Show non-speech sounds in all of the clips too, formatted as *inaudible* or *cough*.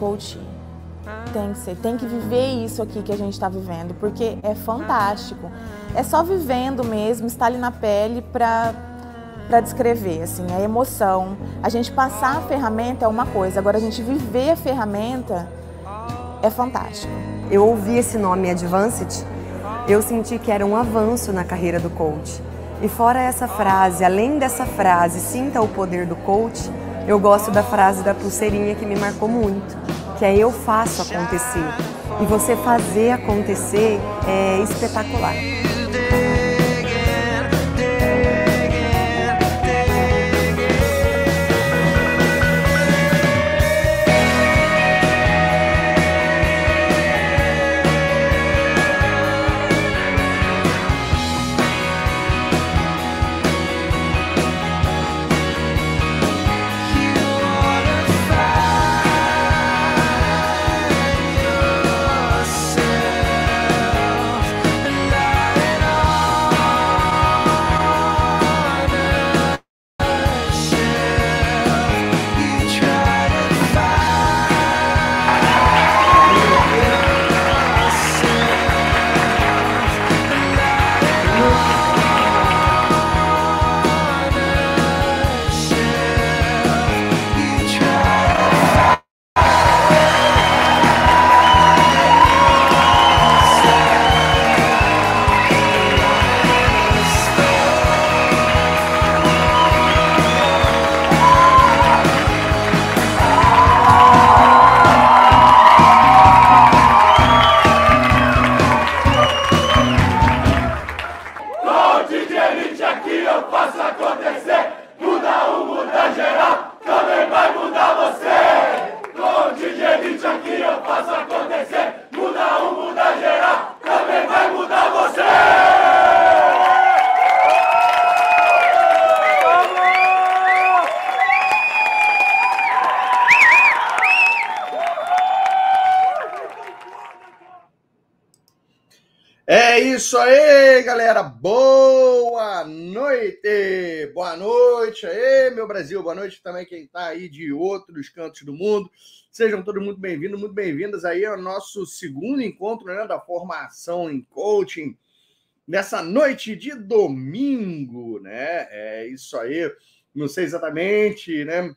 coach tem que ser coach. Tem que ser, tem que viver isso aqui que a gente está vivendo, porque é fantástico. É só vivendo mesmo, estar ali na pele para para descrever, assim, a emoção. A gente passar a ferramenta é uma coisa, agora a gente viver a ferramenta é fantástico. Eu ouvi esse nome Advanced, eu senti que era um avanço na carreira do coach. E fora essa frase, além dessa frase, sinta o poder do coach, eu gosto da frase da pulseirinha que me marcou muito, que é eu faço acontecer. E você fazer acontecer é espetacular. Sejam todos muito bem-vindos, muito bem-vindas aí ao nosso segundo encontro né, da formação em coaching nessa noite de domingo, né? É isso aí. Não sei exatamente, né?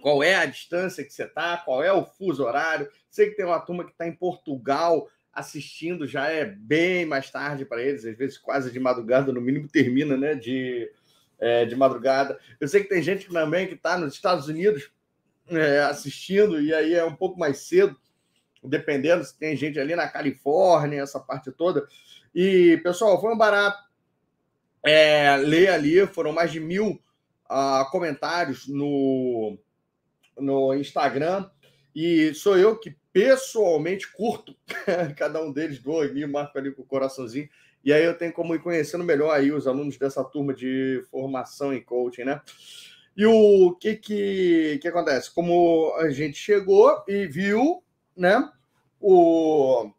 Qual é a distância que você está, qual é o fuso horário. Sei que tem uma turma que está em Portugal assistindo já é bem mais tarde para eles, às vezes quase de madrugada, no mínimo termina, né? De, é, de madrugada. Eu sei que tem gente também que está nos Estados Unidos é, assistindo, e aí é um pouco mais cedo, dependendo se tem gente ali na Califórnia, essa parte toda. E, pessoal, foi um barato é, ler ali, foram mais de mil uh, comentários no, no Instagram, e sou eu que pessoalmente curto *laughs* cada um deles, dou ali, marco ali com o coraçãozinho. E aí eu tenho como ir conhecendo melhor aí os alunos dessa turma de formação em coaching, né? E o que que, que acontece? Como a gente chegou e viu, né? O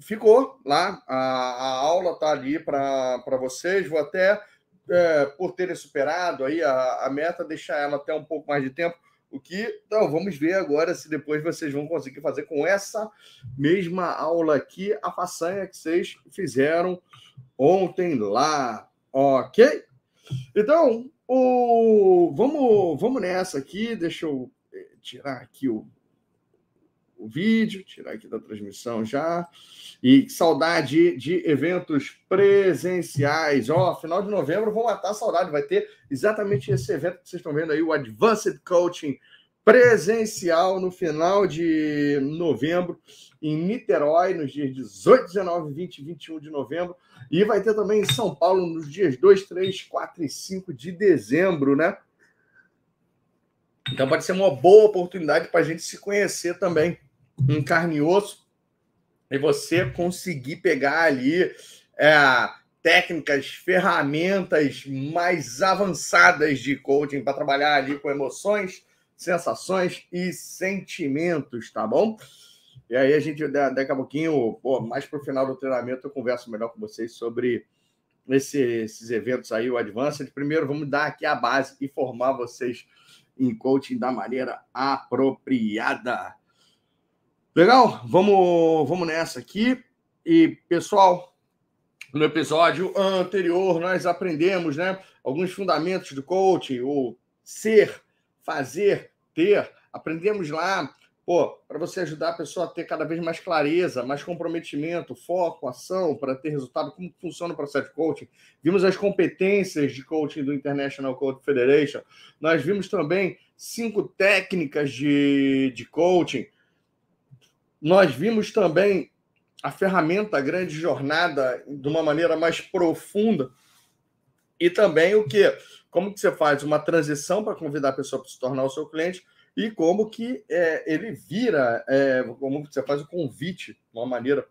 ficou lá, a, a aula tá ali para vocês. Vou até, é, por terem superado aí a, a meta, deixar ela até um pouco mais de tempo o que, então, vamos ver agora se depois vocês vão conseguir fazer com essa mesma aula aqui a façanha que vocês fizeram ontem lá, ok? Então, o... vamos, vamos nessa aqui. Deixa eu eh, tirar aqui o, o vídeo, tirar aqui da transmissão já. E saudade de eventos presenciais. Ó, oh, final de novembro vou matar a saudade. Vai ter exatamente esse evento que vocês estão vendo aí, o Advanced Coaching presencial no final de novembro em Niterói, nos dias 18, 19, 20 e 21 de novembro. E vai ter também em São Paulo nos dias 2, 3, 4 e 5 de dezembro, né? Então pode ser uma boa oportunidade para a gente se conhecer também em carne e osso e você conseguir pegar ali é, técnicas, ferramentas mais avançadas de coaching para trabalhar ali com emoções, sensações e sentimentos, tá bom? E aí a gente, daqui a pouquinho, pô, mais para o final do treinamento, eu converso melhor com vocês sobre esse, esses eventos aí, o Advanced. Primeiro, vamos dar aqui a base e formar vocês em coaching da maneira apropriada. Legal? Vamos, vamos nessa aqui. E, pessoal, no episódio anterior, nós aprendemos né, alguns fundamentos do coaching, o ser, fazer, ter. Aprendemos lá para você ajudar a pessoa a ter cada vez mais clareza, mais comprometimento, foco, ação, para ter resultado, como funciona o processo de coaching. Vimos as competências de coaching do International Coaching Federation. Nós vimos também cinco técnicas de, de coaching. Nós vimos também a ferramenta a Grande Jornada de uma maneira mais profunda. E também o que? Como que você faz uma transição para convidar a pessoa para se tornar o seu cliente e como que é, ele vira, é, como você faz o convite de uma maneira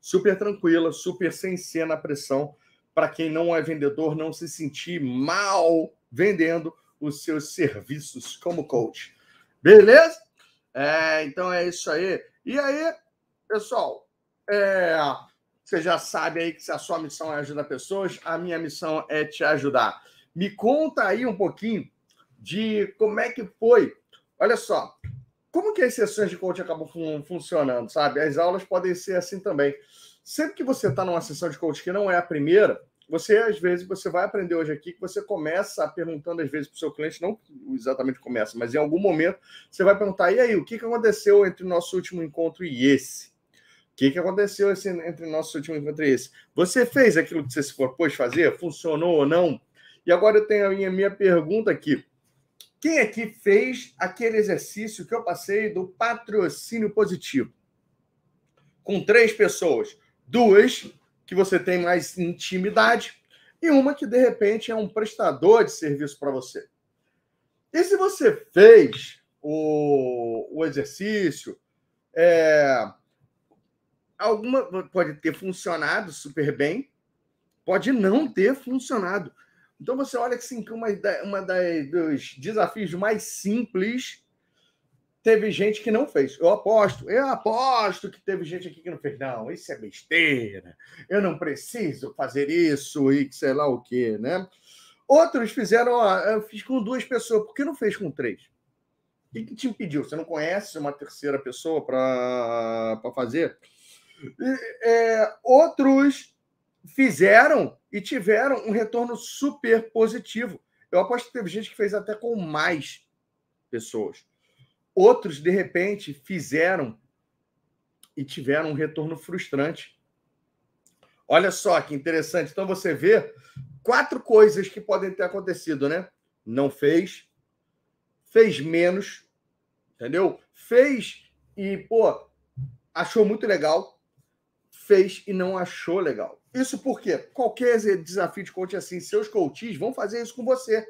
super tranquila, super sem ser na pressão, para quem não é vendedor não se sentir mal vendendo os seus serviços como coach. Beleza? É, então é isso aí. E aí, pessoal, é, você já sabe aí que a sua missão é ajudar pessoas, a minha missão é te ajudar. Me conta aí um pouquinho de como é que foi. Olha só, como que as sessões de coaching acabam fun funcionando, sabe? As aulas podem ser assim também. Sempre que você está numa sessão de coaching que não é a primeira, você às vezes você vai aprender hoje aqui que você começa perguntando às vezes para o seu cliente, não exatamente começa, mas em algum momento você vai perguntar: e aí, o que, que aconteceu entre o nosso último encontro e esse? Que, que aconteceu esse, entre o nosso último encontro e esse? Você fez aquilo que você se propôs fazer? Funcionou ou não? E agora eu tenho a minha, minha pergunta aqui. Quem aqui fez aquele exercício que eu passei do patrocínio positivo? Com três pessoas. Duas que você tem mais intimidade e uma que, de repente, é um prestador de serviço para você. E se você fez o, o exercício, é, alguma pode ter funcionado super bem, pode não ter funcionado. Então você olha que sim, que uma, uma das, dos desafios mais simples teve gente que não fez. Eu aposto, eu aposto que teve gente aqui que não fez. Não, isso é besteira. Eu não preciso fazer isso e sei lá o quê, né? Outros fizeram, ó, eu fiz com duas pessoas, por que não fez com três? O que, que te impediu? Você não conhece uma terceira pessoa para fazer? É, outros fizeram e tiveram um retorno super positivo. Eu aposto que teve gente que fez até com mais pessoas. Outros, de repente, fizeram e tiveram um retorno frustrante. Olha só que interessante. Então você vê quatro coisas que podem ter acontecido, né? Não fez, fez menos, entendeu? Fez e, pô, achou muito legal, fez e não achou legal. Isso porque qualquer desafio de coach é assim, seus coaches vão fazer isso com você.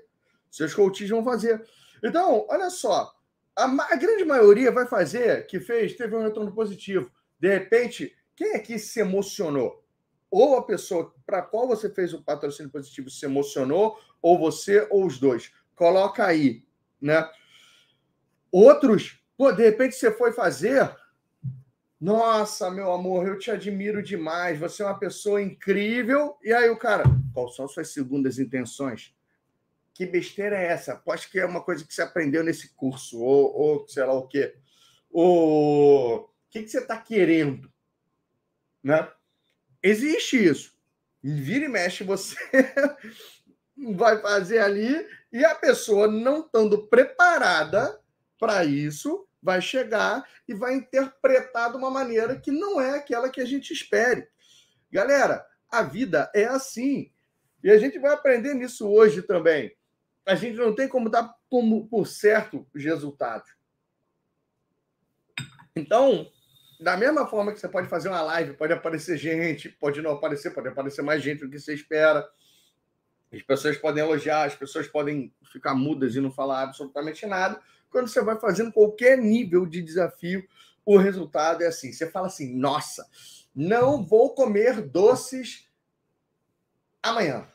Seus coaches vão fazer. Então, olha só, a, a, grande maioria vai fazer, que fez, teve um retorno positivo. De repente, quem aqui se emocionou? Ou a pessoa para qual você fez o patrocínio positivo se emocionou, ou você, ou os dois. Coloca aí, né? Outros, pô, de repente você foi fazer, nossa, meu amor, eu te admiro demais. Você é uma pessoa incrível. E aí o cara, quais são suas segundas intenções? Que besteira é essa? Acho que é uma coisa que você aprendeu nesse curso, ou, ou sei lá o quê. O que, que você está querendo? Né? Existe isso. Vira e mexe, você *laughs* vai fazer ali, e a pessoa não estando preparada para isso, vai chegar e vai interpretar de uma maneira que não é aquela que a gente espere. Galera, a vida é assim. E a gente vai aprender nisso hoje também. A gente não tem como dar como por certo os resultados. Então, da mesma forma que você pode fazer uma live, pode aparecer gente, pode não aparecer, pode aparecer mais gente do que você espera. As pessoas podem elogiar, as pessoas podem ficar mudas e não falar absolutamente nada quando você vai fazendo qualquer nível de desafio, o resultado é assim: você fala assim, nossa, não vou comer doces amanhã.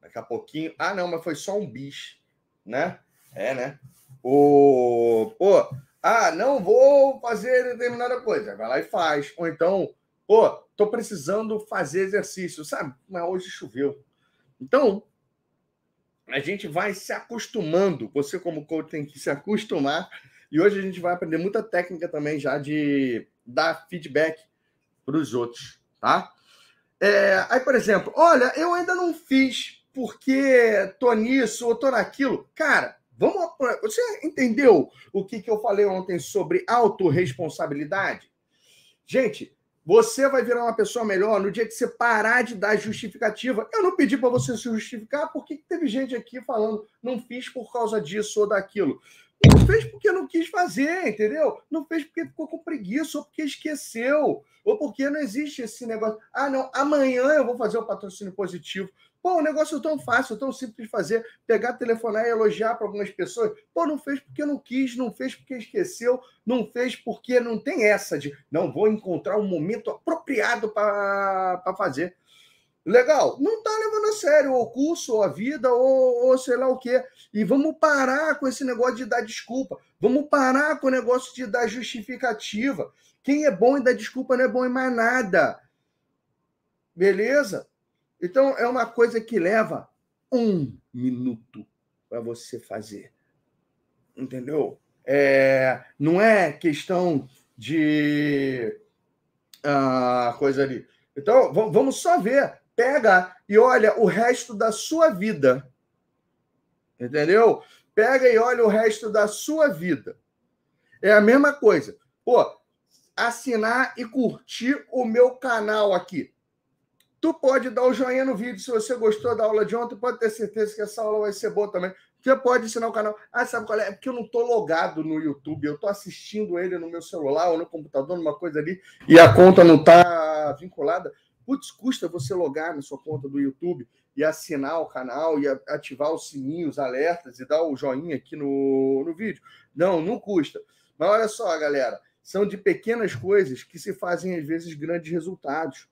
Daqui a pouquinho, ah, não, mas foi só um bicho, né? É, né? O, pô, ah, não vou fazer determinada coisa, vai lá e faz. Ou então, pô, tô precisando fazer exercício, sabe? Mas hoje choveu. Então, a gente vai se acostumando. Você, como coach, tem que se acostumar. E hoje a gente vai aprender muita técnica também já de dar feedback para os outros, tá? É, aí, por exemplo, olha, eu ainda não fiz porque tô nisso ou tô naquilo. Cara, vamos. Você entendeu o que, que eu falei ontem sobre autorresponsabilidade? Gente, você vai virar uma pessoa melhor no dia que você parar de dar justificativa. Eu não pedi para você se justificar, porque teve gente aqui falando, não fiz por causa disso ou daquilo. Não fez porque não quis fazer, entendeu? Não fez porque ficou com preguiça, ou porque esqueceu, ou porque não existe esse negócio. Ah, não, amanhã eu vou fazer o patrocínio positivo. Pô, o negócio tão fácil, tão simples de fazer, pegar, telefonar e elogiar para algumas pessoas. Pô, não fez porque não quis, não fez porque esqueceu, não fez porque não tem essa de não vou encontrar um momento apropriado para fazer. Legal, não está levando a sério o curso, ou a vida, ou, ou sei lá o quê. E vamos parar com esse negócio de dar desculpa. Vamos parar com o negócio de dar justificativa. Quem é bom em dar desculpa não é bom em mais nada. Beleza? Então, é uma coisa que leva um minuto para você fazer. Entendeu? É, não é questão de uh, coisa ali. Então, vamos só ver. Pega e olha o resto da sua vida. Entendeu? Pega e olha o resto da sua vida. É a mesma coisa. Pô, assinar e curtir o meu canal aqui. Tu pode dar o joinha no vídeo se você gostou da aula de ontem, pode ter certeza que essa aula vai ser boa também. Você pode ensinar o canal. Ah, sabe qual é? É porque eu não estou logado no YouTube, eu estou assistindo ele no meu celular ou no computador, numa coisa ali, e a conta não está vinculada. Putz, custa você logar na sua conta do YouTube e assinar o canal e ativar os sininhos, os alertas e dar o joinha aqui no, no vídeo. Não, não custa. Mas olha só, galera, são de pequenas coisas que se fazem, às vezes, grandes resultados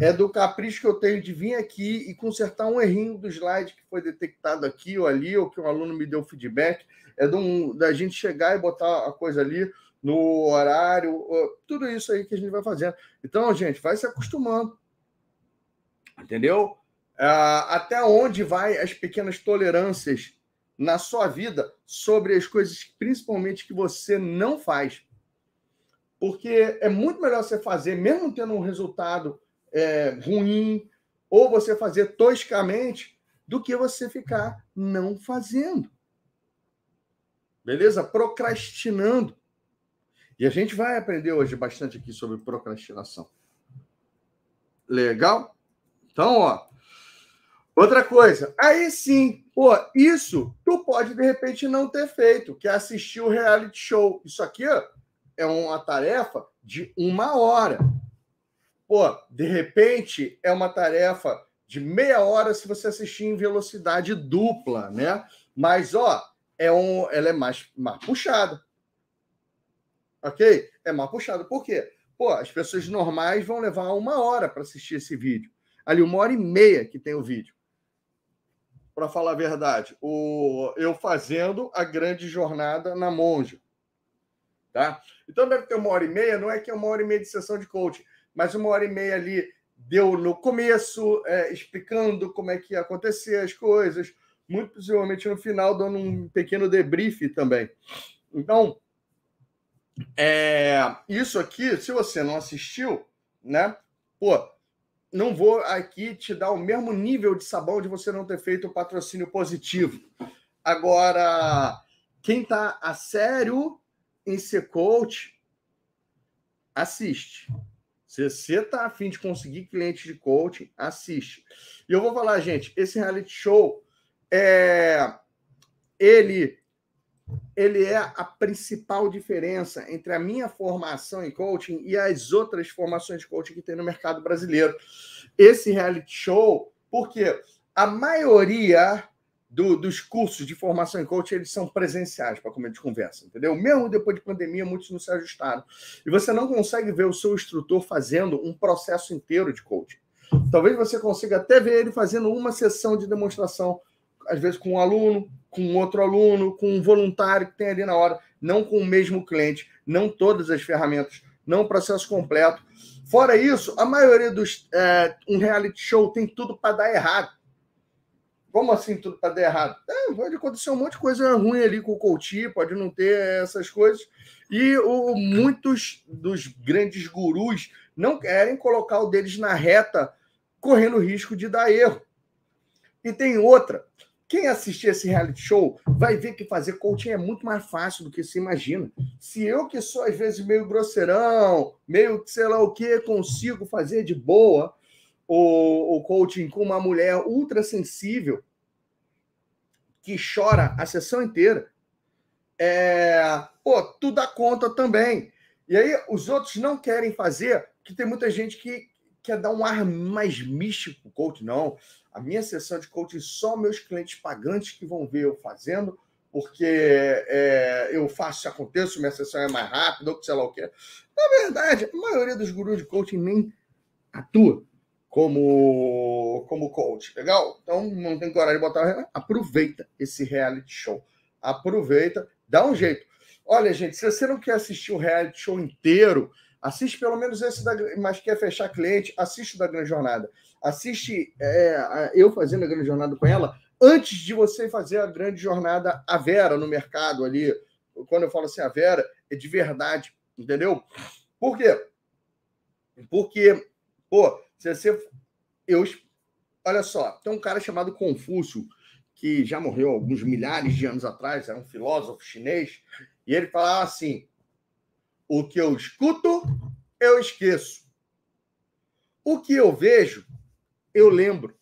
é do capricho que eu tenho de vir aqui e consertar um errinho do slide que foi detectado aqui ou ali, ou que um aluno me deu feedback. É um, da gente chegar e botar a coisa ali no horário, tudo isso aí que a gente vai fazendo. Então, gente, vai se acostumando. Entendeu? Ah, até onde vai as pequenas tolerâncias na sua vida sobre as coisas, principalmente que você não faz. Porque é muito melhor você fazer, mesmo tendo um resultado é, ruim, ou você fazer toscamente, do que você ficar não fazendo. Beleza? Procrastinando. E a gente vai aprender hoje bastante aqui sobre procrastinação. Legal? Então, ó. Outra coisa, aí sim, pô, isso tu pode de repente não ter feito, que é assistir o reality show. Isso aqui ó, é uma tarefa de uma hora. Pô, de repente é uma tarefa de meia hora se você assistir em velocidade dupla, né? Mas, ó, é um, ela é mais, mais puxada. Ok? É mais puxada. Por quê? Pô, as pessoas normais vão levar uma hora para assistir esse vídeo. Ali, uma hora e meia que tem o vídeo. Para falar a verdade, o, eu fazendo a grande jornada na Monja. Tá? Então deve ter uma hora e meia, não é que é uma hora e meia de sessão de coaching mas uma hora e meia ali deu no começo, é, explicando como é que ia acontecer as coisas, muito possivelmente no final, dando um pequeno debrief também. Então, é, isso aqui, se você não assistiu, né? Pô, não vou aqui te dar o mesmo nível de sabão de você não ter feito o patrocínio positivo. Agora, quem está a sério em ser coach, assiste. Se você está afim de conseguir cliente de coaching, assiste. E eu vou falar, gente, esse reality show é ele ele é a principal diferença entre a minha formação em coaching e as outras formações de coaching que tem no mercado brasileiro. Esse reality show, porque a maioria do, dos cursos de formação em coaching, eles são presenciais para comer de conversa, entendeu? Mesmo depois de pandemia, muitos não se ajustaram. E você não consegue ver o seu instrutor fazendo um processo inteiro de coaching. Talvez você consiga até ver ele fazendo uma sessão de demonstração, às vezes com um aluno, com outro aluno, com um voluntário que tem ali na hora, não com o mesmo cliente, não todas as ferramentas, não o processo completo. Fora isso, a maioria dos. É, um reality show tem tudo para dar errado como assim tudo para dar errado? É, pode acontecer um monte de coisa ruim ali com o coach, pode não ter essas coisas. E o, muitos dos grandes gurus não querem colocar o deles na reta, correndo risco de dar erro. E tem outra. Quem assistir esse reality show vai ver que fazer coaching é muito mais fácil do que se imagina. Se eu, que sou às vezes meio grosseirão, meio sei lá o que, consigo fazer de boa o, o coaching com uma mulher ultra sensível que chora a sessão inteira, é, pô, tu dá conta também. E aí os outros não querem fazer, porque tem muita gente que quer dar um ar mais místico coach. Não, a minha sessão de coaching só meus clientes pagantes que vão ver eu fazendo, porque é, eu faço se aconteça, minha sessão é mais rápida, ou sei lá o que. Na verdade, a maioria dos gurus de coaching nem atua como, como coach. Legal? Então, não tem coragem de botar. Aproveita esse reality show. Aproveita, dá um jeito. Olha, gente, se você não quer assistir o reality show inteiro, assiste pelo menos esse da. Mas quer fechar cliente, assiste o da Grande Jornada. Assiste é, eu fazendo a Grande Jornada com ela antes de você fazer a Grande Jornada a Vera no mercado ali. Quando eu falo assim, a Vera, é de verdade, entendeu? Por quê? Porque, pô, se você. Eu, olha só, tem um cara chamado Confúcio, que já morreu alguns milhares de anos atrás, era um filósofo chinês, e ele falava assim: o que eu escuto, eu esqueço. O que eu vejo, eu lembro.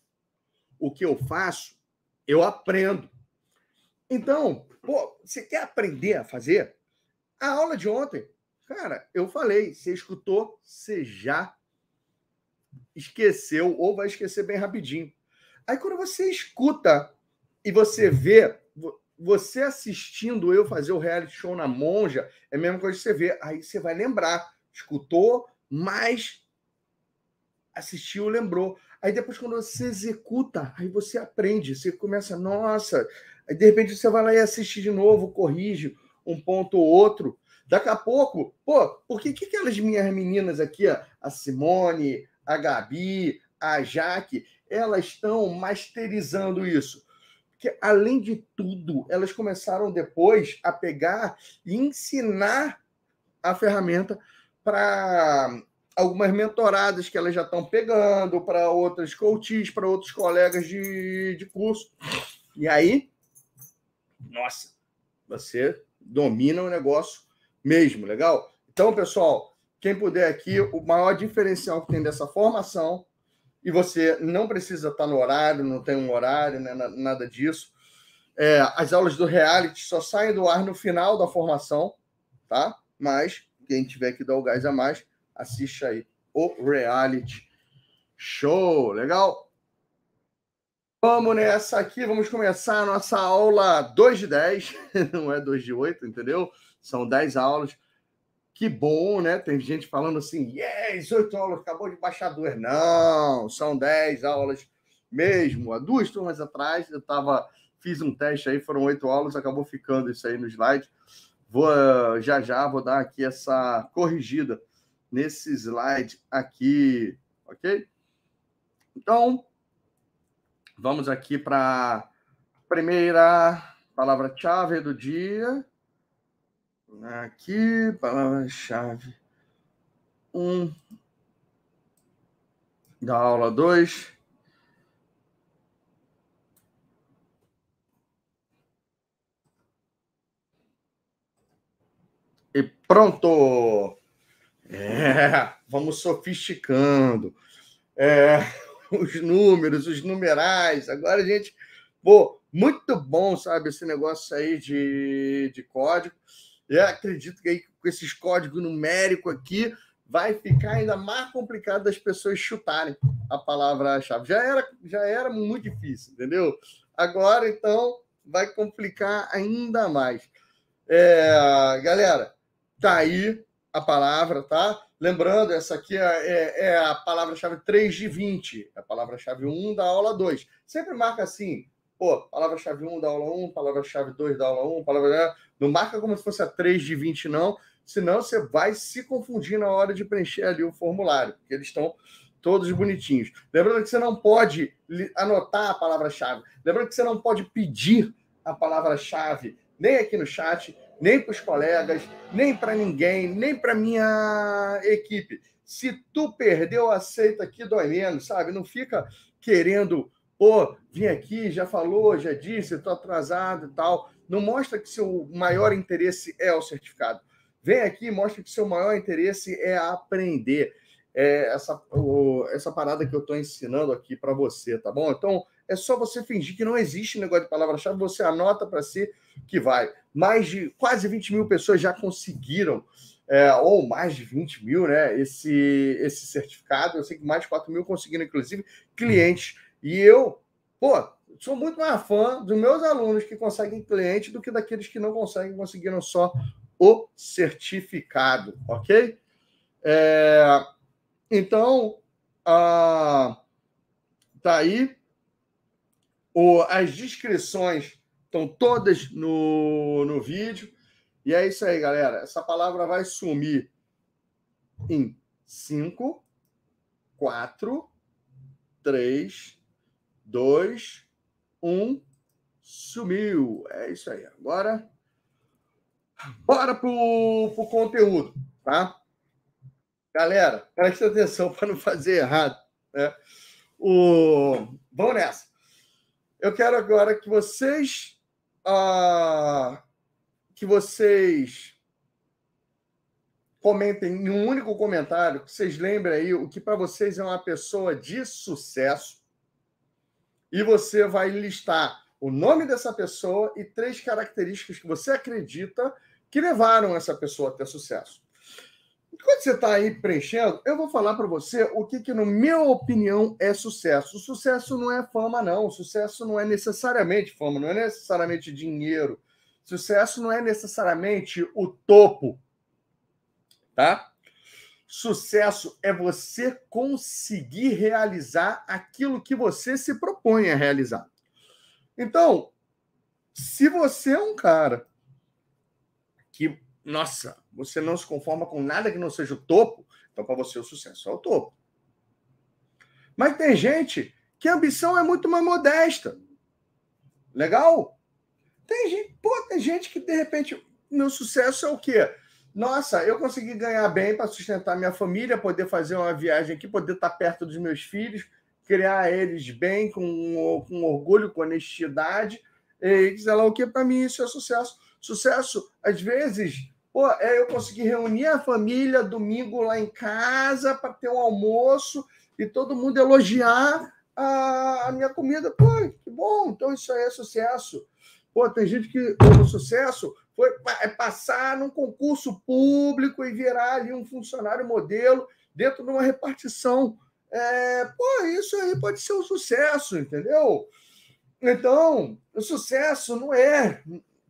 O que eu faço, eu aprendo. Então, pô, você quer aprender a fazer? A aula de ontem, cara, eu falei, você escutou, você já esqueceu ou vai esquecer bem rapidinho. Aí quando você escuta e você vê, você assistindo eu fazer o reality show na Monja, é a mesma coisa que você vê. Aí você vai lembrar. Escutou, mas assistiu, lembrou. Aí depois, quando você executa, aí você aprende. Você começa, nossa. Aí de repente você vai lá e assiste de novo, corrige um ponto ou outro. Daqui a pouco, pô, por que, que aquelas minhas meninas aqui, a Simone, a Gabi, a Jaque, elas estão masterizando isso. Porque, além de tudo, elas começaram depois a pegar e ensinar a ferramenta para algumas mentoradas que elas já estão pegando, para outras coaches, para outros colegas de, de curso. E aí, nossa, você domina o negócio mesmo, legal? Então, pessoal, quem puder aqui, o maior diferencial que tem dessa formação, e você não precisa estar no horário, não tem um horário, né, nada disso. É, as aulas do reality só saem do ar no final da formação, tá? Mas quem tiver que dar o gás a mais, assiste aí o reality show, legal? Vamos nessa aqui, vamos começar a nossa aula 2 de 10, *laughs* não é 2 de 8, entendeu? São 10 aulas. Que bom, né? Tem gente falando assim, yes, oito aulas, acabou de baixar duas. Não, são dez aulas mesmo. Há duas turmas atrás, eu tava, fiz um teste aí, foram oito aulas, acabou ficando isso aí no slide. Vou já já vou dar aqui essa corrigida nesse slide aqui, ok? Então, vamos aqui para a primeira palavra-chave do dia. Aqui, palavra-chave 1 um, da aula 2. E pronto! É, vamos sofisticando. É, *laughs* os números, os numerais. Agora, gente, pô, muito bom, sabe, esse negócio aí de, de código. Eu acredito que aí, com esses códigos numéricos aqui vai ficar ainda mais complicado das pessoas chutarem a palavra-chave. Já era, já era muito difícil, entendeu? Agora, então, vai complicar ainda mais. É, galera, tá aí a palavra, tá? Lembrando, essa aqui é, é, é a palavra-chave 3 de 20, é a palavra-chave 1 da aula 2. Sempre marca assim, pô, palavra-chave 1 da aula 1, palavra-chave 2 da aula 1, palavra não marca como se fosse a 3 de 20, não, senão você vai se confundir na hora de preencher ali o formulário, porque eles estão todos bonitinhos. Lembrando que você não pode anotar a palavra-chave. Lembrando que você não pode pedir a palavra-chave nem aqui no chat, nem para os colegas, nem para ninguém, nem para minha equipe. Se tu perdeu, aceita aqui dói menos, sabe? Não fica querendo, pô, vim aqui, já falou, já disse, estou atrasado e tal. Não mostra que seu maior interesse é o certificado. Vem aqui mostra que seu maior interesse é aprender. É essa, o, essa parada que eu estou ensinando aqui para você, tá bom? Então, é só você fingir que não existe negócio de palavra-chave, você anota para si que vai. Mais de quase 20 mil pessoas já conseguiram, é, ou mais de 20 mil, né? Esse, esse certificado. Eu sei que mais de 4 mil conseguiram, inclusive, clientes. E eu, pô, sou muito mais fã dos meus alunos que conseguem cliente do que daqueles que não conseguem, conseguiram só o certificado, ok? É, então, ah, tá aí. O, as descrições estão todas no, no vídeo. E é isso aí, galera. Essa palavra vai sumir em 5, 4, 3, 2, 1. Sumiu. É isso aí. Agora, bora pro, pro conteúdo, tá? Galera, presta atenção para não fazer errado. Né? O... Vamos nessa. Eu quero agora que vocês uh, que vocês comentem em um único comentário, que vocês lembrem aí o que para vocês é uma pessoa de sucesso. E você vai listar o nome dessa pessoa e três características que você acredita que levaram essa pessoa a ter sucesso. Enquanto você está aí preenchendo, eu vou falar para você o que, que, na minha opinião, é sucesso. O sucesso não é fama, não. O sucesso não é necessariamente fama, não é necessariamente dinheiro. Sucesso não é necessariamente o topo, tá? Sucesso é você conseguir realizar aquilo que você se propõe a realizar. Então, se você é um cara que nossa, você não se conforma com nada que não seja o topo, então para você o sucesso é o topo. Mas tem gente que a ambição é muito mais modesta. Legal? Tem gente, pô, tem gente que de repente meu sucesso é o quê? Nossa, eu consegui ganhar bem para sustentar minha família, poder fazer uma viagem aqui, poder estar perto dos meus filhos, criar eles bem, com, com orgulho, com honestidade. E sei lá o que, para mim isso é sucesso. Sucesso, às vezes, Pô, é, eu consegui reunir a família domingo lá em casa para ter um almoço e todo mundo elogiar a, a, minha comida. Pô, que bom, então isso aí é sucesso. Pô, tem gente que o sucesso foi é passar num concurso público e virar ali um funcionário modelo dentro de uma repartição. É, pô, isso aí pode ser um sucesso, entendeu? Então, o sucesso não é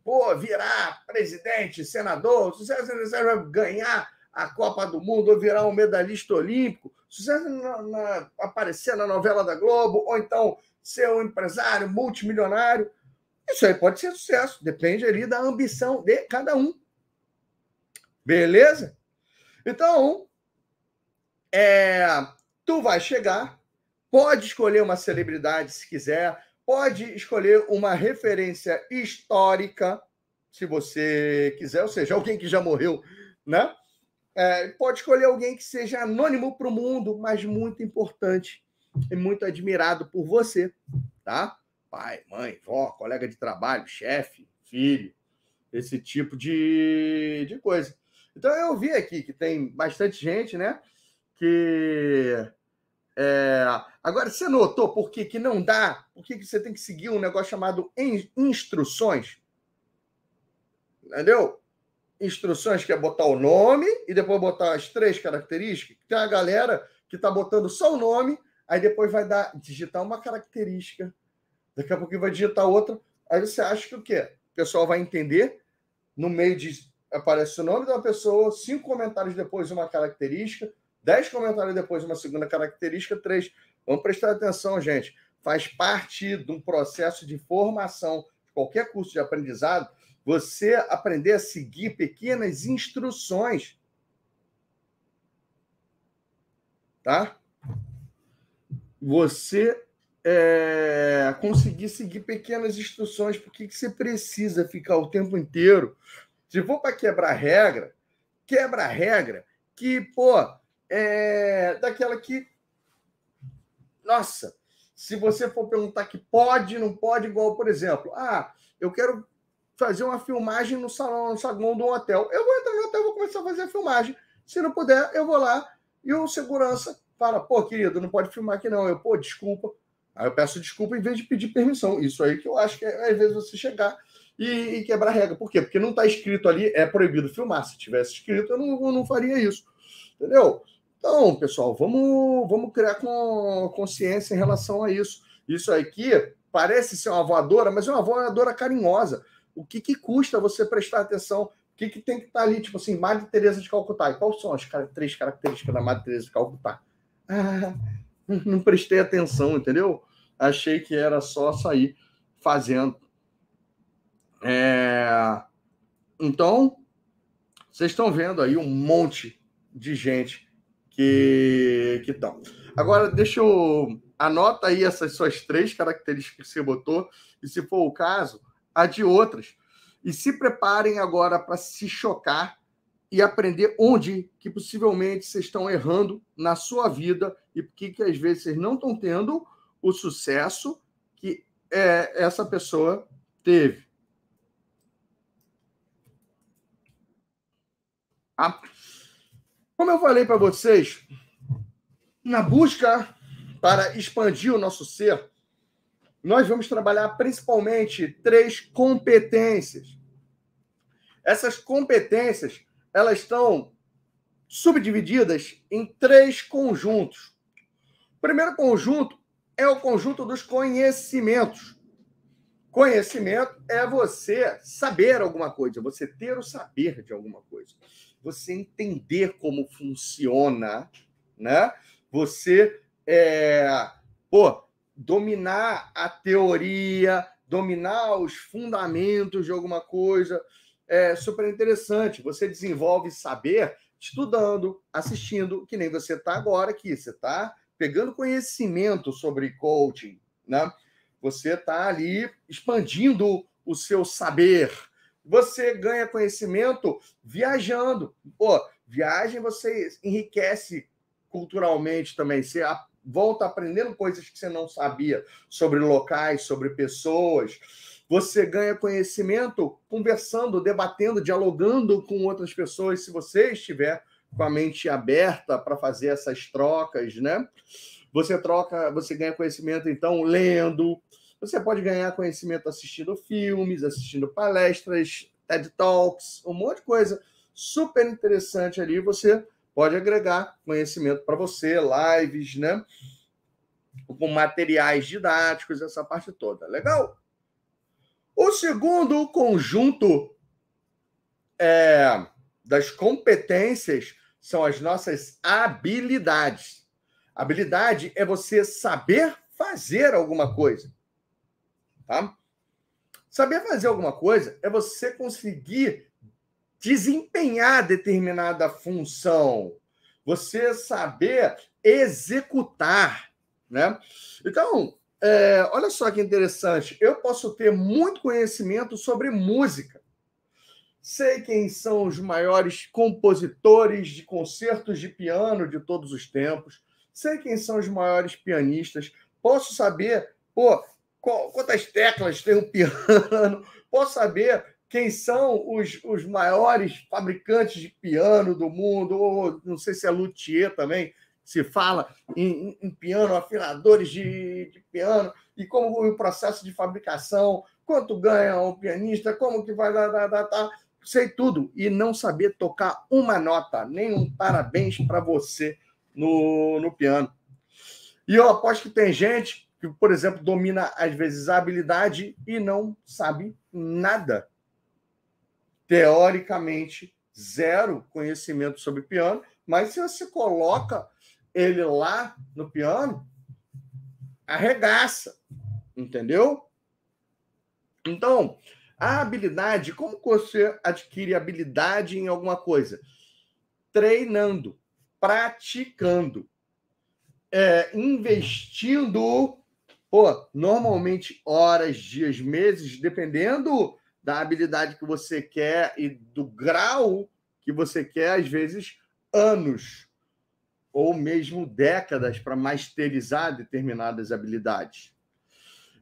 pô, virar presidente, senador, sucesso necessário ganhar a Copa do Mundo ou virar um medalhista olímpico, sucesso na, na, aparecer na novela da Globo, ou então ser um empresário multimilionário. Isso aí pode ser sucesso, depende ali da ambição de cada um. Beleza? Então, é, tu vai chegar, pode escolher uma celebridade se quiser, Pode escolher uma referência histórica, se você quiser, ou seja, alguém que já morreu, né? É, pode escolher alguém que seja anônimo para o mundo, mas muito importante e muito admirado por você, tá? Pai, mãe, vó, colega de trabalho, chefe, filho, esse tipo de, de coisa. Então eu vi aqui que tem bastante gente, né? Que é... Agora, você notou por que, que não dá? Por que, que você tem que seguir um negócio chamado instruções? Entendeu? Instruções que é botar o nome e depois botar as três características. Tem a galera que está botando só o nome, aí depois vai dar digitar uma característica, daqui a pouco vai digitar outra. Aí você acha que o quê? O pessoal vai entender. No meio de aparece o nome da pessoa, cinco comentários depois uma característica, Dez comentários depois, uma segunda característica. Três. Vamos prestar atenção, gente. Faz parte de um processo de formação de qualquer curso de aprendizado. Você aprender a seguir pequenas instruções. Tá? você é, conseguir seguir pequenas instruções, porque que você precisa ficar o tempo inteiro. Se for para quebrar regra, quebra regra que, pô, é daquela que. Nossa, se você for perguntar que pode, não pode, igual, por exemplo, ah, eu quero fazer uma filmagem no salão, no saguão do hotel. Eu vou entrar no hotel, vou começar a fazer a filmagem. Se não puder, eu vou lá e o segurança fala, pô, querido, não pode filmar aqui não. Eu, pô, desculpa. Aí eu peço desculpa em vez de pedir permissão. Isso aí que eu acho que é, às vezes, você chegar e, e quebrar regra. Por quê? Porque não está escrito ali, é proibido filmar. Se tivesse escrito, eu não, eu não faria isso. Entendeu? Então, pessoal, vamos, vamos criar com consciência em relação a isso. Isso aqui parece ser uma voadora, mas é uma voadora carinhosa. O que, que custa você prestar atenção? O que, que tem que estar tá ali? Tipo assim, Madre Teresa de Calcutá. E quais são as três características da Madre Teresa de Calcutá? Ah, não prestei atenção, entendeu? Achei que era só sair fazendo. É... Então, vocês estão vendo aí um monte de gente que que estão. Agora, deixa eu anota aí essas suas três características que você botou e, se for o caso, a de outras. E se preparem agora para se chocar e aprender onde que possivelmente vocês estão errando na sua vida e por que às vezes vocês não estão tendo o sucesso que é, essa pessoa teve. Ah, como eu falei para vocês, na busca para expandir o nosso ser, nós vamos trabalhar principalmente três competências. Essas competências, elas estão subdivididas em três conjuntos. O primeiro conjunto é o conjunto dos conhecimentos. Conhecimento é você saber alguma coisa, você ter o saber de alguma coisa, você entender como funciona, né? Você é, pô, dominar a teoria, dominar os fundamentos de alguma coisa. É super interessante. Você desenvolve saber estudando, assistindo, que nem você está agora aqui. Você está pegando conhecimento sobre coaching, né? Você está ali expandindo o seu saber. Você ganha conhecimento viajando. Pô, viagem você enriquece culturalmente também. Você volta aprendendo coisas que você não sabia sobre locais, sobre pessoas. Você ganha conhecimento conversando, debatendo, dialogando com outras pessoas, se você estiver com a mente aberta para fazer essas trocas, né? Você troca, você ganha conhecimento então lendo. Você pode ganhar conhecimento assistindo filmes, assistindo palestras, TED Talks, um monte de coisa super interessante ali. Você pode agregar conhecimento para você, lives, né? Com materiais didáticos, essa parte toda. Legal? O segundo conjunto é, das competências são as nossas habilidades. Habilidade é você saber fazer alguma coisa. Tá? Saber fazer alguma coisa é você conseguir desempenhar determinada função, você saber executar, né? Então, é, olha só que interessante, eu posso ter muito conhecimento sobre música. Sei quem são os maiores compositores de concertos de piano de todos os tempos. Sei quem são os maiores pianistas. Posso saber, pô, quantas teclas tem um *laughs* piano. Posso saber quem são os, os maiores fabricantes de piano do mundo, ou não sei se é luthier também, se fala em, em piano, afinadores de, de, piano, e como o processo de fabricação, quanto ganha o pianista, como que vai dar, dar, dar, dar sei tudo, e não saber tocar uma nota, nem um parabéns para você no, no piano. E eu aposto que tem gente que, por exemplo, domina às vezes a habilidade e não sabe nada teoricamente zero conhecimento sobre piano, mas se você coloca ele lá no piano, arregaça, entendeu? Então, a habilidade, como você adquire habilidade em alguma coisa? Treinando, praticando. é, investindo, pô, normalmente horas, dias, meses, dependendo da habilidade que você quer e do grau que você quer, às vezes anos ou mesmo décadas para masterizar determinadas habilidades.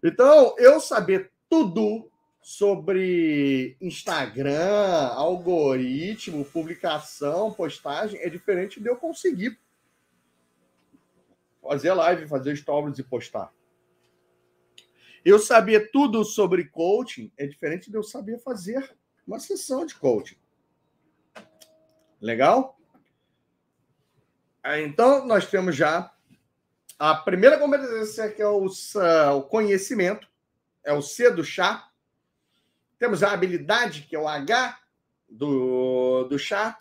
Então, eu saber tudo sobre Instagram, algoritmo, publicação, postagem é diferente de eu conseguir fazer live, fazer stories e postar. Eu saber tudo sobre coaching é diferente de eu saber fazer uma sessão de coaching. Legal? Então, nós temos já a primeira competência, que é o, o conhecimento, é o C do chá. Temos a habilidade, que é o H do, do chá.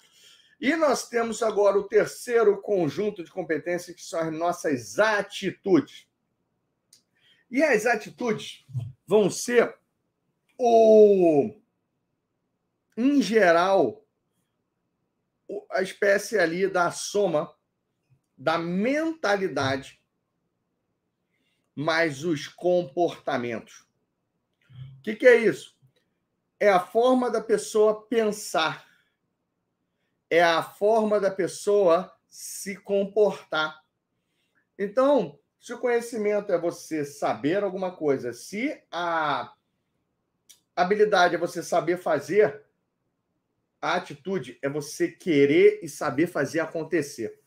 E nós temos agora o terceiro conjunto de competências, que são as nossas atitudes. E as atitudes vão ser o, em geral, a espécie ali da soma da mentalidade mais os comportamentos. O que, que é isso? É a forma da pessoa pensar é a forma da pessoa se comportar. Então, se o conhecimento é você saber alguma coisa, se a habilidade é você saber fazer, a atitude é você querer e saber fazer acontecer.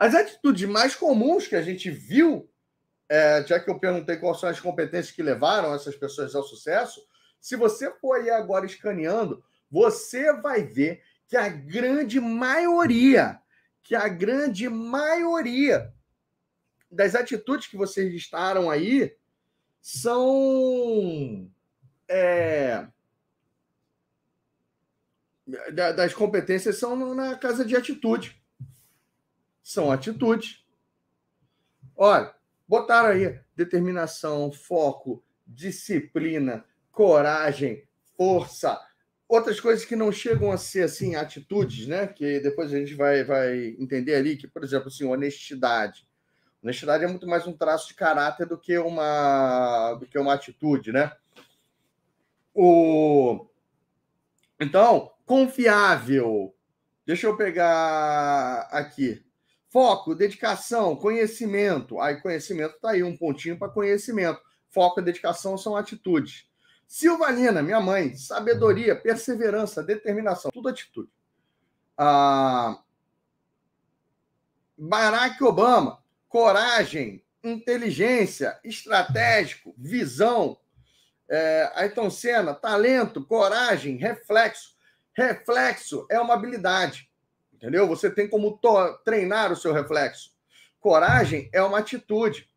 As atitudes mais comuns que a gente viu, é, já que eu perguntei quais são as competências que levaram essas pessoas ao sucesso, se você for aí agora escaneando, você vai ver que a grande maioria, que a grande maioria das atitudes que vocês listaram aí são é, das competências são na casa de atitude. São atitudes. Olha, botaram aí determinação, foco, disciplina, coragem, força, outras coisas que não chegam a ser assim atitudes, né? Que depois a gente vai, vai entender ali que, por exemplo, assim, honestidade. Honestidade é muito mais um traço de caráter do que uma do que uma atitude, né? O então confiável. Deixa eu pegar aqui. Foco, dedicação, conhecimento. Aí conhecimento tá aí um pontinho para conhecimento. Foco e dedicação são atitudes. Silvalina, minha mãe, sabedoria, perseverança, determinação, tudo atitude. Ah, Barack Obama, coragem, inteligência, estratégico, visão. É, Ayrton Senna, talento, coragem, reflexo. Reflexo é uma habilidade, entendeu? Você tem como treinar o seu reflexo. Coragem é uma atitude.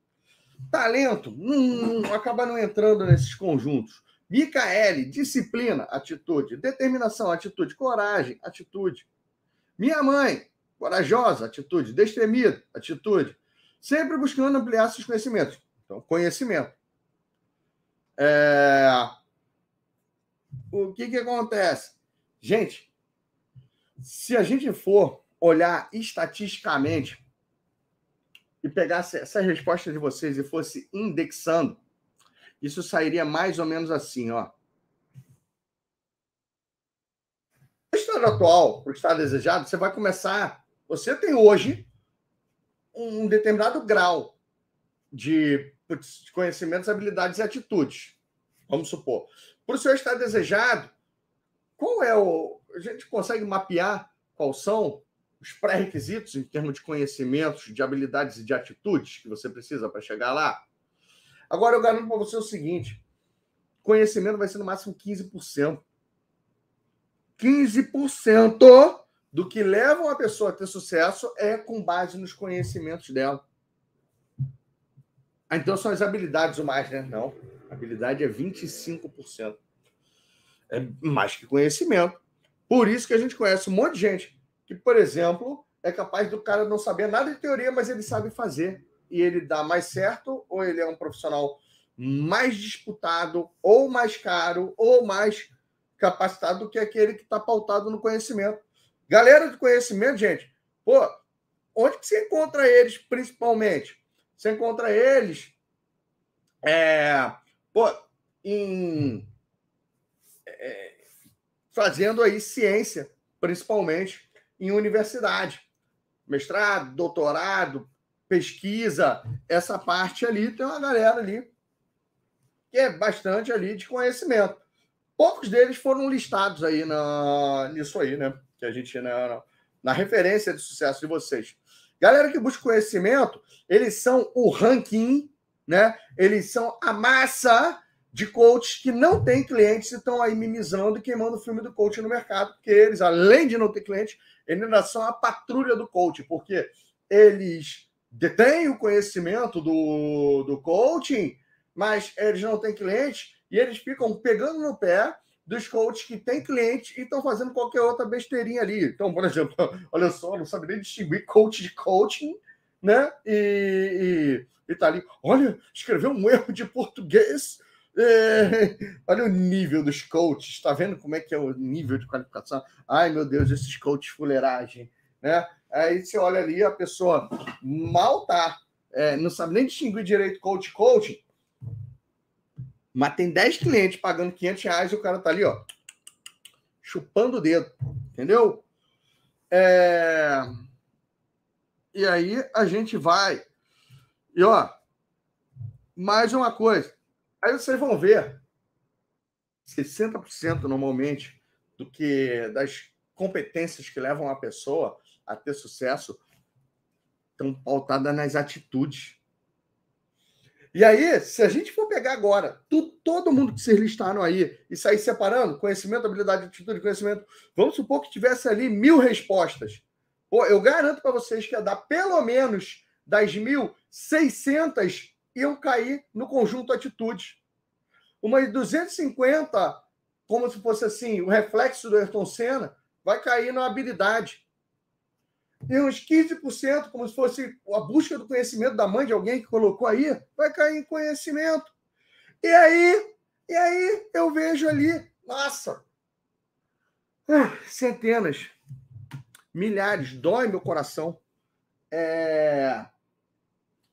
Talento, hum, acaba não entrando nesses conjuntos. Micaele, disciplina, atitude. Determinação, atitude. Coragem, atitude. Minha mãe, corajosa, atitude. Destemida, atitude. Sempre buscando ampliar seus conhecimentos. Então, conhecimento. É... O que, que acontece? Gente, se a gente for olhar estatisticamente e pegasse essa resposta de vocês e fosse indexando, isso sairia mais ou menos assim, ó. No estado atual, o estado desejado, você vai começar. Você tem hoje um determinado grau de conhecimentos, habilidades e atitudes. Vamos supor. Para o seu estado desejado, qual é o. A gente consegue mapear quais são os pré-requisitos em termos de conhecimentos, de habilidades e de atitudes que você precisa para chegar lá? Agora eu garanto para você o seguinte: conhecimento vai ser no máximo 15%. 15% do que leva uma pessoa a ter sucesso é com base nos conhecimentos dela. Ah, então são as habilidades o mais, né? Não. Habilidade é 25%. É mais que conhecimento. Por isso que a gente conhece um monte de gente que, por exemplo, é capaz do cara não saber nada de teoria, mas ele sabe fazer e ele dá mais certo, ou ele é um profissional mais disputado, ou mais caro, ou mais capacitado do que aquele que está pautado no conhecimento. Galera de conhecimento, gente, pô, onde que você encontra eles principalmente? Você encontra eles é, pô, em, é, fazendo aí ciência, principalmente em universidade. Mestrado, doutorado, pesquisa, essa parte ali tem uma galera ali que é bastante ali de conhecimento. Poucos deles foram listados aí na, nisso aí, né? Que a gente na, na referência de sucesso de vocês. Galera que busca conhecimento, eles são o ranking, né? Eles são a massa de coaches que não têm clientes e estão aí mimizando e queimando o filme do coach no mercado, porque eles, além de não ter cliente, eles ainda são a patrulha do coach, porque eles detêm o conhecimento do, do coaching, mas eles não têm cliente e eles ficam pegando no pé dos coaches que têm cliente e estão fazendo qualquer outra besteirinha ali. Então, por exemplo, *laughs* olha só, não sabe nem distinguir coach de coaching, né? E, e, e tá ali, olha, escreveu um erro de português. É, *laughs* olha o nível dos coaches, tá vendo como é que é o nível de qualificação? Ai, meu Deus, esses coaches fuleiragem, né? Aí você olha ali, a pessoa mal tá, é, não sabe nem distinguir direito coach coaching, mas tem 10 clientes pagando 500 reais e o cara tá ali, ó, chupando o dedo, entendeu? É... E aí a gente vai. E ó, mais uma coisa. Aí vocês vão ver 60% normalmente do que das competências que levam a pessoa a ter sucesso estão pautadas nas atitudes. E aí, se a gente for pegar agora tu, todo mundo que vocês listaram aí e sair separando, conhecimento, habilidade, atitude, conhecimento, vamos supor que tivesse ali mil respostas. Pô, eu garanto para vocês que ia dar pelo menos das mil, 600 iam cair no conjunto atitude. Umas 250, como se fosse assim, o reflexo do Ayrton Senna, vai cair na habilidade e uns 15%, como se fosse a busca do conhecimento da mãe de alguém que colocou aí, vai cair em conhecimento. E aí, e aí eu vejo ali, nossa, ah, centenas, milhares, dói meu coração. É,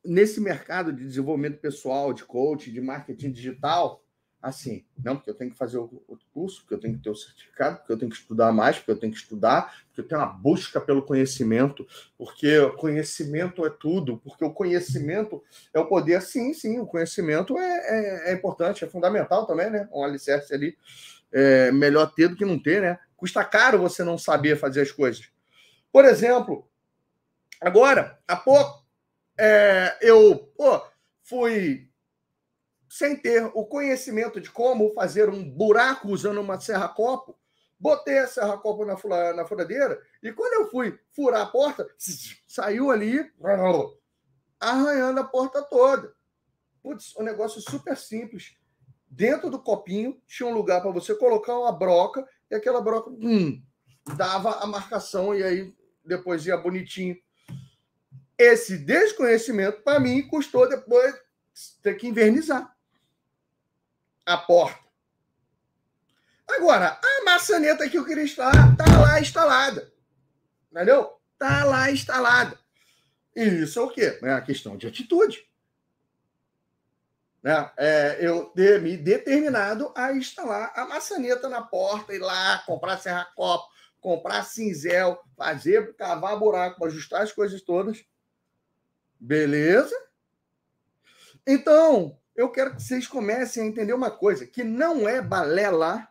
nesse mercado de desenvolvimento pessoal, de coach, de marketing digital, assim, não, porque eu tenho que fazer outro curso, porque eu tenho que ter o certificado, porque eu tenho que estudar mais, porque eu tenho que estudar, porque eu tenho uma busca pelo conhecimento, porque conhecimento é tudo, porque o conhecimento é o poder. Sim, sim, o conhecimento é, é, é importante, é fundamental também, né? Um alicerce ali, é melhor ter do que não ter, né? Custa caro você não saber fazer as coisas. Por exemplo, agora, há pouco, é, eu pô, fui sem ter o conhecimento de como fazer um buraco usando uma serra-copo, botei a serra-copo na, na furadeira e quando eu fui furar a porta, *laughs* saiu ali arranhando a porta toda. Putz, um negócio super simples. Dentro do copinho tinha um lugar para você colocar uma broca e aquela broca hum, dava a marcação e aí depois ia bonitinho. Esse desconhecimento, para mim, custou depois ter que invernizar a porta. Agora, a maçaneta que eu queria instalar está lá instalada. Entendeu? Está lá instalada. E isso é o quê? É a questão de atitude. Né? É, eu ter me determinado a instalar a maçaneta na porta, ir lá, comprar serra-copo, comprar cinzel, fazer, cavar buraco, ajustar as coisas todas. Beleza? Então, eu quero que vocês comecem a entender uma coisa, que não é balela,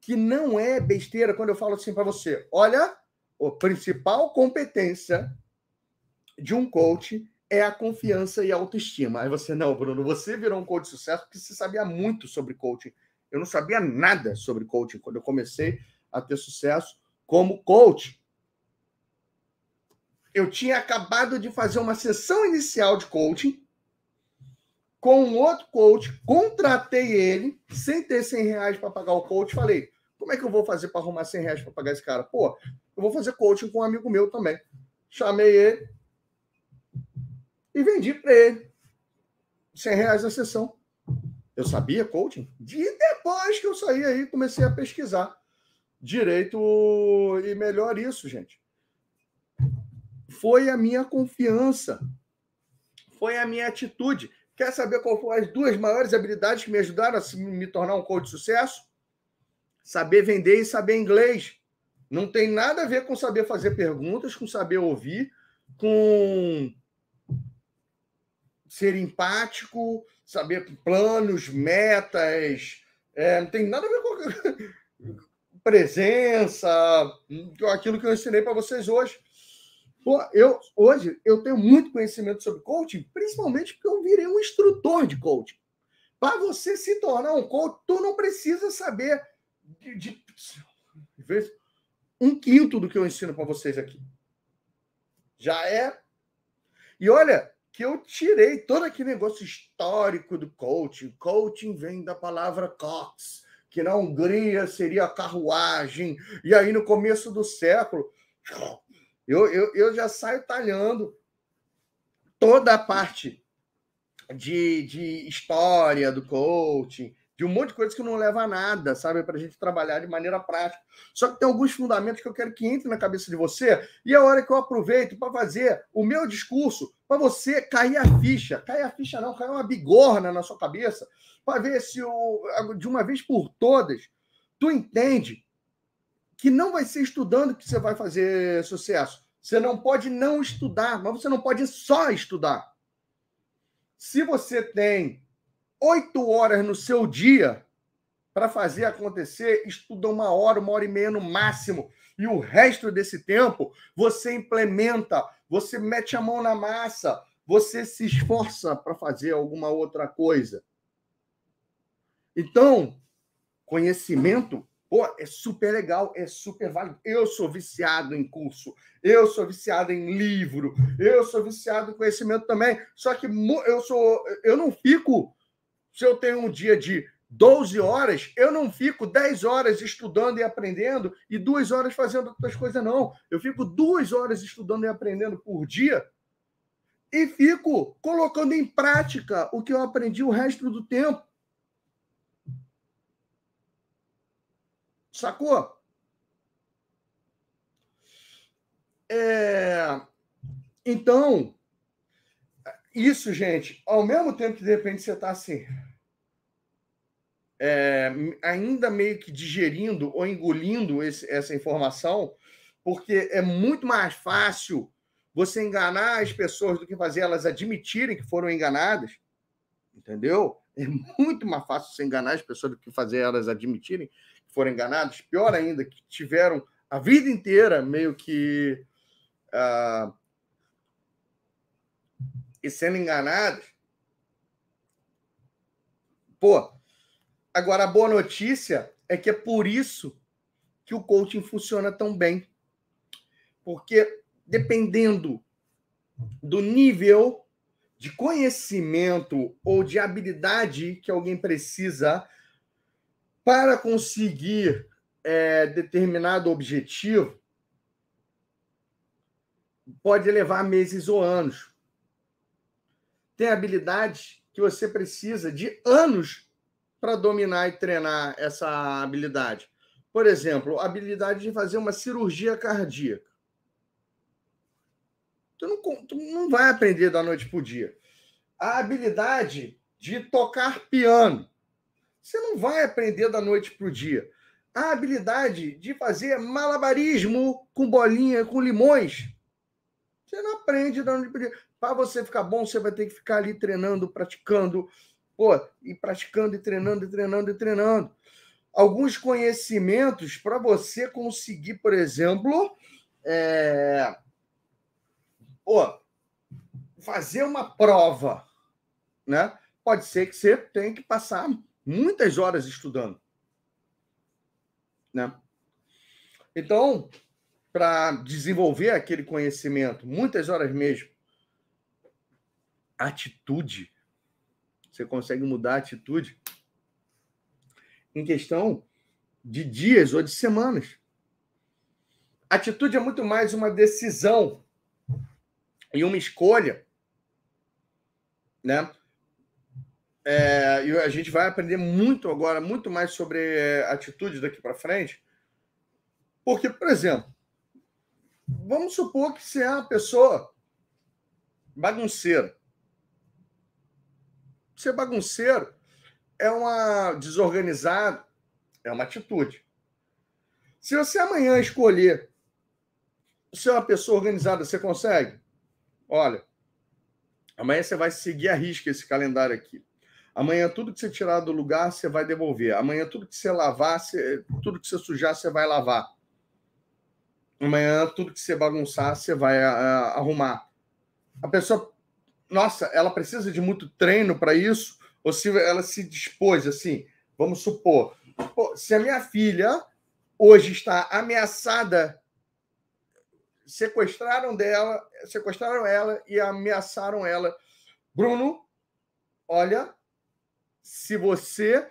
que não é besteira quando eu falo assim para você. Olha, a principal competência de um coach é a confiança e a autoestima. Aí você, não, Bruno, você virou um coach de sucesso porque você sabia muito sobre coaching. Eu não sabia nada sobre coaching quando eu comecei a ter sucesso como coach. Eu tinha acabado de fazer uma sessão inicial de coaching com um outro coach, contratei ele, sem ter 100 reais para pagar o coach, falei, como é que eu vou fazer para arrumar 100 reais para pagar esse cara? Pô, eu vou fazer coaching com um amigo meu também. Chamei ele e vendi para ele 100 reais a sessão. Eu sabia coaching? De depois que eu saí aí, comecei a pesquisar direito e melhor isso, gente. Foi a minha confiança, foi a minha atitude. Quer saber qual foram as duas maiores habilidades que me ajudaram a me tornar um coach de sucesso? Saber vender e saber inglês. Não tem nada a ver com saber fazer perguntas, com saber ouvir, com ser empático, saber planos, metas. É, não tem nada a ver com *laughs* presença, aquilo que eu ensinei para vocês hoje. Pô, eu, hoje eu tenho muito conhecimento sobre coaching, principalmente porque eu virei um instrutor de coaching. Para você se tornar um coach, tu não precisa saber de, de, de um quinto do que eu ensino para vocês aqui. Já é. E olha que eu tirei todo aquele negócio histórico do coaching. Coaching vem da palavra cox, que na Hungria seria carruagem. E aí no começo do século eu, eu, eu já saio talhando toda a parte de, de história do coaching, de um monte de coisa que não leva a nada, sabe? Para a gente trabalhar de maneira prática. Só que tem alguns fundamentos que eu quero que entre na cabeça de você, e é a hora que eu aproveito para fazer o meu discurso, para você cair a ficha. Cair a ficha não, cair uma bigorna na sua cabeça, para ver se de uma vez por todas tu entende que não vai ser estudando que você vai fazer sucesso. Você não pode não estudar, mas você não pode só estudar. Se você tem oito horas no seu dia para fazer acontecer, estuda uma hora, uma hora e meia no máximo. E o resto desse tempo você implementa, você mete a mão na massa, você se esforça para fazer alguma outra coisa. Então, conhecimento Pô, é super legal, é super válido. Eu sou viciado em curso, eu sou viciado em livro, eu sou viciado em conhecimento também. Só que eu sou, eu não fico. Se eu tenho um dia de 12 horas, eu não fico 10 horas estudando e aprendendo e duas horas fazendo outras coisas, não. Eu fico duas horas estudando e aprendendo por dia e fico colocando em prática o que eu aprendi o resto do tempo. Sacou? É... Então, isso, gente, ao mesmo tempo que de repente você está assim, é, ainda meio que digerindo ou engolindo esse, essa informação, porque é muito mais fácil você enganar as pessoas do que fazer elas admitirem que foram enganadas, entendeu? É muito mais fácil você enganar as pessoas do que fazer elas admitirem foram enganados, pior ainda, que tiveram a vida inteira meio que uh, e sendo enganados. Pô, agora a boa notícia é que é por isso que o coaching funciona tão bem. Porque dependendo do nível de conhecimento ou de habilidade que alguém precisa para conseguir é, determinado objetivo, pode levar meses ou anos. Tem habilidades que você precisa de anos para dominar e treinar essa habilidade. Por exemplo, a habilidade de fazer uma cirurgia cardíaca. Tu não, tu não vai aprender da noite para o dia. A habilidade de tocar piano. Você não vai aprender da noite para o dia. A habilidade de fazer malabarismo com bolinha, com limões. Você não aprende da noite para o dia. Para você ficar bom, você vai ter que ficar ali treinando, praticando. Pô, e praticando, e treinando, e treinando, e treinando. Alguns conhecimentos para você conseguir, por exemplo, é... Pô, fazer uma prova, né? Pode ser que você tenha que passar muitas horas estudando. Né? Então, para desenvolver aquele conhecimento, muitas horas mesmo, atitude. Você consegue mudar a atitude em questão de dias ou de semanas. Atitude é muito mais uma decisão e uma escolha, né? É, e a gente vai aprender muito agora, muito mais sobre é, atitude daqui para frente. Porque, por exemplo, vamos supor que você é uma pessoa bagunceira. Ser bagunceiro é uma desorganizado, é uma atitude. Se você amanhã escolher ser uma pessoa organizada, você consegue? Olha, amanhã você vai seguir a risca esse calendário aqui. Amanhã tudo que você tirar do lugar, você vai devolver. Amanhã tudo que você lavar, você, tudo que você sujar, você vai lavar. Amanhã tudo que você bagunçar, você vai a, a, arrumar. A pessoa, nossa, ela precisa de muito treino para isso? Ou se ela se dispôs assim, vamos supor, pô, se a minha filha hoje está ameaçada, sequestraram dela, sequestraram ela e ameaçaram ela. Bruno, olha, se você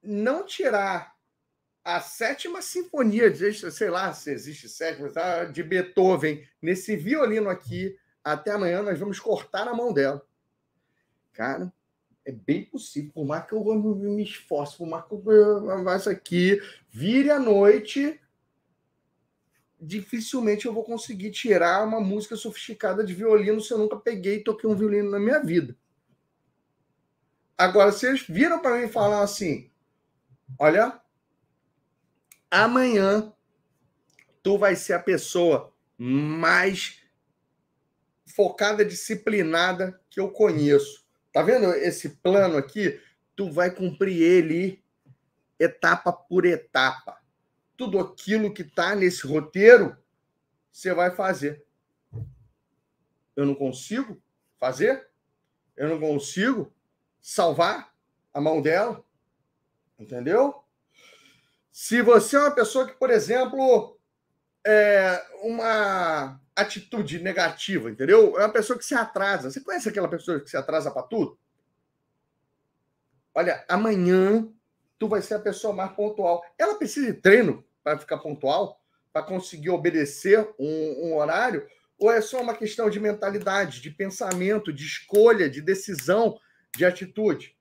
não tirar a sétima sinfonia, sei lá se existe sétima, tá? de Beethoven, nesse violino aqui, até amanhã nós vamos cortar a mão dela. Cara, é bem possível, por mais que eu me esforce, por mais que eu faça aqui, vire à noite, dificilmente eu vou conseguir tirar uma música sofisticada de violino se eu nunca peguei e toquei um violino na minha vida. Agora, se eles viram para mim e assim: olha, amanhã tu vai ser a pessoa mais focada, disciplinada que eu conheço. Tá vendo esse plano aqui? Tu vai cumprir ele etapa por etapa. Tudo aquilo que está nesse roteiro, você vai fazer. Eu não consigo fazer? Eu não consigo salvar a mão dela. Entendeu? Se você é uma pessoa que, por exemplo, é uma atitude negativa, entendeu? É uma pessoa que se atrasa. Você conhece aquela pessoa que se atrasa para tudo? Olha, amanhã tu vai ser a pessoa mais pontual. Ela precisa de treino para ficar pontual, para conseguir obedecer um, um horário, ou é só uma questão de mentalidade, de pensamento, de escolha, de decisão de atitude.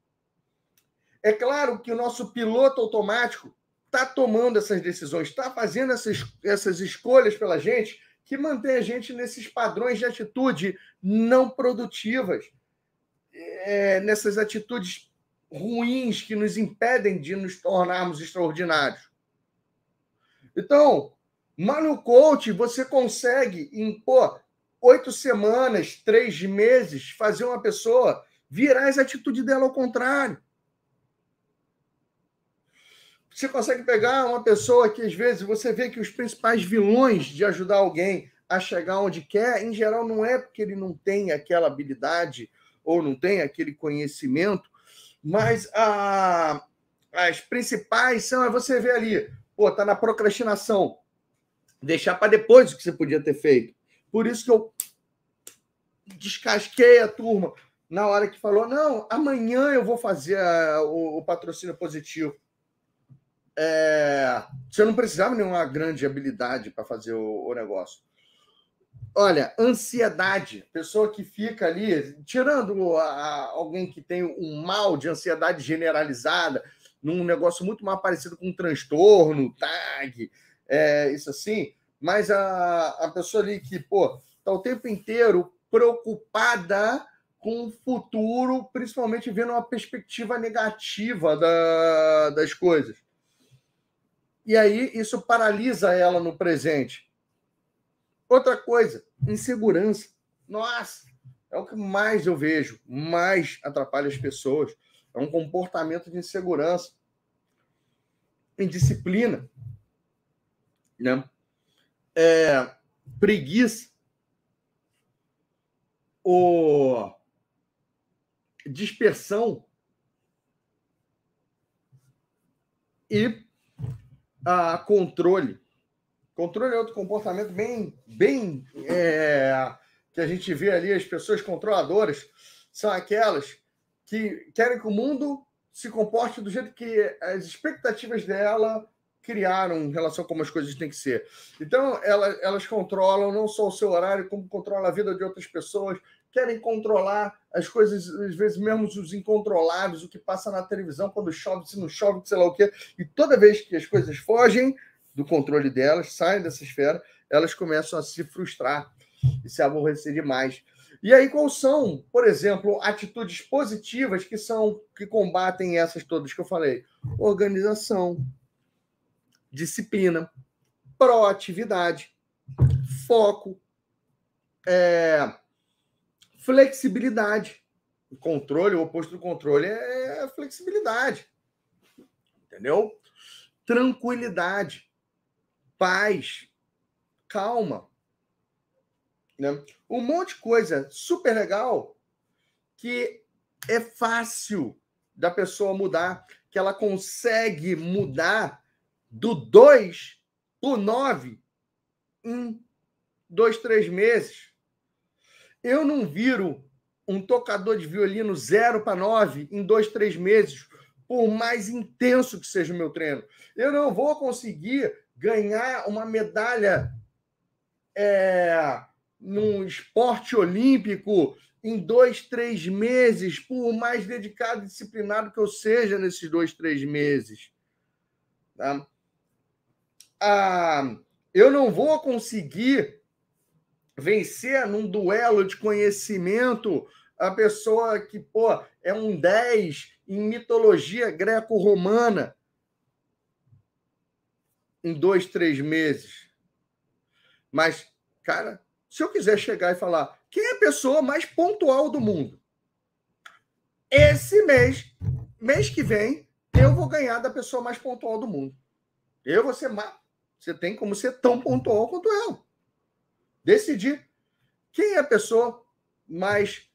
É claro que o nosso piloto automático está tomando essas decisões, está fazendo essas, essas escolhas pela gente que mantém a gente nesses padrões de atitude não produtivas, é, nessas atitudes ruins que nos impedem de nos tornarmos extraordinários. Então, no coach, você consegue, pô, oito semanas, três meses, fazer uma pessoa virar as atitudes dela ao contrário. Você consegue pegar uma pessoa que, às vezes, você vê que os principais vilões de ajudar alguém a chegar onde quer, em geral, não é porque ele não tem aquela habilidade ou não tem aquele conhecimento, mas a, as principais são, é você ver ali, pô, tá na procrastinação, deixar para depois o que você podia ter feito. Por isso que eu descasquei a turma na hora que falou: não, amanhã eu vou fazer a, o, o, patrocínio positivo. É, você não precisava de nenhuma grande habilidade para fazer o, o, negócio. Olha, ansiedade, pessoa que fica ali, tirando a, a, alguém que tem um mal de ansiedade generalizada, num negócio muito mais parecido com um transtorno, tag, é, isso assim, mas a, a pessoa ali que, pô, tá o tempo inteiro preocupada com o futuro, principalmente vendo uma perspectiva negativa da, das coisas. E aí isso paralisa ela no presente. Outra coisa, insegurança. Nossa, é o que mais eu vejo, mais atrapalha as pessoas. É um comportamento de insegurança, indisciplina, né? É, preguiça. Dispersão e a controle. Controle é outro comportamento bem, bem é, que a gente vê ali, as pessoas controladoras são aquelas que querem que o mundo se comporte do jeito que as expectativas dela criaram em relação a como as coisas têm que ser. Então, elas, elas controlam não só o seu horário, como controlam a vida de outras pessoas, querem controlar as coisas, às vezes mesmo os incontroláveis, o que passa na televisão, quando chove, se não chove, sei lá o quê. E toda vez que as coisas fogem do controle delas, saem dessa esfera, elas começam a se frustrar e se aborrecer demais. E aí, quais são, por exemplo, atitudes positivas que são que combatem essas todas que eu falei? Organização, disciplina, proatividade, foco, é, flexibilidade. O controle, o oposto do controle é flexibilidade. Entendeu? Tranquilidade, paz, calma. Né? Um monte de coisa super legal que é fácil da pessoa mudar, que ela consegue mudar do 2 para o 9 em dois, três meses. Eu não viro um tocador de violino 0 para 9 em dois, três meses, por mais intenso que seja o meu treino. Eu não vou conseguir ganhar uma medalha é, num esporte olímpico em dois, três meses, por mais dedicado e disciplinado que eu seja nesses dois, três meses. Tá? Ah, eu não vou conseguir vencer num duelo de conhecimento a pessoa que, pô, é um 10 em mitologia greco-romana em dois, três meses. Mas, cara, se eu quiser chegar e falar quem é a pessoa mais pontual do mundo, esse mês, mês que vem, eu vou ganhar da pessoa mais pontual do mundo. Eu vou ser mais. Você tem como ser tão pontual quanto ela. Decidir quem é a pessoa mais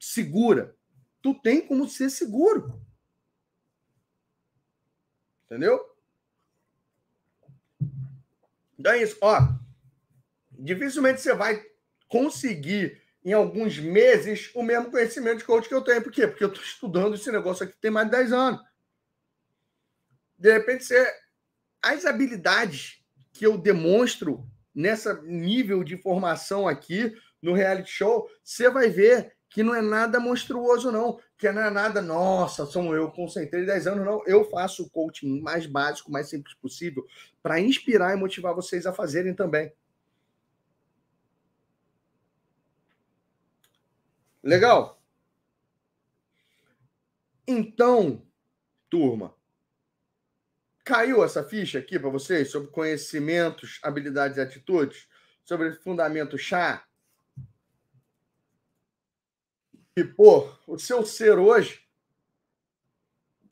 segura. Tu tem como ser seguro. Entendeu? Então é isso. Ó, dificilmente você vai conseguir em alguns meses o mesmo conhecimento de coach que eu tenho. Por quê? Porque eu estou estudando esse negócio aqui tem mais de 10 anos. De repente, você... as habilidades que eu demonstro nessa nível de formação aqui no reality show, você vai ver que não é nada monstruoso, não. Que não é nada, nossa, sou eu, concentrei 10 anos, não. Eu faço o coaching mais básico, mais simples possível, para inspirar e motivar vocês a fazerem também. Legal? Então, turma, caiu essa ficha aqui para vocês sobre conhecimentos, habilidades e atitudes, sobre fundamento chá? E, pô, o seu ser hoje,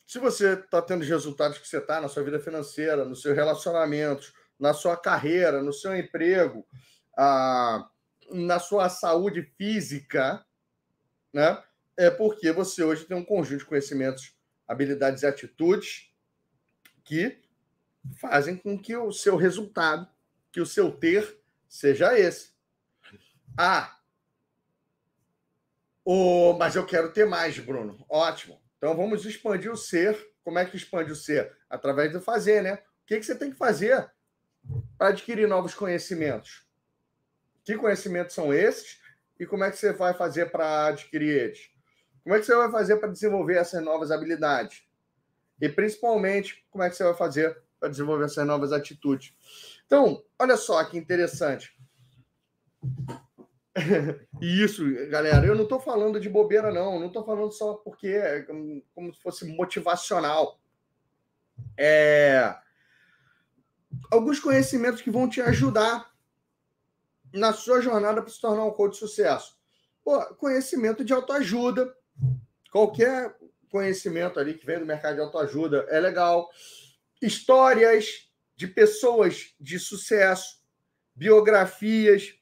se você está tendo os resultados que você está na sua vida financeira, nos seus relacionamentos, na sua carreira, no seu emprego, ah, na sua saúde física, né? É porque você hoje tem um conjunto de conhecimentos, habilidades e atitudes que fazem com que o seu resultado, que o seu ter, seja esse. Ah, oh, mas eu quero ter mais, Bruno. Ótimo. Então vamos expandir o ser. Como é que expande o ser? Através do fazer, né? O que, que você tem que fazer para adquirir novos conhecimentos? Que conhecimentos são esses? E como é que você vai fazer para adquirir eles? Como é que você vai fazer para desenvolver essas novas habilidades? E principalmente, como é que você vai fazer para desenvolver essas novas atitudes? Então, olha só que interessante. *laughs* E isso, galera, eu não estou falando de bobeira, não. Não estou falando só porque é como, como se fosse motivacional. É... Alguns conhecimentos que vão te ajudar na sua jornada para se tornar um coach de sucesso? Pô, conhecimento de autoajuda. Qualquer conhecimento ali que vem do mercado de autoajuda é legal. Histórias de pessoas de sucesso, biografias.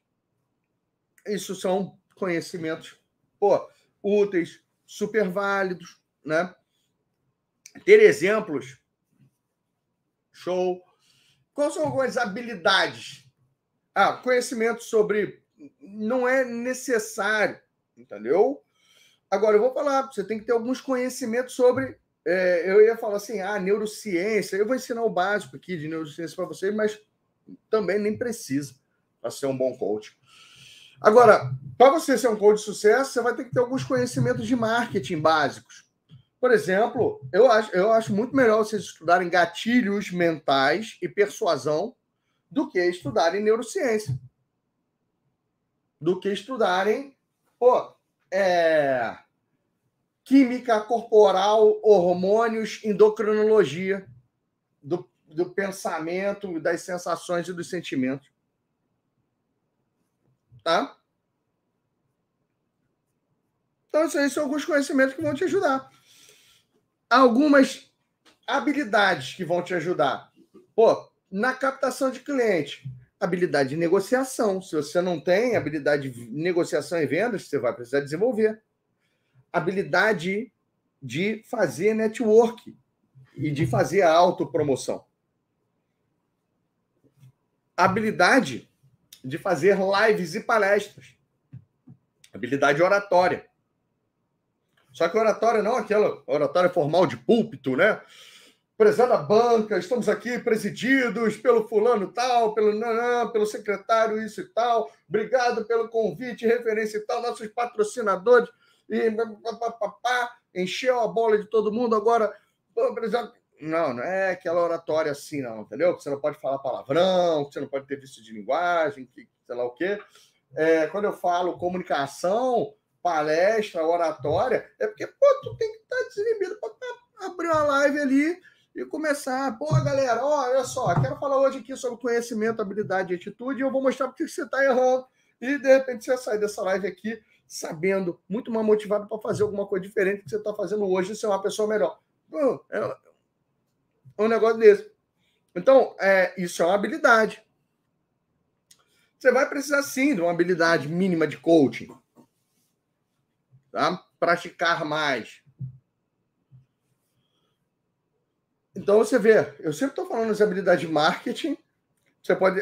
Isso são conhecimentos pô, úteis, super válidos, né? Ter exemplos. Show. Quais são algumas habilidades ah, conhecimento sobre. Não é necessário, entendeu? Agora, eu vou falar, você tem que ter alguns conhecimentos sobre. É, eu ia falar assim, ah, neurociência. Eu vou ensinar o básico aqui de neurociência para vocês, mas também nem precisa para ser um bom coach. Agora, para você ser um coach de sucesso, você vai ter que ter alguns conhecimentos de marketing básicos. Por exemplo, eu acho, eu acho muito melhor vocês estudarem gatilhos mentais e persuasão do que estudarem neurociência. Do que estudarem, pô, é, química corporal, hormônios, endocrinologia do, do pensamento, das sensações e dos sentimentos. Tá? Então, isso aí são alguns conhecimentos que vão te ajudar. Algumas habilidades que vão te ajudar. Pô, na captação de cliente, habilidade de negociação. Se você não tem habilidade de negociação e vendas, você vai precisar desenvolver. Habilidade de fazer network e de fazer a autopromoção. Habilidade de fazer lives e palestras. Habilidade oratória. Só que oratória não aquela oratória formal de púlpito, né? Prezada banca, estamos aqui presididos pelo fulano tal, pelo nanã, pelo secretário isso e tal. Obrigado pelo convite, referência e tal, nossos patrocinadores. E papapá, encheu a bola de todo mundo. Agora, não, não é aquela oratória assim, não, entendeu? Que você não pode falar palavrão, que você não pode ter vício de linguagem, que sei lá o quê. É, quando eu falo comunicação, palestra, oratória, é porque, pô, tu tem que estar tá desinibido para abrir uma live ali e começar. Pô, galera, ó, olha só, quero falar hoje aqui sobre conhecimento, habilidade e atitude, e eu vou mostrar porque você está errando. E de repente você sai dessa live aqui sabendo, muito mais motivado para fazer alguma coisa diferente que você está fazendo hoje e ser uma pessoa melhor. Pô, é um negócio desse. Então, é, isso é uma habilidade. Você vai precisar sim de uma habilidade mínima de coaching. Tá? Praticar mais. Então você vê, eu sempre estou falando de habilidade de marketing. Você pode.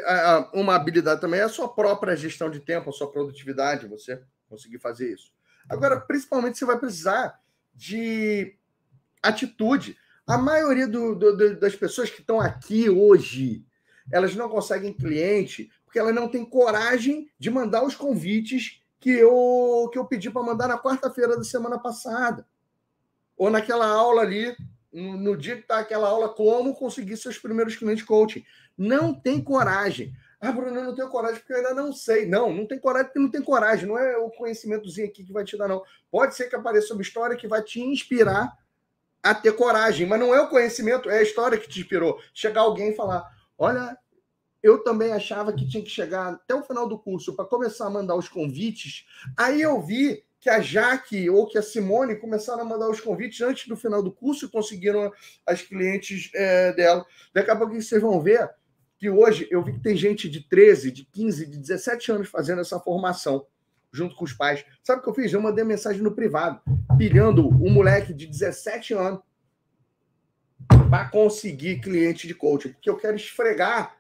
Uma habilidade também é a sua própria gestão de tempo, a sua produtividade, você conseguir fazer isso. Agora, principalmente, você vai precisar de atitude. A maioria do, do, das pessoas que estão aqui hoje, elas não conseguem cliente porque elas não têm coragem de mandar os convites que eu, que eu pedi para mandar na quarta-feira da semana passada. Ou naquela aula ali no dia que está aquela aula, como conseguir seus primeiros clientes coaching. Não tem coragem. Ah, Bruno, eu não tenho coragem porque eu ainda não sei. Não, não tem coragem porque não tem coragem. Não é o conhecimentozinho aqui que vai te dar, não. Pode ser que apareça uma história que vai te inspirar a ter coragem, mas não é o conhecimento, é a história que te inspirou. Chegar alguém e falar: Olha, eu também achava que tinha que chegar até o final do curso para começar a mandar os convites. Aí eu vi que a Jaque ou que a Simone começaram a mandar os convites antes do final do curso e conseguiram as clientes é, dela. Daqui a pouco vocês vão ver que hoje eu vi que tem gente de 13, de 15, de 17 anos fazendo essa formação junto com os pais. Sabe o que eu fiz? Eu mandei mensagem no privado, pilhando um moleque de 17 anos para conseguir cliente de coaching, porque eu quero esfregar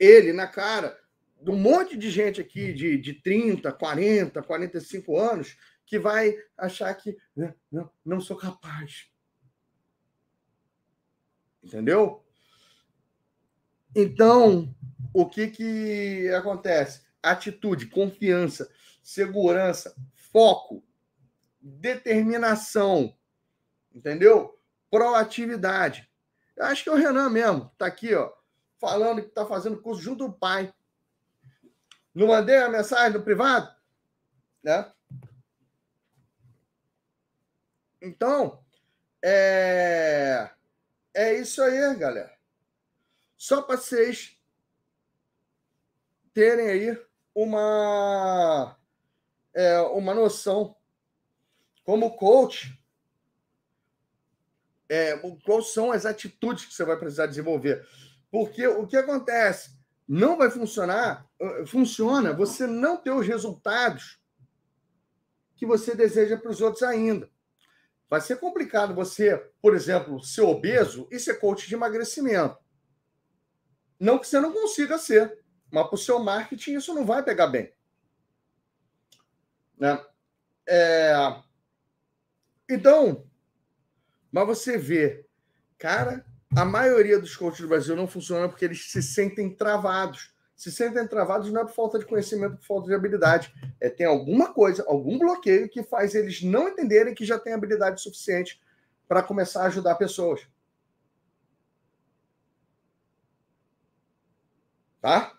ele na cara de um monte de gente aqui de, de 30, 40, 45 anos que vai achar que não, não, não sou capaz. Entendeu? Então, o que, que acontece? Atitude, confiança, segurança, foco, determinação, entendeu? Proatividade. Eu acho que é o Renan mesmo, tá aqui, ó, falando que tá fazendo curso junto do pai. Não mandei a mensagem no privado? Né? Então, é, é isso aí, galera. Só para vocês terem aí uma, é, uma noção. Como coach, é, quais são as atitudes que você vai precisar desenvolver? Porque o que acontece? não vai funcionar, funciona você não ter os resultados que você deseja para os outros ainda. Vai ser complicado você, por exemplo, ser obeso e ser coach de emagrecimento. Não que você não consiga ser, mas para o seu marketing isso não vai pegar bem. Né? É... Então, mas você vê, cara, a maioria dos coaches do Brasil não funciona porque eles se sentem travados. Se sentem travados não é por falta de conhecimento, por falta de habilidade. É tem alguma coisa, algum bloqueio que faz eles não entenderem que já têm habilidade suficiente para começar a ajudar pessoas. Tá?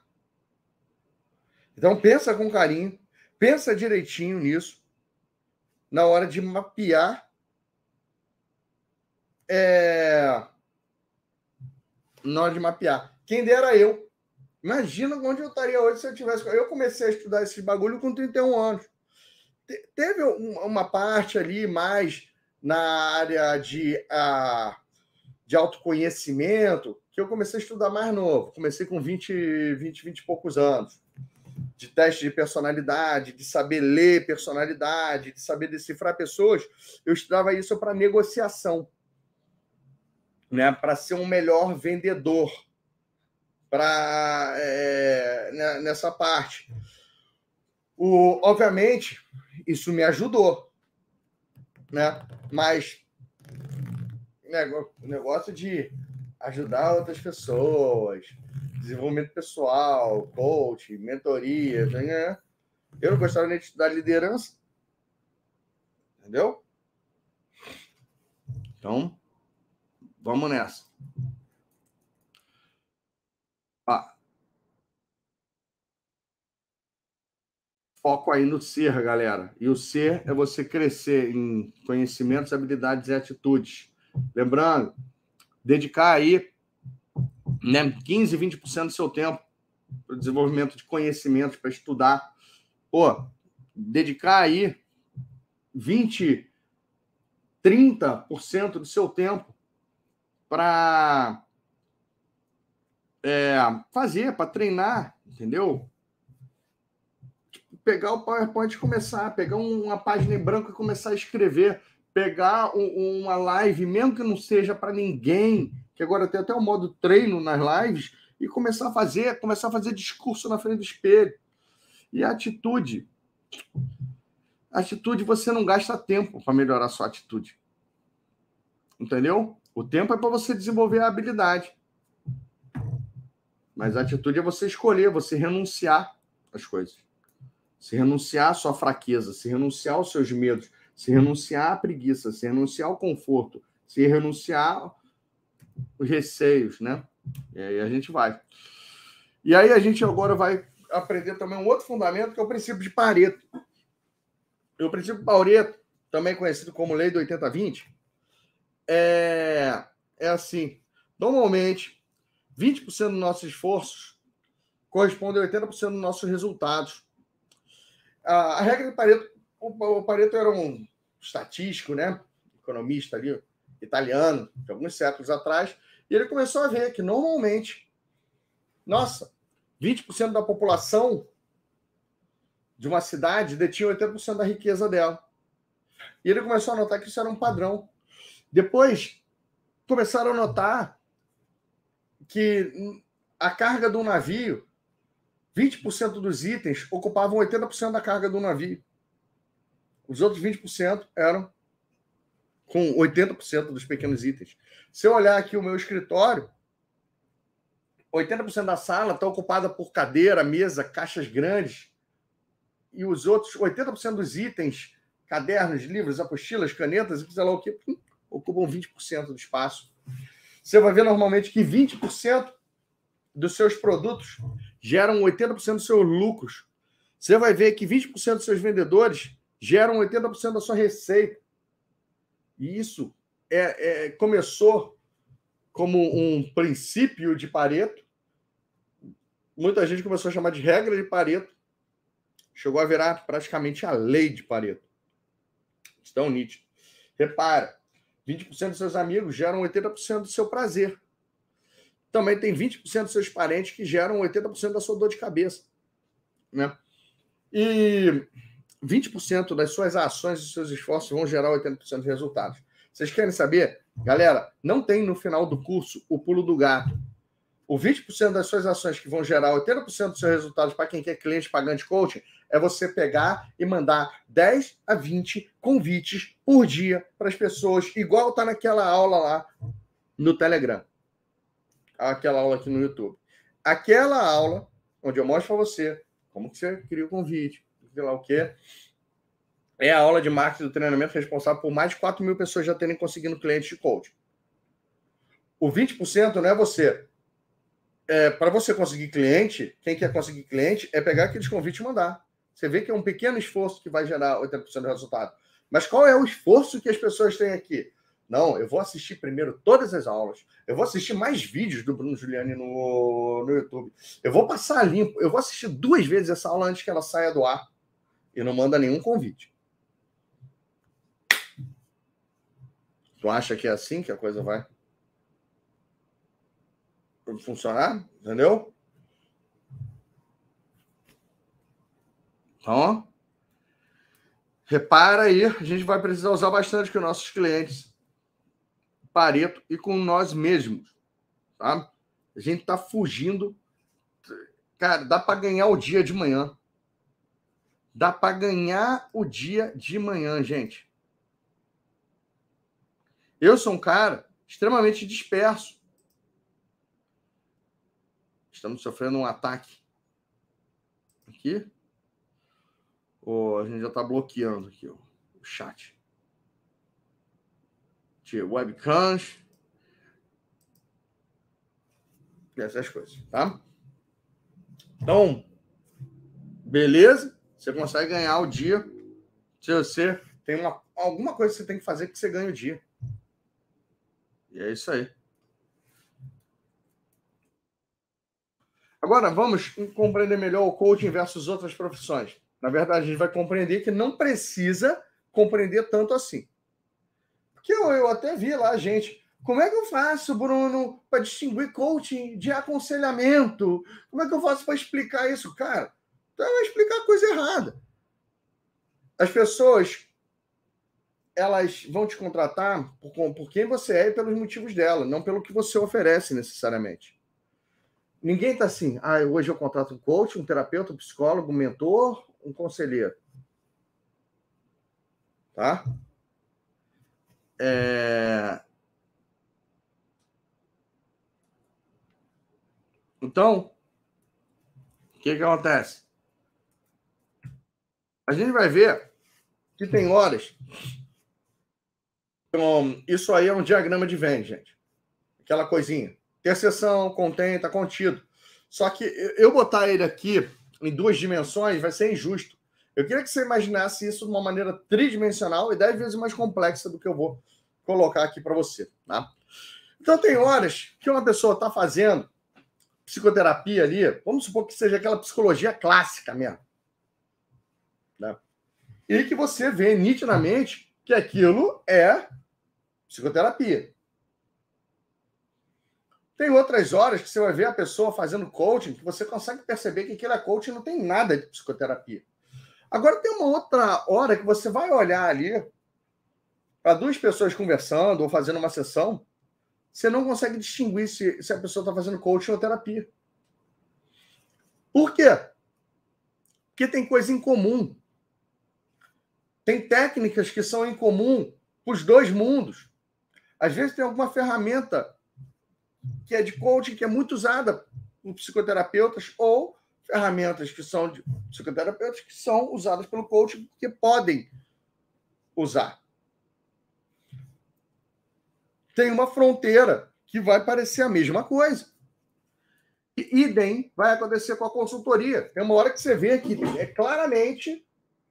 Então pensa com carinho, pensa direitinho nisso na hora de mapear é... na hora de mapear. Quem dera eu. Imagina onde eu estaria hoje se eu tivesse. Eu comecei a estudar esse bagulho com 31 anos. Teve uma parte ali mais na área de, uh, de autoconhecimento que eu comecei a estudar mais novo. Comecei com 20, 20, 20 e poucos anos. De teste de personalidade, de saber ler personalidade, de saber decifrar pessoas. Eu estudava isso para negociação, né? para ser um melhor vendedor para é, né, nessa parte. O, obviamente, isso me ajudou, né? Mas negócio de ajudar outras pessoas, desenvolvimento pessoal, coach, mentoria, né? eu não gostava nem de estudar liderança, entendeu? Então, vamos nessa. Ah. Foco aí no ser, galera. E o ser é você crescer em conhecimentos, habilidades e atitudes. Lembrando, dedicar aí né, 15, 20% do seu tempo para o desenvolvimento de conhecimentos, para estudar. Pô, dedicar aí 20, 30% do seu tempo para é, fazer, para treinar, entendeu? Tipo, pegar o PowerPoint e começar, pegar uma página em branco e começar a escrever, pegar um, uma live, mesmo que não seja para ninguém, que agora tem até o modo treino nas lives, e começar a fazer, começar a fazer discurso na frente do espelho. E a atitude. atitude, você não gasta tempo para melhorar a sua atitude. Entendeu? O tempo é para você desenvolver a habilidade. Mas a atitude é você escolher, você renunciar às coisas. Se renunciar à sua fraqueza, se renunciar aos seus medos, se renunciar à preguiça, se renunciar ao conforto, se renunciar os receios, né? E aí a gente vai. E aí a gente agora vai aprender também um outro fundamento, que é o princípio de Pareto. E o princípio de Pareto, também conhecido como lei do 80-20, é, é assim: normalmente 20% dos nossos esforços corresponde a 80% dos nossos resultados. A, a regra de Pareto, o, Pareto era um estatístico, né? economista ali, italiano, de alguns séculos atrás, e ele começou a ver que normalmente, nossa, 20% da população de uma cidade detinha 80% da riqueza dela. E ele começou a notar que isso era um padrão. Depois, começaram a notar que a carga do navio, 20% dos itens ocupavam 80% da carga do navio. Os outros 20% eram com 80% dos pequenos itens. Se eu olhar aqui o meu escritório, 80% da sala está ocupada por cadeira, mesa, caixas grandes. E os outros, 80% dos itens, cadernos, livros, apostilas, canetas, sei lá o que, ocupam 20% do espaço. Você vai ver normalmente que 20% dos seus produtos geram 80% dos seus lucros. Você vai ver que 20% dos seus vendedores geram 80% da sua receita. E isso é, é, começou como um princípio de Pareto. Muita gente começou a chamar de regra de Pareto. Chegou a virar praticamente a lei de Pareto. Estão nítido. Repara, 20% dos seus amigos geram 80% do seu prazer. Também tem 20% dos seus parentes que geram 80% da sua dor de cabeça. Né? E 20% das suas ações e seus esforços vão gerar 80% de resultados. Vocês querem saber? Galera, não tem no final do curso o pulo do gato. O 20% das suas ações que vão gerar 80% dos seus resultados para quem quer cliente pagante coaching é você pegar e mandar 10 a 20 convites por dia para as pessoas, igual está naquela aula lá no Telegram. Aquela aula aqui no YouTube. Aquela aula onde eu mostro para você como que você cria o convite, sei lá o quê. É a aula de marketing do treinamento responsável por mais de 4 mil pessoas já terem conseguido clientes de coaching. O 20% não é você é, para você conseguir cliente, quem quer conseguir cliente é pegar aqueles convites e mandar. Você vê que é um pequeno esforço que vai gerar 80% do resultado. Mas qual é o esforço que as pessoas têm aqui? Não, eu vou assistir primeiro todas as aulas. Eu vou assistir mais vídeos do Bruno Giuliani no, no YouTube. Eu vou passar limpo. Eu vou assistir duas vezes essa aula antes que ela saia do ar. E não manda nenhum convite. Tu acha que é assim que a coisa vai funcionar? Entendeu? Então, repara aí, a gente vai precisar usar bastante com nossos clientes Pareto e com nós mesmos, tá? A gente tá fugindo. Cara, dá para ganhar o dia de manhã. Dá para ganhar o dia de manhã, gente. Eu sou um cara extremamente disperso. Estamos sofrendo um ataque aqui. Oh, a gente já está bloqueando aqui ó, o chat de webcams, essas coisas, tá? Então, beleza? Você consegue ganhar o dia se você tem uma, alguma coisa que você tem que fazer que você ganha o dia. E é isso aí. Agora, vamos compreender melhor o coaching versus outras profissões. Na verdade, a gente vai compreender que não precisa compreender tanto assim que eu, eu até vi lá, gente. Como é que eu faço, Bruno, para distinguir coaching de aconselhamento? Como é que eu faço para explicar isso? Cara, tu vai explicar a coisa errada. As pessoas elas vão te contratar por, por quem você é e pelos motivos dela, não pelo que você oferece necessariamente. Ninguém está assim, ah, hoje eu contrato um coach, um terapeuta, um psicólogo, um mentor, um conselheiro. Tá? É... Então, o que, que acontece? A gente vai ver que tem horas. Então, isso aí é um diagrama de Venn, gente. Aquela coisinha. Ter sessão, contém, tá contido. Só que eu botar ele aqui em duas dimensões vai ser injusto. Eu queria que você imaginasse isso de uma maneira tridimensional e dez vezes mais complexa do que eu vou colocar aqui para você. Tá? Então, tem horas que uma pessoa está fazendo psicoterapia ali, vamos supor que seja aquela psicologia clássica mesmo. E que você vê nitidamente que aquilo é psicoterapia. Tem outras horas que você vai ver a pessoa fazendo coaching que você consegue perceber que aquilo é coaching não tem nada de psicoterapia. Agora tem uma outra hora que você vai olhar ali para duas pessoas conversando ou fazendo uma sessão, você não consegue distinguir se, se a pessoa está fazendo coaching ou terapia. Por quê? Porque tem coisa em comum. Tem técnicas que são em comum para os dois mundos. Às vezes tem alguma ferramenta que é de coaching que é muito usada por psicoterapeutas ou ferramentas que são de psicoterapeutas que são usadas pelo coaching que podem usar. Tem uma fronteira que vai parecer a mesma coisa. E idem vai acontecer com a consultoria. Tem uma hora que você vê que é claramente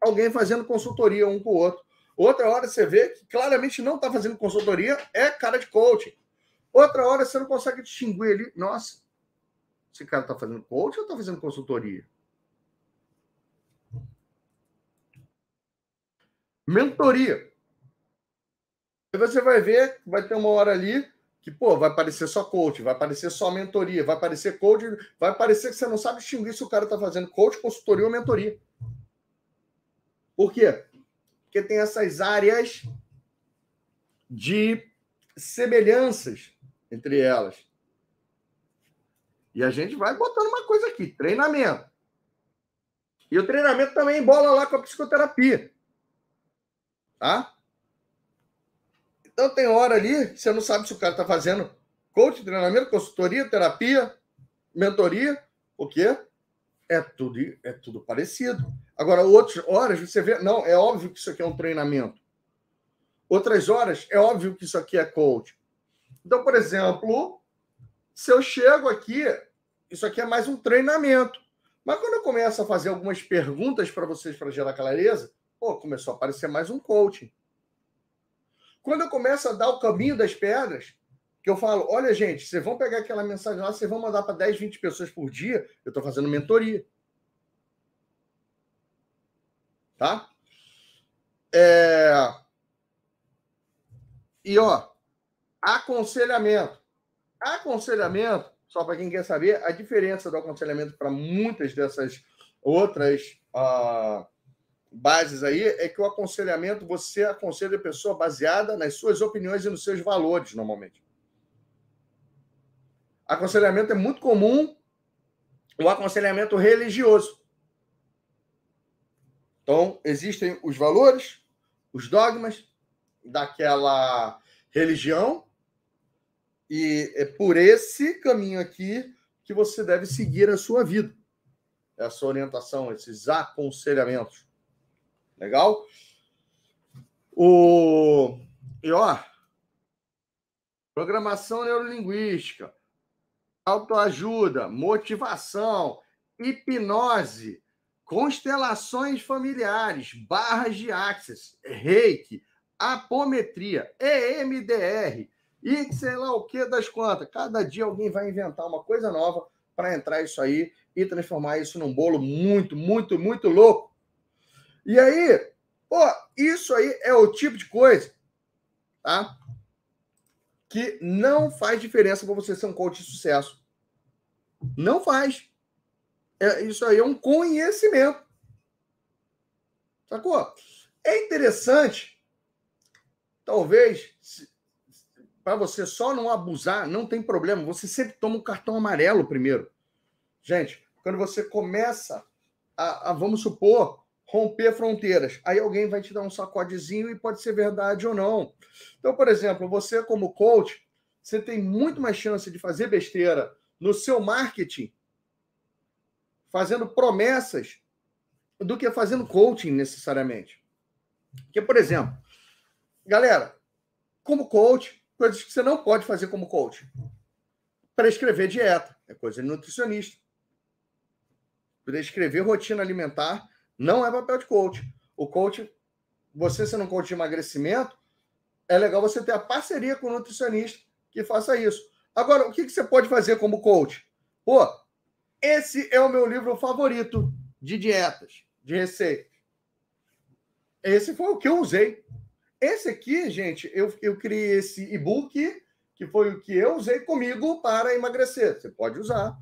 alguém fazendo consultoria um com o outro. Outra hora você vê que claramente não está fazendo consultoria, é cara de coaching. Outra hora você não consegue distinguir ali, nossa, esse cara está fazendo coaching ou está fazendo consultoria? Mentoria. Aí você vai ver, vai ter uma hora ali que, pô, vai aparecer só coach, vai aparecer só mentoria, vai aparecer coach, vai parecer que você não sabe distinguir se o cara está fazendo coach, consultoria ou mentoria. Por quê? Porque tem essas áreas de semelhanças entre elas. E a gente vai botando uma coisa aqui: treinamento. E o treinamento também bola lá com a psicoterapia. Tá? Então tem hora ali que você não sabe se o cara está fazendo coach, treinamento, consultoria, terapia, mentoria, o quê? É tudo, é tudo parecido. Agora, outras horas você vê, não, é óbvio que isso aqui é um treinamento. Outras horas, é óbvio que isso aqui é coach. Então, por exemplo, se eu chego aqui isso aqui é mais um treinamento. Mas quando eu começo a fazer algumas perguntas para vocês para gerar clareza, pô, começou a aparecer mais um coaching. Quando eu começo a dar o caminho das pedras, que eu falo, olha, gente, vocês vão pegar aquela mensagem lá, vocês vão mandar para 10, 20 pessoas por dia, eu estou fazendo mentoria. Tá? É... E, ó, aconselhamento. Aconselhamento, só para quem quer saber, a diferença do aconselhamento para muitas dessas outras uh, bases aí é que o aconselhamento, você aconselha a pessoa baseada nas suas opiniões e nos seus valores, normalmente. Aconselhamento é muito comum o aconselhamento religioso. Então, existem os valores, os dogmas daquela religião, e é por esse caminho aqui que você deve seguir a sua vida. Essa orientação, esses aconselhamentos. Legal? O... E ó, programação neurolinguística, autoajuda, motivação, hipnose, constelações familiares, barras de axis, reiki, apometria, EMDR e sei lá o que das quantas. Cada dia alguém vai inventar uma coisa nova para entrar isso aí e transformar isso num bolo muito, muito, muito louco. E aí, pô, isso aí é o tipo de coisa, tá? Que não faz diferença para você ser um coach de sucesso. Não faz. É, isso aí é um conhecimento. Sacou? É interessante, talvez, para você só não abusar, não tem problema. Você sempre toma um cartão amarelo primeiro. Gente, quando você começa a, a vamos supor, romper fronteiras. Aí alguém vai te dar um sacodezinho e pode ser verdade ou não. Então, por exemplo, você como coach, você tem muito mais chance de fazer besteira no seu marketing, fazendo promessas, do que fazendo coaching necessariamente. Porque, por exemplo, galera, como coach, coisas que você não pode fazer como coach. Prescrever dieta, é coisa de nutricionista. Prescrever rotina alimentar não é papel de coach. O coach, você sendo um coach de emagrecimento, é legal você ter a parceria com o nutricionista que faça isso. Agora, o que você pode fazer como coach? Pô, esse é o meu livro favorito de dietas, de receitas. Esse foi o que eu usei. Esse aqui, gente, eu, eu criei esse e-book, que foi o que eu usei comigo para emagrecer. Você pode usar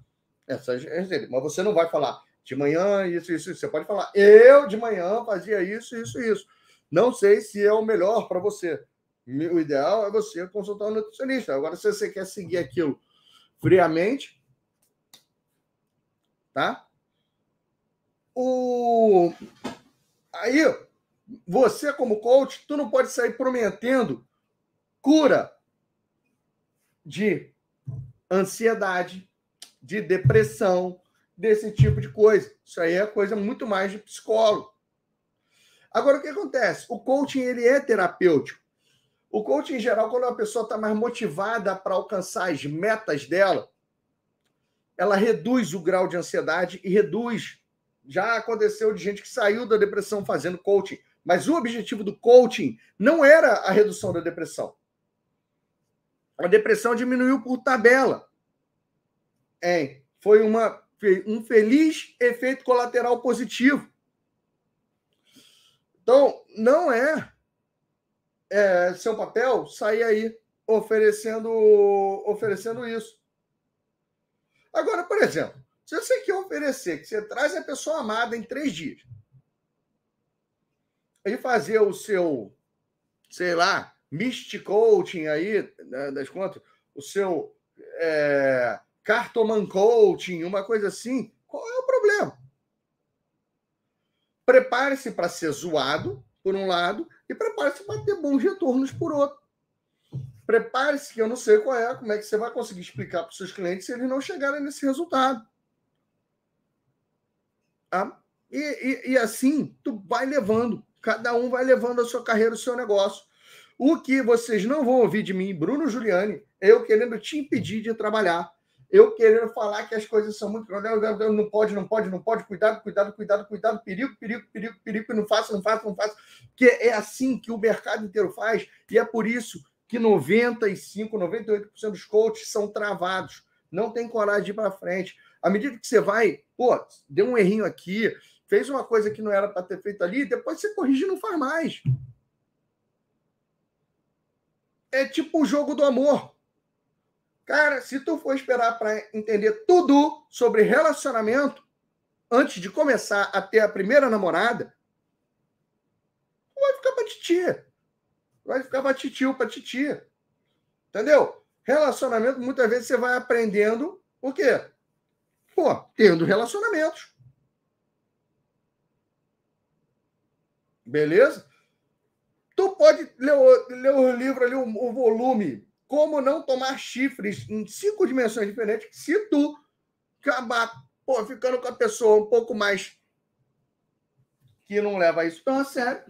essas receitas, mas você não vai falar, de manhã, isso, isso, isso. Você pode falar, eu de manhã fazia isso, isso, isso. Não sei se é o melhor para você. O ideal é você consultar um nutricionista. Agora, se você quer seguir aquilo friamente, tá? O... Aí, você como coach, tu não pode sair prometendo cura de ansiedade, de depressão, desse tipo de coisa. Isso aí é coisa muito mais de psicólogo. Agora, o que acontece? O coaching ele é terapêutico. O coaching, em geral, quando a pessoa está mais motivada para alcançar as metas dela, ela reduz o grau de ansiedade e reduz. Já aconteceu de gente que saiu da depressão fazendo coaching, mas o objetivo do coaching não era a redução da depressão. A depressão diminuiu por tabela. É, foi uma um feliz efeito colateral positivo. Então, não é, é seu papel sair aí oferecendo, oferecendo isso. Agora, por exemplo, se você quer oferecer que você traz a pessoa amada em três dias e fazer o seu, sei lá, Mystic Coaching aí, né, das contas, o seu é, Cartoman Coaching, uma coisa assim, qual é o problema? Prepare-se para ser zoado, por um lado, e prepare-se para ter bons retornos, por outro. Prepare-se, que eu não sei qual é, como é que você vai conseguir explicar para os seus clientes se eles não chegarem nesse resultado. Tá? E, e, e assim, tu vai levando, cada um vai levando a sua carreira, o seu negócio. O que vocês não vão ouvir de mim, Bruno Giuliani, eu querendo te impedir de trabalhar eu querendo falar que as coisas são muito. Não pode, não pode, não pode, cuidado, cuidado, cuidado, cuidado, perigo, perigo, perigo, perigo, não faça, não faça, não faça. Porque é assim que o mercado inteiro faz, e é por isso que 95, 98% dos coaches são travados, não tem coragem de ir para frente. À medida que você vai, pô, deu um errinho aqui, fez uma coisa que não era para ter feito ali, depois você corrige e não faz mais. É tipo o jogo do amor. Cara, se tu for esperar para entender tudo sobre relacionamento antes de começar a ter a primeira namorada, tu vai ficar para titia. Vai ficar para titio, para titia. Entendeu? Relacionamento, muitas vezes você vai aprendendo o quê? Pô, tendo relacionamentos. Beleza? Tu pode ler o, ler o livro ali, o, o volume como não tomar chifres em cinco dimensões diferentes, se tu acabar pô, ficando com a pessoa um pouco mais que não leva isso tão a sério,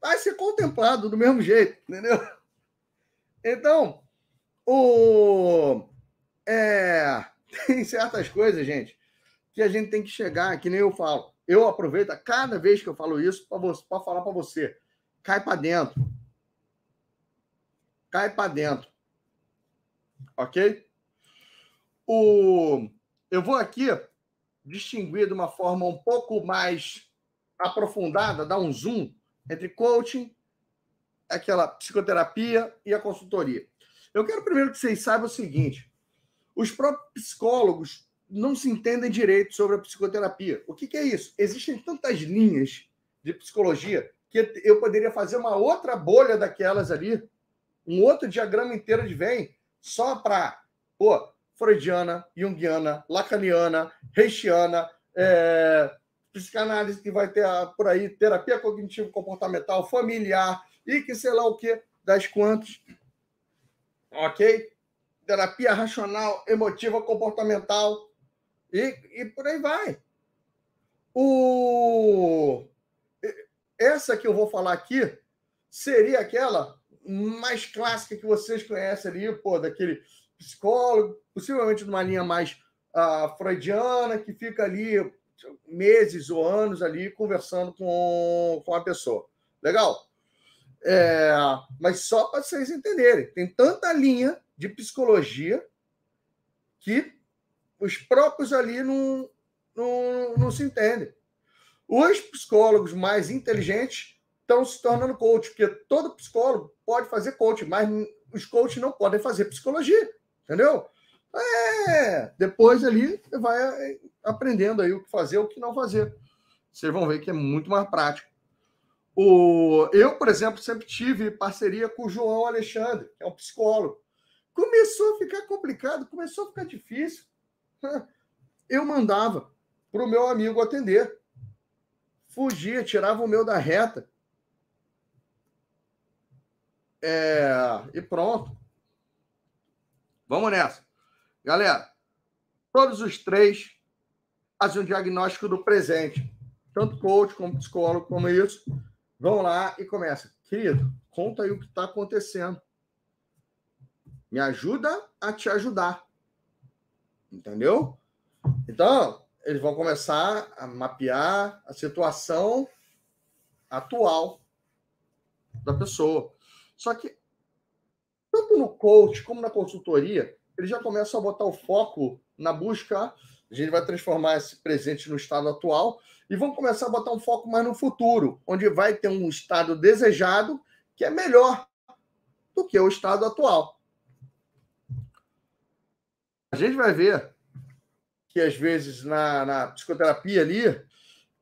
vai ser contemplado do mesmo jeito, entendeu? Então, o, é, *laughs* tem certas coisas, gente, que a gente tem que chegar, que nem eu falo. Eu aproveito cada vez que eu falo isso para falar para você. Cai para dentro cai para dentro. Ok? O... Eu vou aqui distinguir de uma forma um pouco mais aprofundada, dar um zoom entre coaching, aquela psicoterapia e a consultoria. Eu quero primeiro que vocês saibam o seguinte: os próprios psicólogos não se entendem direito sobre a psicoterapia. O que, que é isso? Existem tantas linhas de psicologia que eu poderia fazer uma outra bolha daquelas ali um outro diagrama inteiro de Venn só para, pô, freudiana, junguiana, lacaniana, reichiana, é, psicanálise que vai ter por aí, terapia cognitivo-comportamental, familiar e que sei lá o que, das quantas. Ok? Terapia racional, emotiva, comportamental e, e por aí vai. O... Essa que eu vou falar aqui seria aquela mais clássica que vocês conhecem ali, pô, daquele psicólogo, possivelmente numa linha mais uh, freudiana, que fica ali meses ou anos ali conversando com, com a pessoa. Legal? É, mas só para vocês entenderem, tem tanta linha de psicologia que os próprios ali não, não, não se entendem. Os psicólogos mais inteligentes estão se tornando coach, porque todo psicólogo pode fazer coach, mas os coaches não podem fazer psicologia, entendeu? É, depois ali vai é, aprendendo aí o que fazer, o que não fazer. Vocês vão ver que é muito mais prático. O, eu, por exemplo, sempre tive parceria com o João Alexandre, que é um psicólogo. Começou a ficar complicado, começou a ficar difícil. *laughs* Eu mandava para o meu amigo atender. Fugia, tirava o meu da reta. É, e pronto. Vamos nessa. Galera, todos os três fazem um diagnóstico do presente. Tanto coach como psicólogo, como isso. Vão lá e começa. Querido, conta aí o que está acontecendo. Me ajuda a te ajudar. Entendeu? Então, eles vão começar a mapear a situação atual da pessoa. Só que, tanto no coach como na consultoria, ele já começa a botar o foco na busca. A gente vai transformar esse presente no estado atual e vão começar a botar um foco mais no futuro, onde vai ter um estado desejado que é melhor do que o estado atual. A gente vai ver que, às vezes, na, na psicoterapia ali,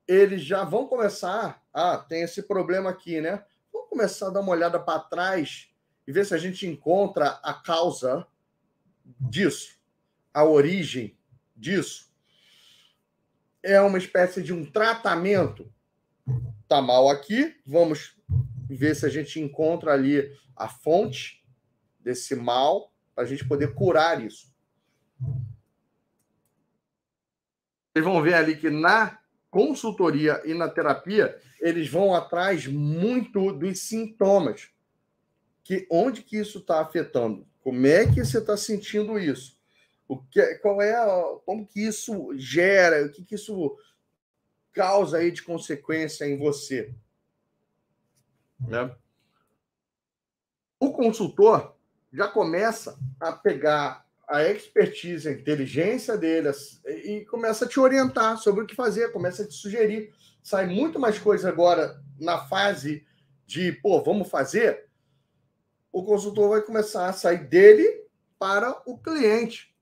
eles já vão começar. Ah, tem esse problema aqui, né? Começar a dar uma olhada para trás e ver se a gente encontra a causa disso, a origem disso. É uma espécie de um tratamento. Tá mal aqui, vamos ver se a gente encontra ali a fonte desse mal para a gente poder curar isso. Vocês vão ver ali que na consultoria e na terapia, eles vão atrás muito dos sintomas. Que onde que isso está afetando? Como é que você está sentindo isso? O que, qual é, como que isso gera, o que, que isso causa aí de consequência em você? Né? O consultor já começa a pegar a expertise, a inteligência dele e começa a te orientar sobre o que fazer, começa a te sugerir. Sai muito mais coisa agora na fase de, pô, vamos fazer. O consultor vai começar a sair dele para o cliente.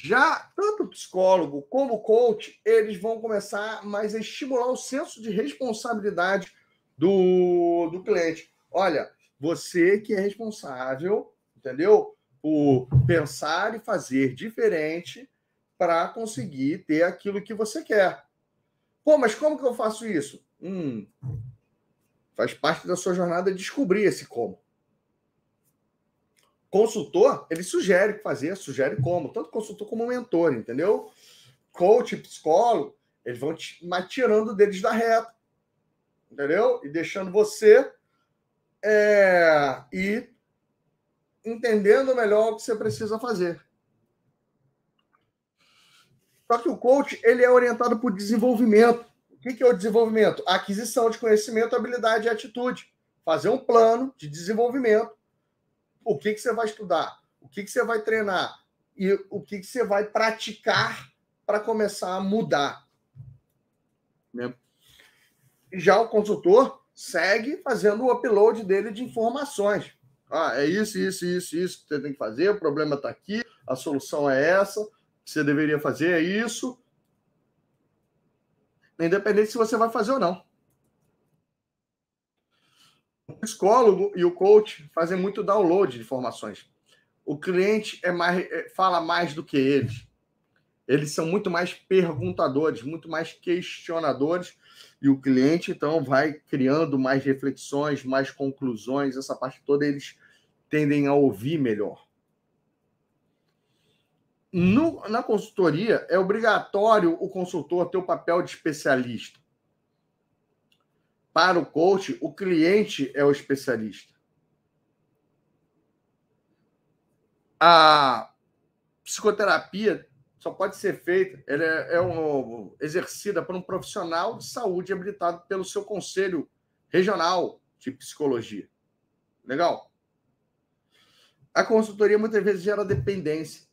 Já tanto o psicólogo como o coach, eles vão começar mais a estimular o senso de responsabilidade do, do cliente. Olha, você que é responsável, entendeu? Por pensar e fazer diferente para conseguir ter aquilo que você quer. Pô, mas como que eu faço isso? Hum, faz parte da sua jornada descobrir esse como. Consultor, ele sugere fazer, sugere como, tanto consultor como mentor, entendeu? Coach, psicólogo, eles vão te, tirando deles da reta, entendeu? E deixando você é, e entendendo melhor o que você precisa fazer. Só que o coach ele é orientado por desenvolvimento. O que é o desenvolvimento? A aquisição de conhecimento, habilidade e atitude. Fazer um plano de desenvolvimento. O que, que você vai estudar? O que, que você vai treinar? E o que, que você vai praticar para começar a mudar. Né? Já o consultor, segue fazendo o upload dele de informações. Ah, é isso, isso, isso, isso que você tem que fazer, o problema está aqui, a solução é essa, que você deveria fazer é isso. Independente se você vai fazer ou não. O psicólogo e o coach fazem muito download de informações. O cliente é mais, é, fala mais do que eles. Eles são muito mais perguntadores, muito mais questionadores e o cliente então vai criando mais reflexões, mais conclusões, essa parte toda eles tendem a ouvir melhor. No, na consultoria, é obrigatório o consultor ter o papel de especialista. Para o coach, o cliente é o especialista. A psicoterapia só pode ser feita, ela é, é um, exercida por um profissional de saúde habilitado pelo seu conselho regional de psicologia. Legal? A consultoria muitas vezes gera dependência.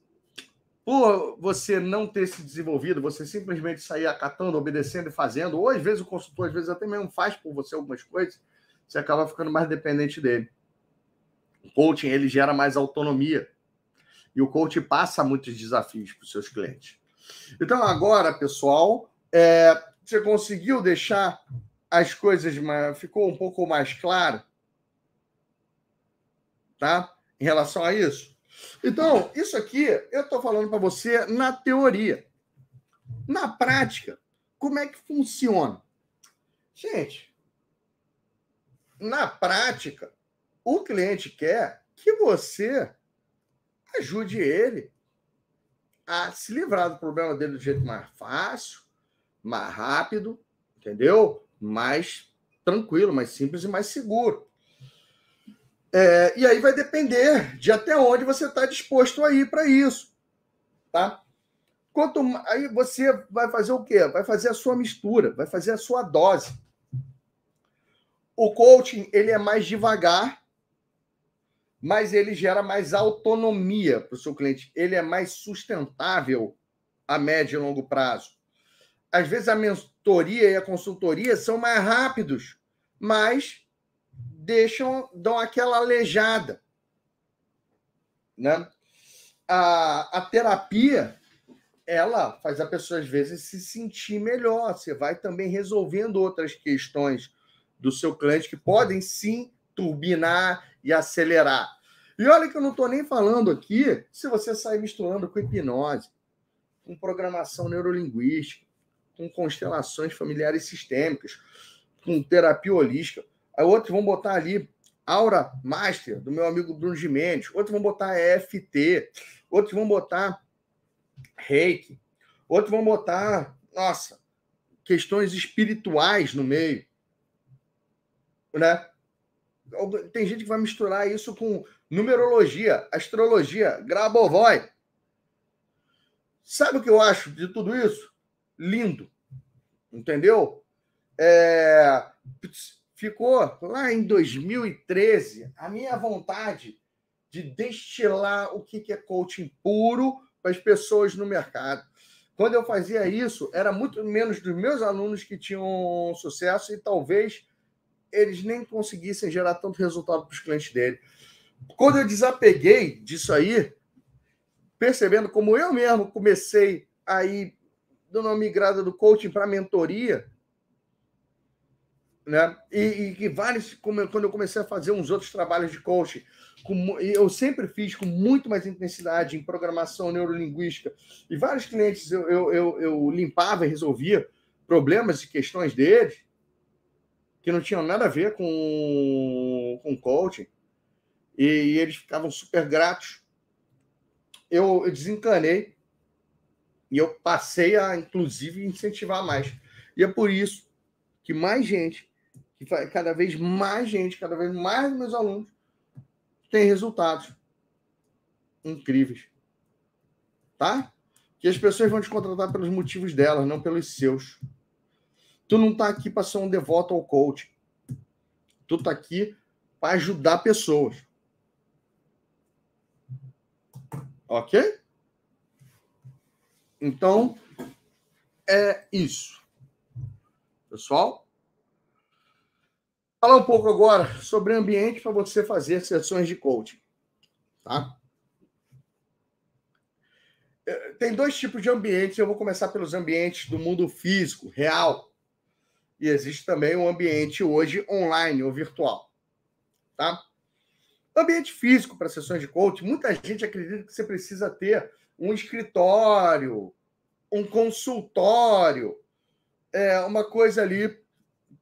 Por você não ter se desenvolvido, você simplesmente sair acatando, obedecendo e fazendo, ou às vezes o consultor, às vezes até mesmo faz por você algumas coisas, você acaba ficando mais dependente dele. O coaching, ele gera mais autonomia e o coach passa muitos desafios para os seus clientes. Então, agora, pessoal, é, você conseguiu deixar as coisas, ficou um pouco mais claro? Tá? Em relação a isso? Então, isso aqui eu estou falando para você na teoria. Na prática, como é que funciona? Gente, na prática, o cliente quer que você ajude ele a se livrar do problema dele do jeito mais fácil, mais rápido, entendeu? Mais tranquilo, mais simples e mais seguro. É, e aí vai depender de até onde você está disposto a ir para isso, tá? Quanto aí você vai fazer o quê? Vai fazer a sua mistura, vai fazer a sua dose. O coaching ele é mais devagar, mas ele gera mais autonomia para o seu cliente. Ele é mais sustentável a médio e longo prazo. Às vezes a mentoria e a consultoria são mais rápidos, mas deixam, dão aquela aleijada. Né? A, a terapia, ela faz a pessoa, às vezes, se sentir melhor. Você vai também resolvendo outras questões do seu cliente que podem sim turbinar e acelerar. E olha que eu não estou nem falando aqui se você sair misturando com hipnose, com programação neurolinguística, com constelações familiares sistêmicas, com terapia holística. Aí outros vão botar ali Aura Master, do meu amigo Bruno Gimenez. Outros vão botar EFT. Outros vão botar Reiki. Outros vão botar, nossa, questões espirituais no meio. Né? Tem gente que vai misturar isso com numerologia, astrologia, Grabovoi. Sabe o que eu acho de tudo isso? Lindo. Entendeu? É, ficou lá em 2013 a minha vontade de destilar o que é coaching puro para as pessoas no mercado. Quando eu fazia isso, era muito menos dos meus alunos que tinham sucesso e talvez eles nem conseguissem gerar tanto resultado para os clientes dele. Quando eu desapeguei disso aí, percebendo como eu mesmo comecei a ir dando uma migrada do coaching para mentoria, né? E, e que vários, quando eu comecei a fazer uns outros trabalhos de coaching, com, eu sempre fiz com muito mais intensidade em programação neurolinguística, e vários clientes eu, eu, eu, eu limpava e resolvia problemas e questões deles que não tinham nada a ver com, com coaching, e, e eles ficavam super gratos. Eu, eu desencanei e eu passei a, inclusive, incentivar mais. E é por isso que mais gente que cada vez mais gente, cada vez mais meus alunos têm resultados incríveis. Tá? Que as pessoas vão te contratar pelos motivos delas, não pelos seus. Tu não está aqui para ser um devoto ao coach. Tu está aqui para ajudar pessoas. Ok? Então, é isso. Pessoal, Falar um pouco agora sobre ambiente para você fazer sessões de coaching. Tá? É, tem dois tipos de ambientes. Eu vou começar pelos ambientes do mundo físico, real. E existe também um ambiente hoje online ou virtual. Tá? Ambiente físico para sessões de coaching, muita gente acredita que você precisa ter um escritório, um consultório, é uma coisa ali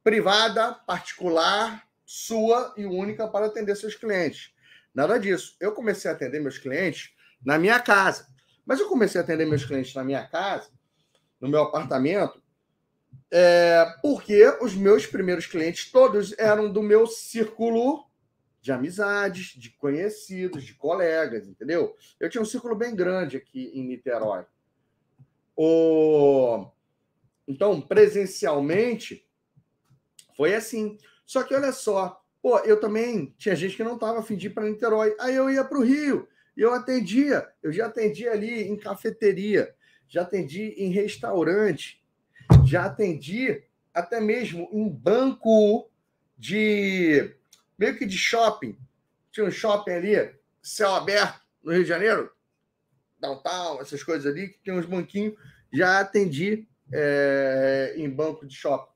privada, particular, sua e única para atender seus clientes. Nada disso. Eu comecei a atender meus clientes na minha casa. Mas eu comecei a atender meus clientes na minha casa, no meu apartamento, é, porque os meus primeiros clientes todos eram do meu círculo de amizades, de conhecidos, de colegas, entendeu? Eu tinha um círculo bem grande aqui em Niterói. O... Então, presencialmente, foi assim. Só que olha só, pô, eu também tinha gente que não estava afim de ir para Niterói. Aí eu ia para o Rio e eu atendia. Eu já atendi ali em cafeteria, já atendi em restaurante, já atendi até mesmo em banco de meio que de shopping. Tinha um shopping ali, céu aberto, no Rio de Janeiro, downtown, essas coisas ali, que tem uns banquinhos. Já atendi é, em banco de shopping.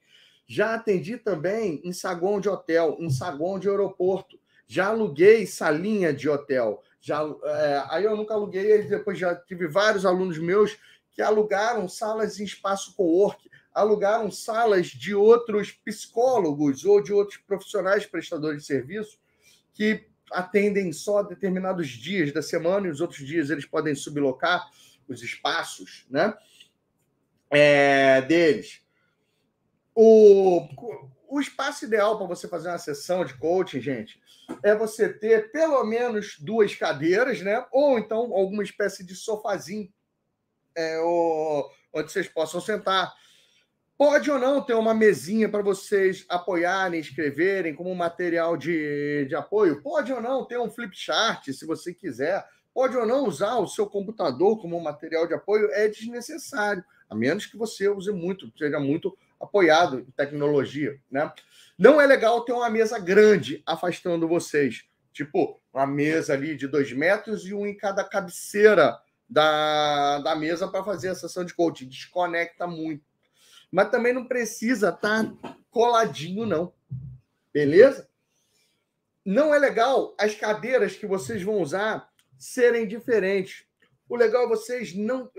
Já atendi também em saguão de hotel, em saguão de aeroporto. Já aluguei salinha de hotel. Já, é, aí eu nunca aluguei, depois já tive vários alunos meus que alugaram salas em espaço co-work, alugaram salas de outros psicólogos ou de outros profissionais prestadores de serviço que atendem só determinados dias da semana e os outros dias eles podem sublocar os espaços né, é, deles. O, o espaço ideal para você fazer uma sessão de coaching, gente, é você ter pelo menos duas cadeiras, né? Ou então alguma espécie de sofazinho é, onde vocês possam sentar. Pode ou não ter uma mesinha para vocês apoiarem, escreverem como material de, de apoio. Pode ou não ter um flip chart, se você quiser. Pode ou não usar o seu computador como material de apoio. É desnecessário, a menos que você use muito, seja muito apoiado em tecnologia, né? Não é legal ter uma mesa grande afastando vocês, tipo uma mesa ali de dois metros e um em cada cabeceira da, da mesa para fazer a sessão de coaching. Desconecta muito. Mas também não precisa estar tá coladinho, não. Beleza? Não é legal as cadeiras que vocês vão usar serem diferentes. O legal é vocês não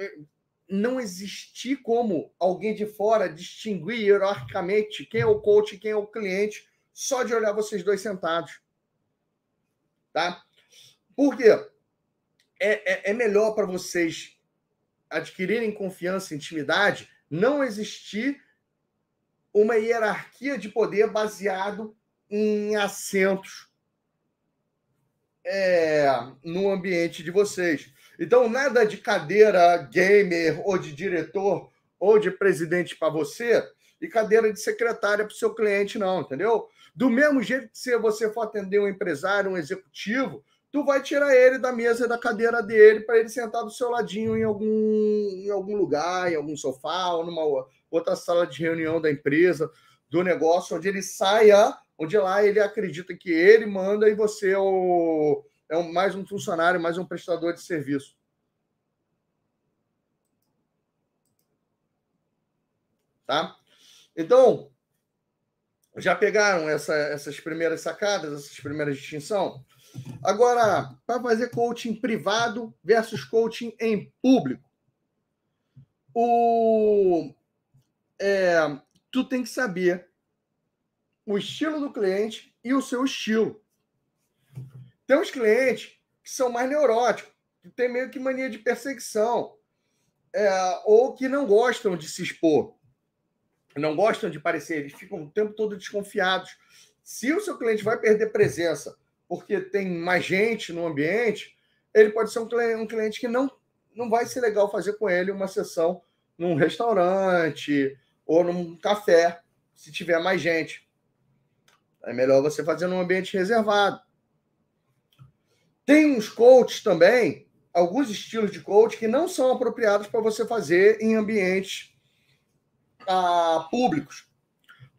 não existir como alguém de fora distinguir hierarquicamente quem é o coach e quem é o cliente só de olhar vocês dois sentados. Tá? Por quê? É, é, é melhor para vocês adquirirem confiança e intimidade não existir uma hierarquia de poder baseado em assentos. é, no ambiente de vocês. Então, nada de cadeira gamer ou de diretor ou de presidente para você e cadeira de secretária para o seu cliente, não, entendeu? Do mesmo jeito que se você for atender um empresário, um executivo, tu vai tirar ele da mesa da cadeira dele para ele sentar do seu ladinho em algum, em algum lugar, em algum sofá ou numa outra sala de reunião da empresa, do negócio, onde ele saia, onde lá ele acredita que ele manda e você é, o, é mais um funcionário, mais um prestador de serviço. Tá? Então, já pegaram essa, essas primeiras sacadas, essas primeiras distinções? Agora, para fazer coaching privado versus coaching em público, o, é, tu tem que saber o estilo do cliente e o seu estilo. Tem uns clientes que são mais neuróticos, que tem meio que mania de perseguição, é, ou que não gostam de se expor, não gostam de parecer, eles ficam o tempo todo desconfiados. Se o seu cliente vai perder presença porque tem mais gente no ambiente, ele pode ser um cliente, que não, não vai ser legal fazer com ele uma sessão num restaurante ou num café, se tiver mais gente. É melhor você fazer num ambiente reservado. Tem uns coaches também, alguns estilos de coach que não são apropriados para você fazer em ambientes ah, públicos.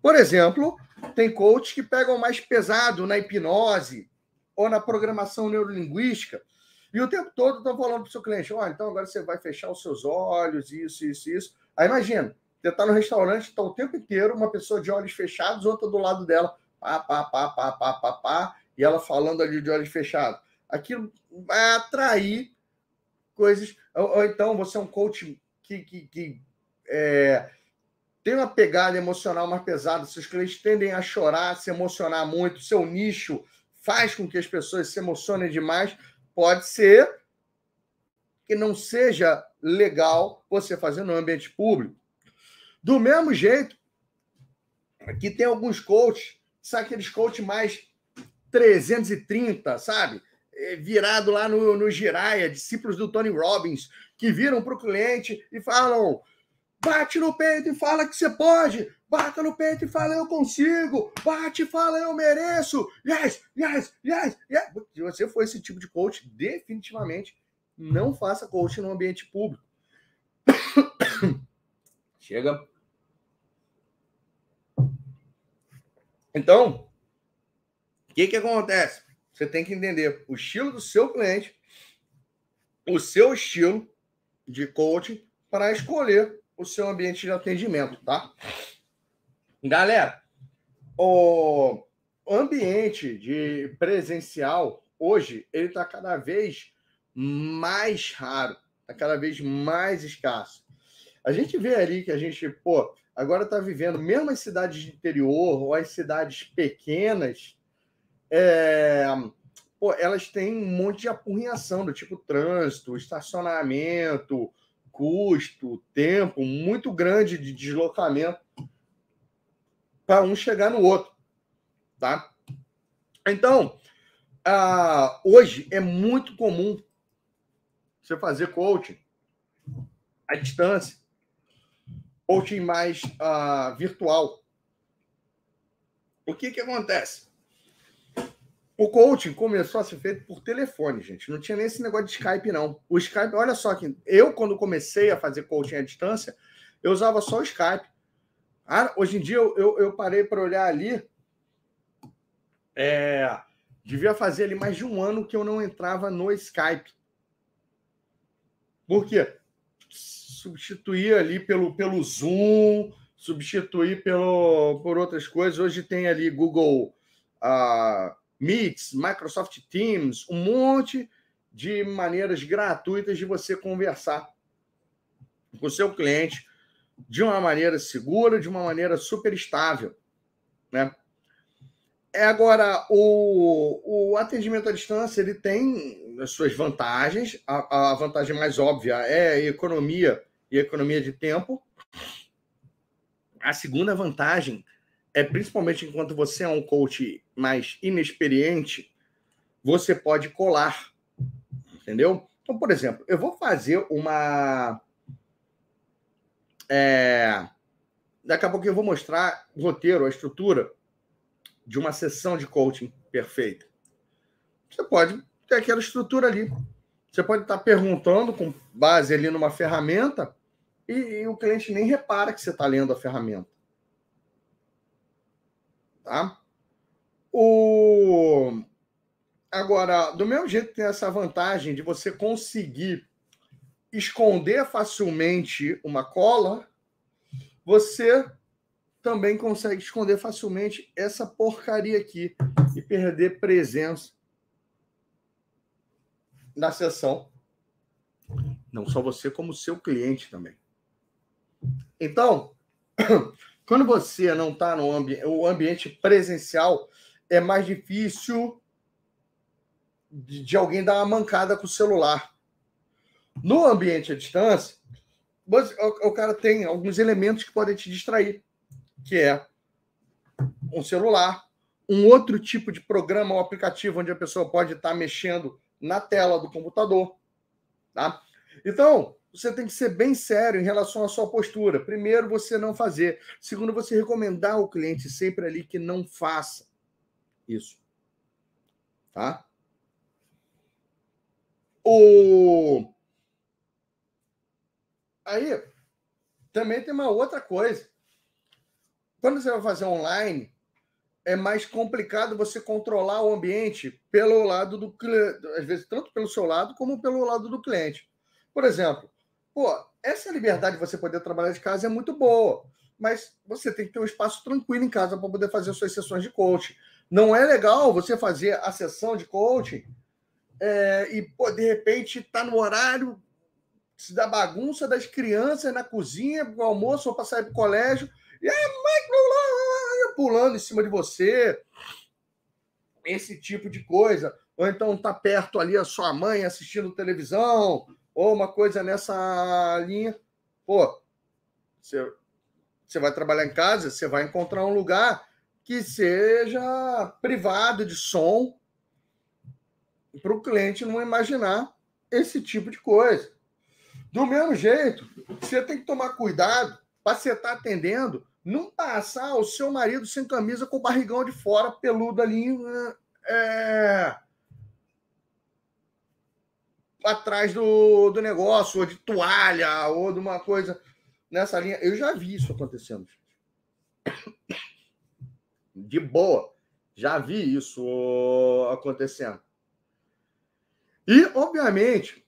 Por exemplo, tem coaches que pegam mais pesado na hipnose, ou na programação neurolinguística, e o tempo todo estão falando para o seu cliente: olha, então agora você vai fechar os seus olhos, isso, isso, isso. Aí imagina, você está no restaurante, está o tempo inteiro uma pessoa de olhos fechados, outra do lado dela, pá, pá, pá, pá, pá, pá, pá, e ela falando ali de olhos fechados. Aquilo vai atrair coisas. Ou, ou então você é um coach que, que, que é, tem uma pegada emocional mais pesada, seus clientes tendem a chorar, se emocionar muito, seu nicho faz com que as pessoas se emocionem demais, pode ser que não seja legal você fazer no ambiente público. Do mesmo jeito que tem alguns coaches, sabe aqueles coaches mais 330, sabe? É, virado lá no, no Giraia, discípulos do Tony Robbins, que viram para o cliente e falam: bate no peito e fala que você pode, Bata no peito e fala, eu consigo. Bate e fala, eu mereço. Yes, yes, yes, yes. Se você for esse tipo de coach, definitivamente não faça coach no ambiente público. *coughs* Chega. Então, o que, que acontece? Você tem que entender o estilo do seu cliente, o seu estilo de coaching para escolher o seu ambiente de atendimento, tá? Galera, o ambiente de presencial hoje ele está cada vez mais raro, está cada vez mais escasso. A gente vê ali que a gente, pô, agora está vivendo, mesmo as cidades de interior ou as cidades pequenas, é, pô, elas têm um monte de apurrinhação do tipo trânsito, estacionamento, custo, tempo muito grande de deslocamento para um chegar no outro, tá? Então, uh, hoje é muito comum você fazer coaching à distância, coaching mais uh, virtual. O que que acontece? O coaching começou a ser feito por telefone, gente. Não tinha nem esse negócio de Skype, não. O Skype, olha só que eu, quando comecei a fazer coaching à distância, eu usava só o Skype. Ah, hoje em dia eu, eu, eu parei para olhar ali. É, devia fazer ali mais de um ano que eu não entrava no Skype. Por quê? Substituir ali pelo, pelo Zoom, substituir pelo, por outras coisas. Hoje tem ali Google uh, Meets, Microsoft Teams, um monte de maneiras gratuitas de você conversar com o seu cliente de uma maneira segura, de uma maneira super estável, né? É agora o, o atendimento à distância ele tem as suas vantagens. A, a vantagem mais óbvia é a economia e a economia de tempo. A segunda vantagem é principalmente enquanto você é um coach mais inexperiente, você pode colar. Entendeu? Então, por exemplo, eu vou fazer uma. É... Daqui a pouco eu vou mostrar o roteiro, a estrutura de uma sessão de coaching perfeita. Você pode ter aquela estrutura ali. Você pode estar perguntando com base ali numa ferramenta e, e o cliente nem repara que você está lendo a ferramenta. Tá? O... Agora, do mesmo jeito tem essa vantagem de você conseguir esconder facilmente uma cola, você também consegue esconder facilmente essa porcaria aqui e perder presença na sessão. Não só você, como seu cliente também. Então, *clears throat* quando você não está no ambi o ambiente presencial, é mais difícil de, de, alguém dar uma mancada com o celular. No ambiente à distância, você, o, o cara tem alguns elementos que podem te distrair, que é um celular, um outro tipo de programa ou aplicativo onde a pessoa pode estar tá mexendo na tela do computador. Tá? Então, você tem que ser bem sério em relação à sua postura. Primeiro, você não fazer. Segundo, você recomendar ao cliente sempre ali que não faça isso. Tá? O... Aí, também tem uma outra coisa. Quando você vai fazer online, é mais complicado você controlar o ambiente pelo lado do cliente, às vezes tanto pelo seu lado como pelo lado do cliente. Por exemplo, pô, essa liberdade de você poder trabalhar de casa é muito boa, mas você tem que ter um espaço tranquilo em casa para poder fazer suas sessões de coaching. Não é legal você fazer a sessão de coaching é, e, pô, de repente, tá no horário da bagunça das crianças na cozinha, pro almoço ou para sair para o colégio, e a mãe pulando em cima de você, esse tipo de coisa. Ou então tá perto ali a sua mãe assistindo televisão, ou uma coisa nessa linha. Pô, você, você vai trabalhar em casa, você vai encontrar um lugar que seja privado de som para o cliente não imaginar esse tipo de coisa. Do mesmo jeito, você tem que tomar cuidado para você estar tá atendendo, não passar o seu marido sem camisa com o barrigão de fora, peludo ali, é, atrás do, do negócio, ou de toalha, ou de uma coisa nessa linha. Eu já vi isso acontecendo. De boa. Já vi isso acontecendo. E, obviamente,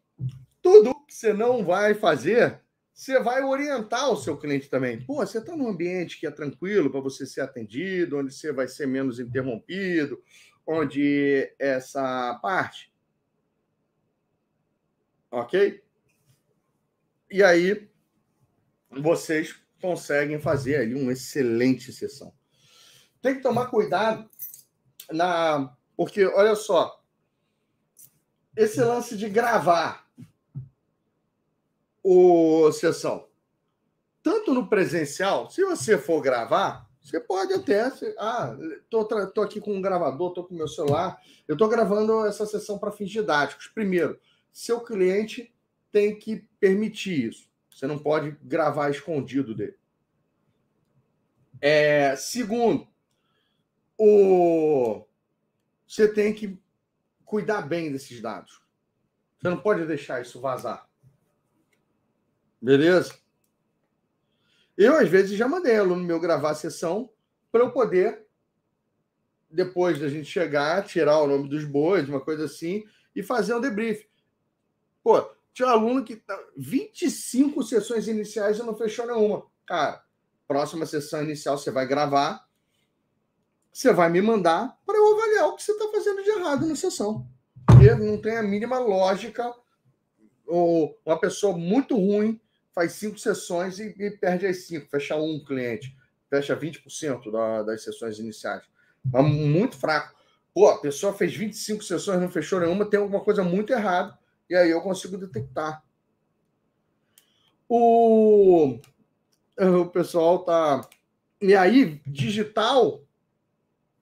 tudo que você não vai fazer, você vai orientar o seu cliente também. Pô, você está num ambiente que é tranquilo para você ser atendido, onde você vai ser menos interrompido, onde essa parte ok? E aí vocês conseguem fazer ali uma excelente sessão. Tem que tomar cuidado na, porque olha só, esse lance de gravar o sessão, tanto no presencial, se você for gravar, você pode até, ah, tô, tô aqui com um gravador, tô com meu celular, eu tô gravando essa sessão para fins didáticos. Primeiro, seu cliente tem que permitir isso. Você não pode gravar escondido dele. É, segundo, o, você tem que cuidar bem desses dados. Você não pode deixar isso vazar. Beleza? Eu, às vezes, já mandei aluno meu gravar a sessão para eu poder, depois da gente chegar, tirar o nome dos bois, uma coisa assim, e fazer um debrief. Pô, tinha um aluno que tá 25 sessões iniciais e não fechou nenhuma. Cara, próxima sessão inicial você vai gravar, você vai me mandar para eu avaliar o que você está fazendo de errado na sessão. Porque não tem a mínima lógica. Ou uma pessoa muito ruim faz cinco sessões e, e perde as cinco, fecha um cliente, fecha 20% da, das sessões iniciais. Mas muito fraco. Pô, a pessoa fez 25 sessões, não fechou nenhuma, tem alguma coisa muito errada e aí eu consigo detectar. O, o pessoal tá. E aí, digital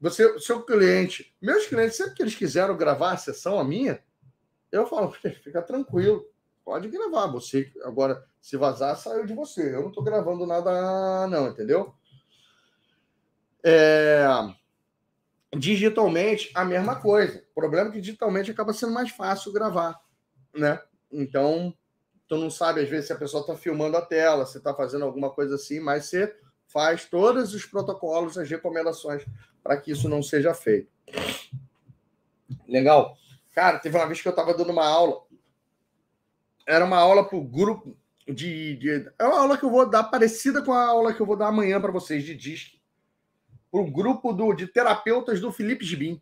você, seu cliente, meus clientes, sempre que eles quiseram gravar a sessão, a minha, eu falo, fica tranquilo, pode gravar. Você agora, se vazar, saiu de você. Eu não estou gravando nada, não, entendeu? É... Digitalmente, a mesma coisa. O problema é que digitalmente acaba sendo mais fácil gravar, né? Então, tu não sabe, às vezes, se a pessoa está filmando a tela, se está fazendo alguma coisa assim, mas você faz todos os protocolos, as recomendações para que isso não seja feito. Legal. Cara, teve uma vez que eu estava dando uma aula. Era uma aula para o grupo de, de, É uma aula que eu vou dar parecida com a aula que eu vou dar amanhã para vocês de DISC. Para o grupo do, de terapeutas do Felipe Gibim.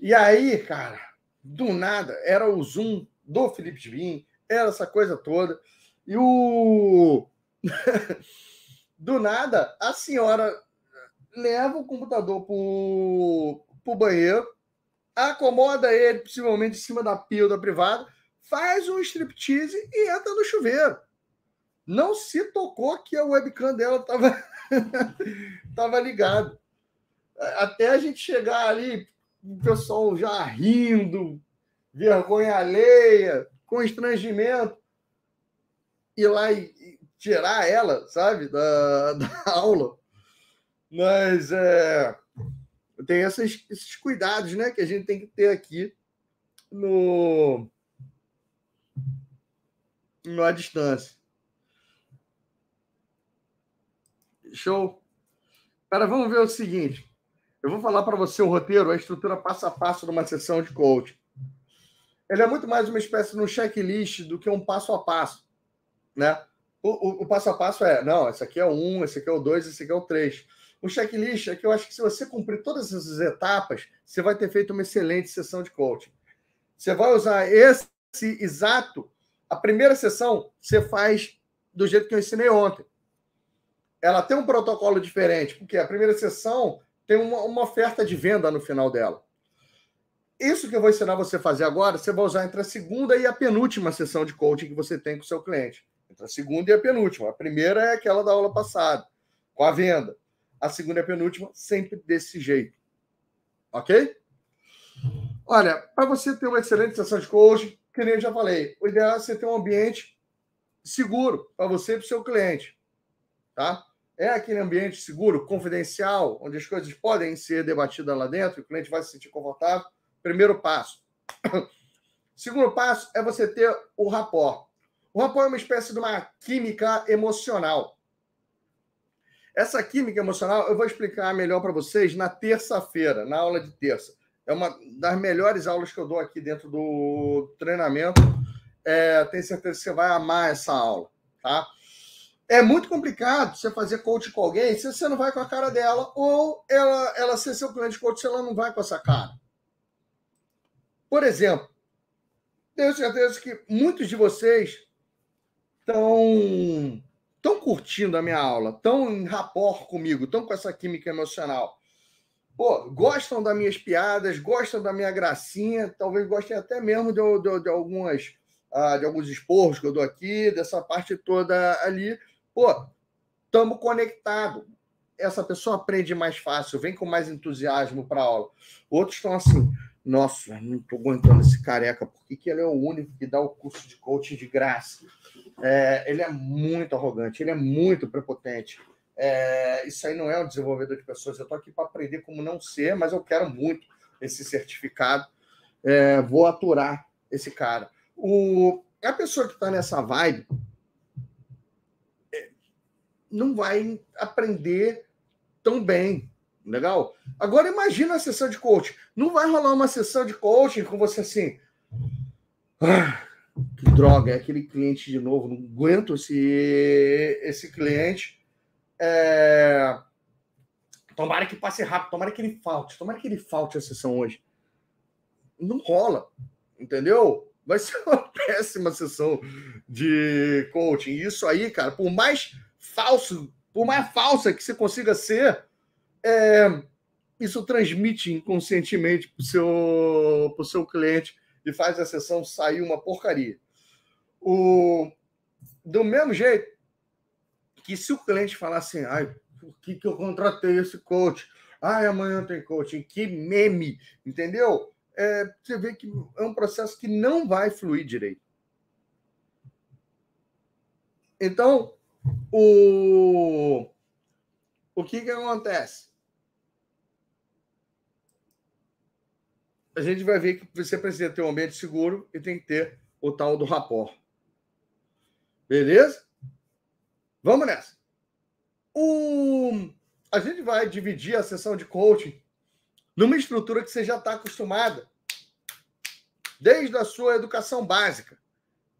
E aí, cara, do nada, era o Zoom do Felipe Gibim, era essa coisa toda. E o. *laughs* do nada, a senhora leva o computador pro, pro banheiro, acomoda ele, possivelmente em cima da pia da privada, faz um striptease e entra no chuveiro. Não se tocou que a webcam dela estava tava *laughs* ligado. Até a gente chegar ali, o pessoal já rindo, vergonha alheia, constrangimento, ir lá e, tirar ela, sabe, da, *laughs* da aula. Mas é, tem esses, cuidados né, que a gente tem que ter aqui no, no à distância. Show. Cara, vamos ver o seguinte. Eu vou falar para você o roteiro, a estrutura passo a passo de uma sessão de coaching. Ele é muito mais uma espécie de um checklist do que um passo a passo, né? O, o, o passo a passo é, não, esse aqui é o um, esse aqui é o dois, esse aqui é o três. O checklist é que eu acho que se você cumprir todas essas etapas, você vai ter feito uma excelente sessão de coaching. Você vai usar esse exato. A primeira sessão você faz do jeito que eu ensinei ontem. Ela tem um protocolo diferente, porque a primeira sessão tem uma, uma oferta de venda no final dela. Isso que eu vou ensinar você a fazer agora, você vai usar entre a segunda e a penúltima sessão de coaching que você tem com o seu cliente. Entre a segunda e a penúltima. A primeira é aquela da aula passada, com a venda a segunda e a penúltima, sempre desse jeito. Ok? Olha, para você ter uma excelente sessão de coaching, que nem eu já falei, o ideal é você ter um ambiente seguro para você e para o seu cliente. Tá? É aquele ambiente seguro, confidencial, onde as coisas podem ser debatidas lá dentro, o cliente vai se sentir confortável. Primeiro passo. *coughs* Segundo passo é você ter o rapport. O rapport é uma espécie de uma química emocional. Essa química emocional eu vou explicar melhor para vocês na terça-feira, na aula de terça. É uma das melhores aulas que eu dou aqui dentro do treinamento. É, tenho certeza que você vai amar essa aula, tá? É muito complicado você fazer coach com alguém se você não vai com a cara dela ou ela, ela ser seu cliente coach se ela não vai com essa cara. Por exemplo, tenho certeza que muitos de vocês estão estão curtindo a minha aula, estão em rapport comigo, estão com essa química emocional. Pô, gostam das minhas piadas, gostam da minha gracinha, talvez gostem até mesmo de, de, de algumas uh, de alguns esporros que eu dou aqui, dessa parte toda ali. Pô, estamos conectados. Essa pessoa aprende mais fácil, vem com mais entusiasmo para a aula. Outros estão assim, nossa, não estou aguentando esse careca, por que, ele é o único que dá o curso de coaching de graça? É, ele é muito arrogante, ele é muito prepotente. É, isso aí não é um desenvolvedor de pessoas. Eu estou aqui para aprender como não ser, mas eu quero muito esse certificado. É, vou aturar esse cara. O, a pessoa que está nessa vibe não vai aprender tão bem. Legal? Agora imagina a sessão de coaching. Não vai rolar uma sessão de coaching com você assim. Ah, que droga, é aquele cliente de novo, não aguento esse, esse cliente. É... Tomara que passe rápido, tomara que ele falte, tomara que ele falte a sessão hoje. Não rola, entendeu? Vai ser uma *laughs* péssima sessão de coaching. Isso aí, cara, por mais falso, por mais falsa que você consiga ser, é... isso transmite inconscientemente para o seu, seu cliente e faz a sessão sair uma porcaria. O, do mesmo jeito que se o cliente falar assim, ai, por que, que eu contratei esse coach? Ah, amanhã tem coaching. Que meme, entendeu? É, você vê que é um processo que não vai fluir direito. Então, o, o que, que acontece? A gente vai ver que você precisa ter um ambiente seguro e tem que ter o tal do rapport. Beleza? Vamos nessa. O... A gente vai dividir a sessão de coaching numa estrutura que você já está acostumada desde a sua educação básica,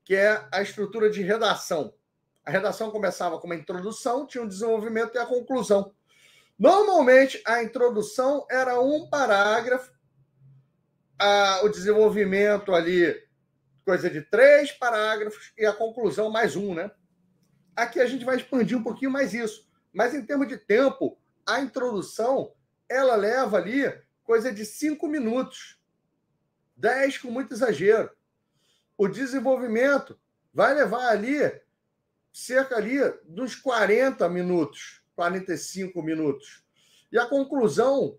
que é a estrutura de redação. A redação começava com uma introdução, tinha um desenvolvimento e a conclusão. Normalmente, a introdução era um parágrafo, a, o desenvolvimento ali, coisa de três parágrafos, e a conclusão mais um, né? Aqui a gente vai expandir um pouquinho mais isso. Mas em termos de tempo, a introdução ela leva ali coisa de cinco minutos. Dez com muito exagero. O desenvolvimento vai levar ali cerca ali dos 40 minutos, 45 minutos. E a conclusão,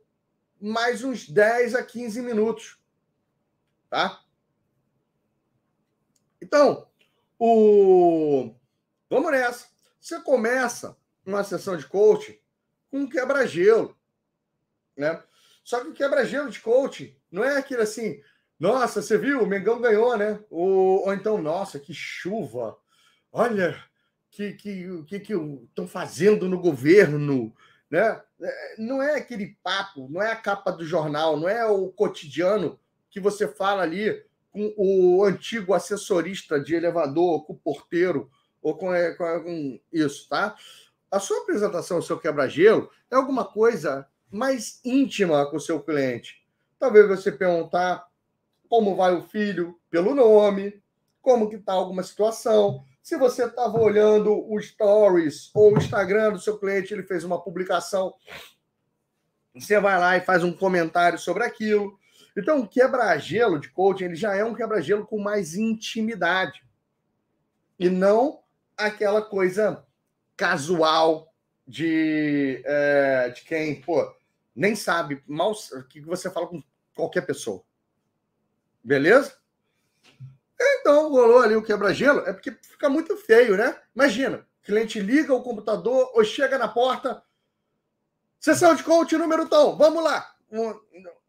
mais uns 10 a 15 minutos. Tá? Então, o... vamos nessa. Você começa uma sessão de coaching com um quebra-gelo. Né? Só que o quebra-gelo de coaching não é aquilo assim, nossa, você viu, o Mengão ganhou, né? Ou, ou então, nossa, que chuva. Olha, que que que estão fazendo no governo, né? É, não é aquele papo, não é a capa do jornal, não é o cotidiano que você fala ali com o antigo assessorista de elevador, com o porteiro ou com, é, com, com isso, tá? A sua apresentação, o seu quebra-gelo, é alguma coisa mais íntima com o seu cliente. Talvez você perguntar como vai o filho pelo nome, como que está alguma situação, se você estava olhando o Stories ou o Instagram do seu cliente, ele fez uma publicação, você vai lá e faz um comentário sobre aquilo. Então, o quebra-gelo de coaching ele já é um quebra-gelo com mais intimidade. E não aquela coisa casual de, é, de quem, pô, nem sabe mal que você fala com qualquer pessoa. Beleza? Então, rolou ali o quebra-gelo, é porque fica muito feio, né? Imagina, cliente liga o computador ou chega na porta, sessão de coach número tão, vamos lá. Não,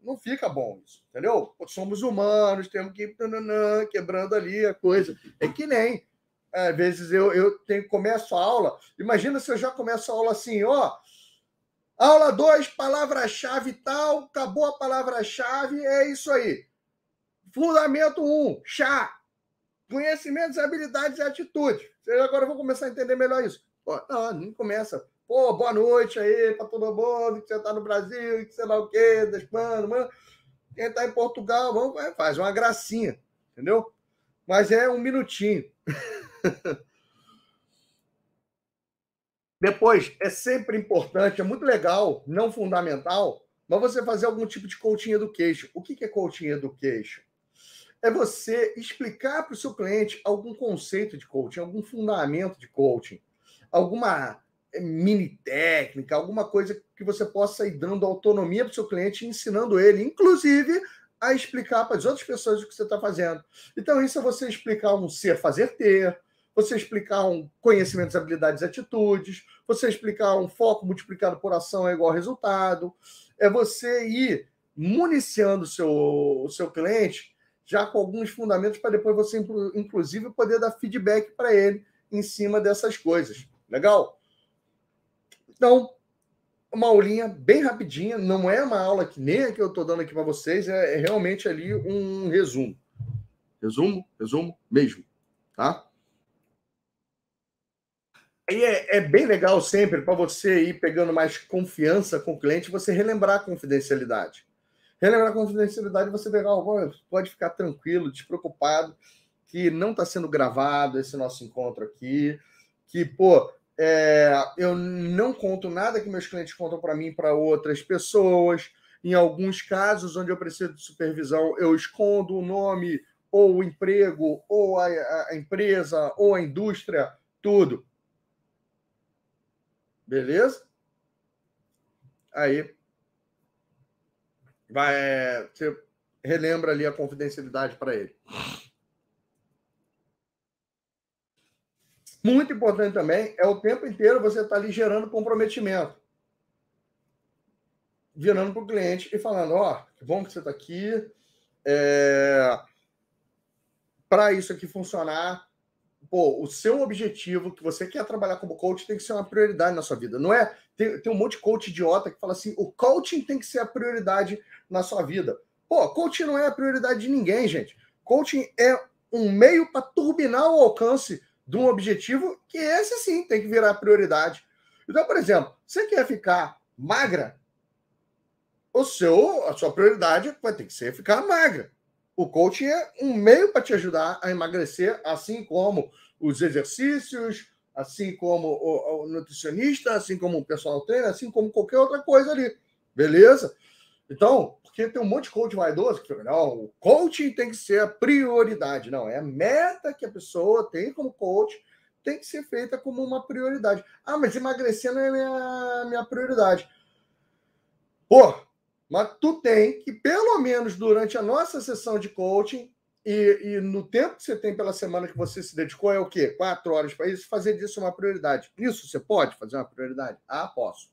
não fica bom isso, entendeu? Somos humanos, temos que ir quebrando ali a coisa. É que nem, às vezes eu, eu tenho, começo a aula, imagina se eu já começo a aula assim, ó, aula 2, palavra-chave tal, acabou a palavra-chave, é isso aí. Fundamento 1, um, chá. Conhecimentos, habilidades e atitudes. Agora eu vou começar a entender melhor isso. Pô, não, nem começa. Pô, boa noite aí para todo mundo que você está no Brasil, que sei lá o quê, da Espanha, mano. Quem está em Portugal, vamos, faz uma gracinha, entendeu? Mas é um minutinho. *laughs* Depois, é sempre importante, é muito legal, não fundamental, mas você fazer algum tipo de coaching education. O que é coaching education? É você explicar para o seu cliente algum conceito de coaching, algum fundamento de coaching, alguma eh, mini técnica, alguma coisa que você possa ir dando autonomia para o seu cliente, ensinando ele, inclusive, a explicar para as outras pessoas o que você está fazendo. Então, isso é você explicar um ser, fazer, ter, você explicar um conhecimentos, habilidades e atitudes, você explicar um foco multiplicado por ação é igual resultado, é você ir municiando o seu, o seu cliente já com alguns fundamentos para depois você, inclusive, poder dar feedback para ele em cima dessas coisas. Legal? Então, uma aulinha bem rapidinha, não é uma aula que nem a que eu estou dando aqui para vocês, é, é, realmente ali um resumo. Resumo, resumo mesmo, tá? E é, é bem legal sempre para você ir pegando mais confiança com o cliente, você relembrar a confidencialidade. Relembrar a confidencialidade, você pegar, pode ficar tranquilo, despreocupado, que não está sendo gravado esse nosso encontro aqui, que, pô, é, eu não conto nada que meus clientes contam para mim para outras pessoas. Em alguns casos onde eu preciso de supervisão, eu escondo o nome, ou o emprego, ou a, a empresa, ou a indústria, tudo. Beleza? Aí vai, é, você relembra ali a confidencialidade para ele. Muito importante também é o tempo inteiro você estar tá ali gerando comprometimento. Virando para o cliente e falando: Ó, oh, que bom que você está aqui. É... Para isso aqui funcionar, pô, o seu objetivo que você quer trabalhar como coach tem que ser uma prioridade na sua vida. Não é. Tem, tem um monte de coach idiota que fala assim: o coaching tem que ser a prioridade na sua vida. Pô, coaching não é a prioridade de ninguém, gente. Coaching é um meio para turbinar o alcance de um objetivo que esse sim tem que virar prioridade. Então, por exemplo, você quer ficar magra? O seu, a sua prioridade vai ter que ser ficar magra. O coaching é um meio para te ajudar a emagrecer, assim como os exercícios, assim como o, o nutricionista, assim como o personal trainer, assim como qualquer outra coisa ali. Beleza? Então, porque tem um monte de coach vaidoso que fala, não, o coaching tem que ser a prioridade. Não, é a meta que a pessoa tem como coach, tem que ser feita como uma prioridade. Ah, mas emagrecer não é minha, minha prioridade. Pô, mas tu tem que, pelo menos durante a nossa sessão de coaching, e, e, no tempo que você tem pela semana que você se dedicou, é o quê? Quatro horas para isso, fazer disso uma prioridade. Isso você pode fazer uma prioridade? Ah, posso.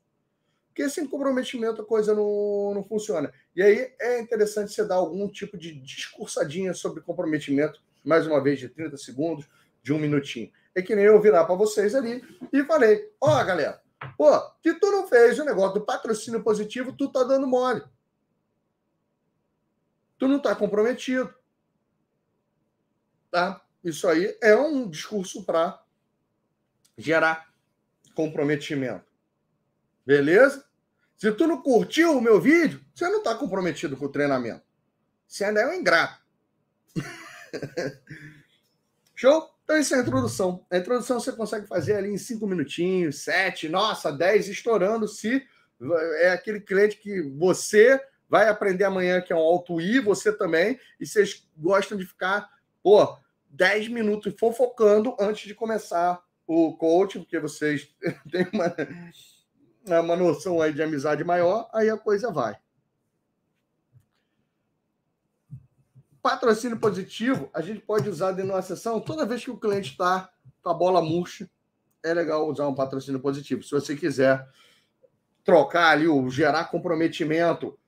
Porque sem comprometimento a coisa não, não funciona. E aí é interessante você dar algum tipo de discursadinha sobre comprometimento, mais uma vez, de 30 segundos, de um minutinho. É que nem eu virar para vocês ali e falei: Ó, oh, galera, Pô, que tu não fez o negócio do patrocínio positivo, tu tá dando mole. Tu não tá comprometido. Tá? Isso aí é um discurso para gerar comprometimento. Beleza? Se tu não curtiu o meu vídeo, você não está comprometido com o treinamento. Você ainda é um ingrato. *laughs* Show? Então, isso é a introdução. A introdução você consegue fazer ali em cinco minutinhos, sete, nossa, dez, estourando, se é aquele cliente que você vai aprender amanhã, que é um alto I, você também, e vocês gostam de ficar, pô, dez minutos fofocando antes de começar o coaching, porque vocês *laughs* têm uma, uma noção aí de amizade maior, aí a coisa vai. Patrocínio positivo, a gente pode usar dentro de uma sessão toda vez que o cliente está com a bola murcha. É legal usar um patrocínio positivo. Se você quiser trocar ali, o gerar comprometimento,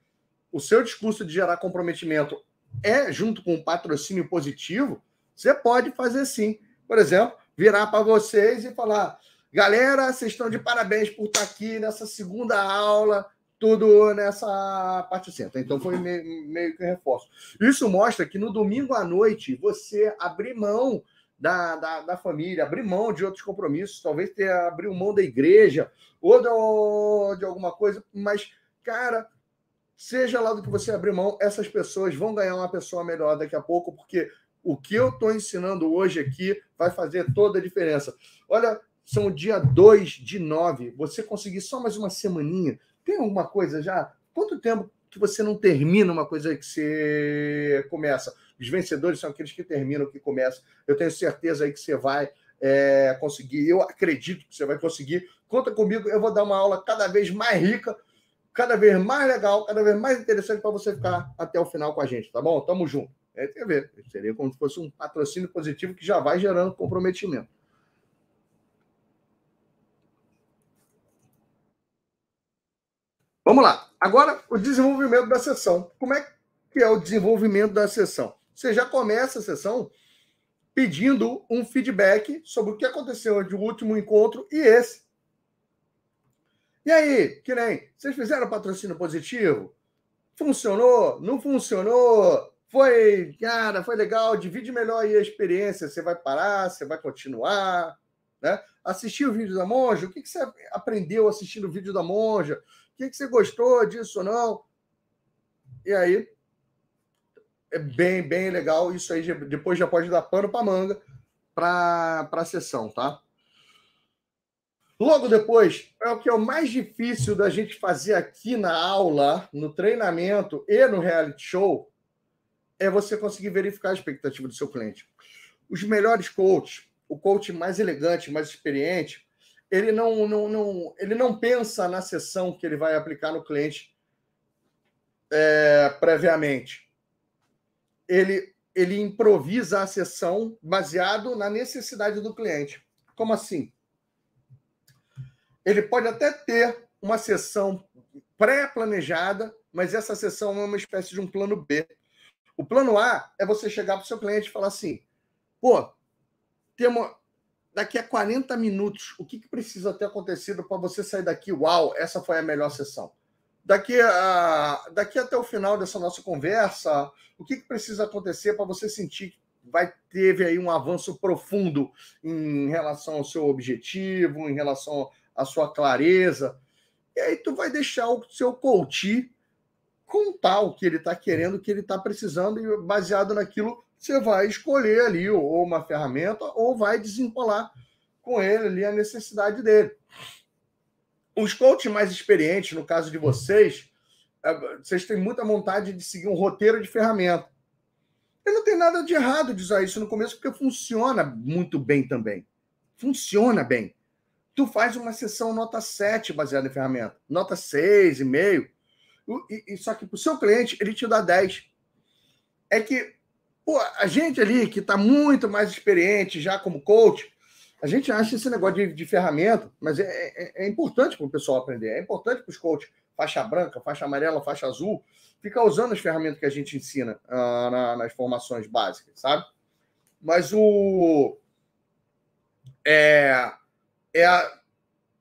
o seu discurso de gerar comprometimento é junto com o patrocínio positivo, você pode fazer sim. Por exemplo, virar para vocês e falar: galera, vocês estão de parabéns por estar aqui nessa segunda aula tudo nessa parte centro. Então foi meio, meio que reforço. Isso mostra que no domingo à noite você abrir mão da, da, da, família, abrir mão de outros compromissos, talvez ter mão da igreja ou do, de alguma coisa, mas, cara, seja lá do que você abrir mão, essas pessoas vão ganhar uma pessoa melhor daqui a pouco, porque o que eu estou ensinando hoje aqui vai fazer toda a diferença. Olha, são dia 2 de 9, você conseguir só mais uma semaninha tem alguma coisa já? Quanto tempo que você não termina uma coisa que você começa? Os vencedores são aqueles que terminam, que começam. Eu tenho certeza aí que você vai é, conseguir. Eu acredito que você vai conseguir. Conta comigo, eu vou dar uma aula cada vez mais rica, cada vez mais legal, cada vez mais interessante para você ficar até o final com a gente, tá bom? Tamo junto. É TV. Seria como se fosse um patrocínio positivo que já vai gerando comprometimento. Vamos lá. Agora, o desenvolvimento da sessão. Como é que é o desenvolvimento da sessão? Você já começa a sessão pedindo um feedback sobre o que aconteceu de último encontro e esse. E aí, que nem, vocês fizeram patrocínio positivo? Funcionou? Não funcionou? Foi, cara, foi legal, divide melhor aí a experiência. Você vai parar, você vai continuar, né? Assistiu o vídeo da monja? O que, que você aprendeu assistindo o vídeo da monja? O que, que você gostou disso ou não? E aí, é bem, bem legal. Isso aí depois já pode dar pano para manga para a sessão, tá? Logo depois, é o que é o mais difícil da gente fazer aqui na aula, no treinamento e no reality show, é você conseguir verificar a expectativa do seu cliente. Os melhores coaches, o coach mais elegante, mais experiente, ele não, não, não, ele não pensa na sessão que ele vai aplicar no cliente é, previamente. Ele, ele improvisa a sessão baseado na necessidade do cliente. Como assim? Ele pode até ter uma sessão pré-planejada, mas essa sessão é uma espécie de um plano B. O plano A é você chegar para o seu cliente e falar assim: pô, temos daqui a 40 minutos, o que, que precisa ter acontecido para você sair daqui? Uau, essa foi a melhor sessão. Daqui, a, daqui até o final dessa nossa conversa, o que, que precisa acontecer para você sentir que vai teve aí um avanço profundo em relação ao seu objetivo, em relação à sua clareza? E aí tu vai deixar o seu coach contar o que ele está querendo, que ele está precisando, e baseado naquilo, você vai escolher ali ou uma ferramenta ou vai desempolar com ele ali a necessidade dele. Os coaches mais experientes, no caso de vocês, é, vocês têm muita vontade de seguir um roteiro de ferramenta. E não tem nada de errado de usar isso no começo, porque funciona muito bem também. Funciona bem. Tu faz uma sessão nota 7 baseada em ferramenta, nota 6,5. Só que para o seu cliente, ele te dá 10. É que pô, a gente ali que está muito mais experiente já como coach, a gente acha esse negócio de, de ferramenta, mas é, é, é importante para o pessoal aprender, é importante para os coaches, faixa branca, faixa amarela, faixa azul, ficar usando as ferramentas que a gente ensina uh, na, nas formações básicas, sabe? Mas o. É, é a,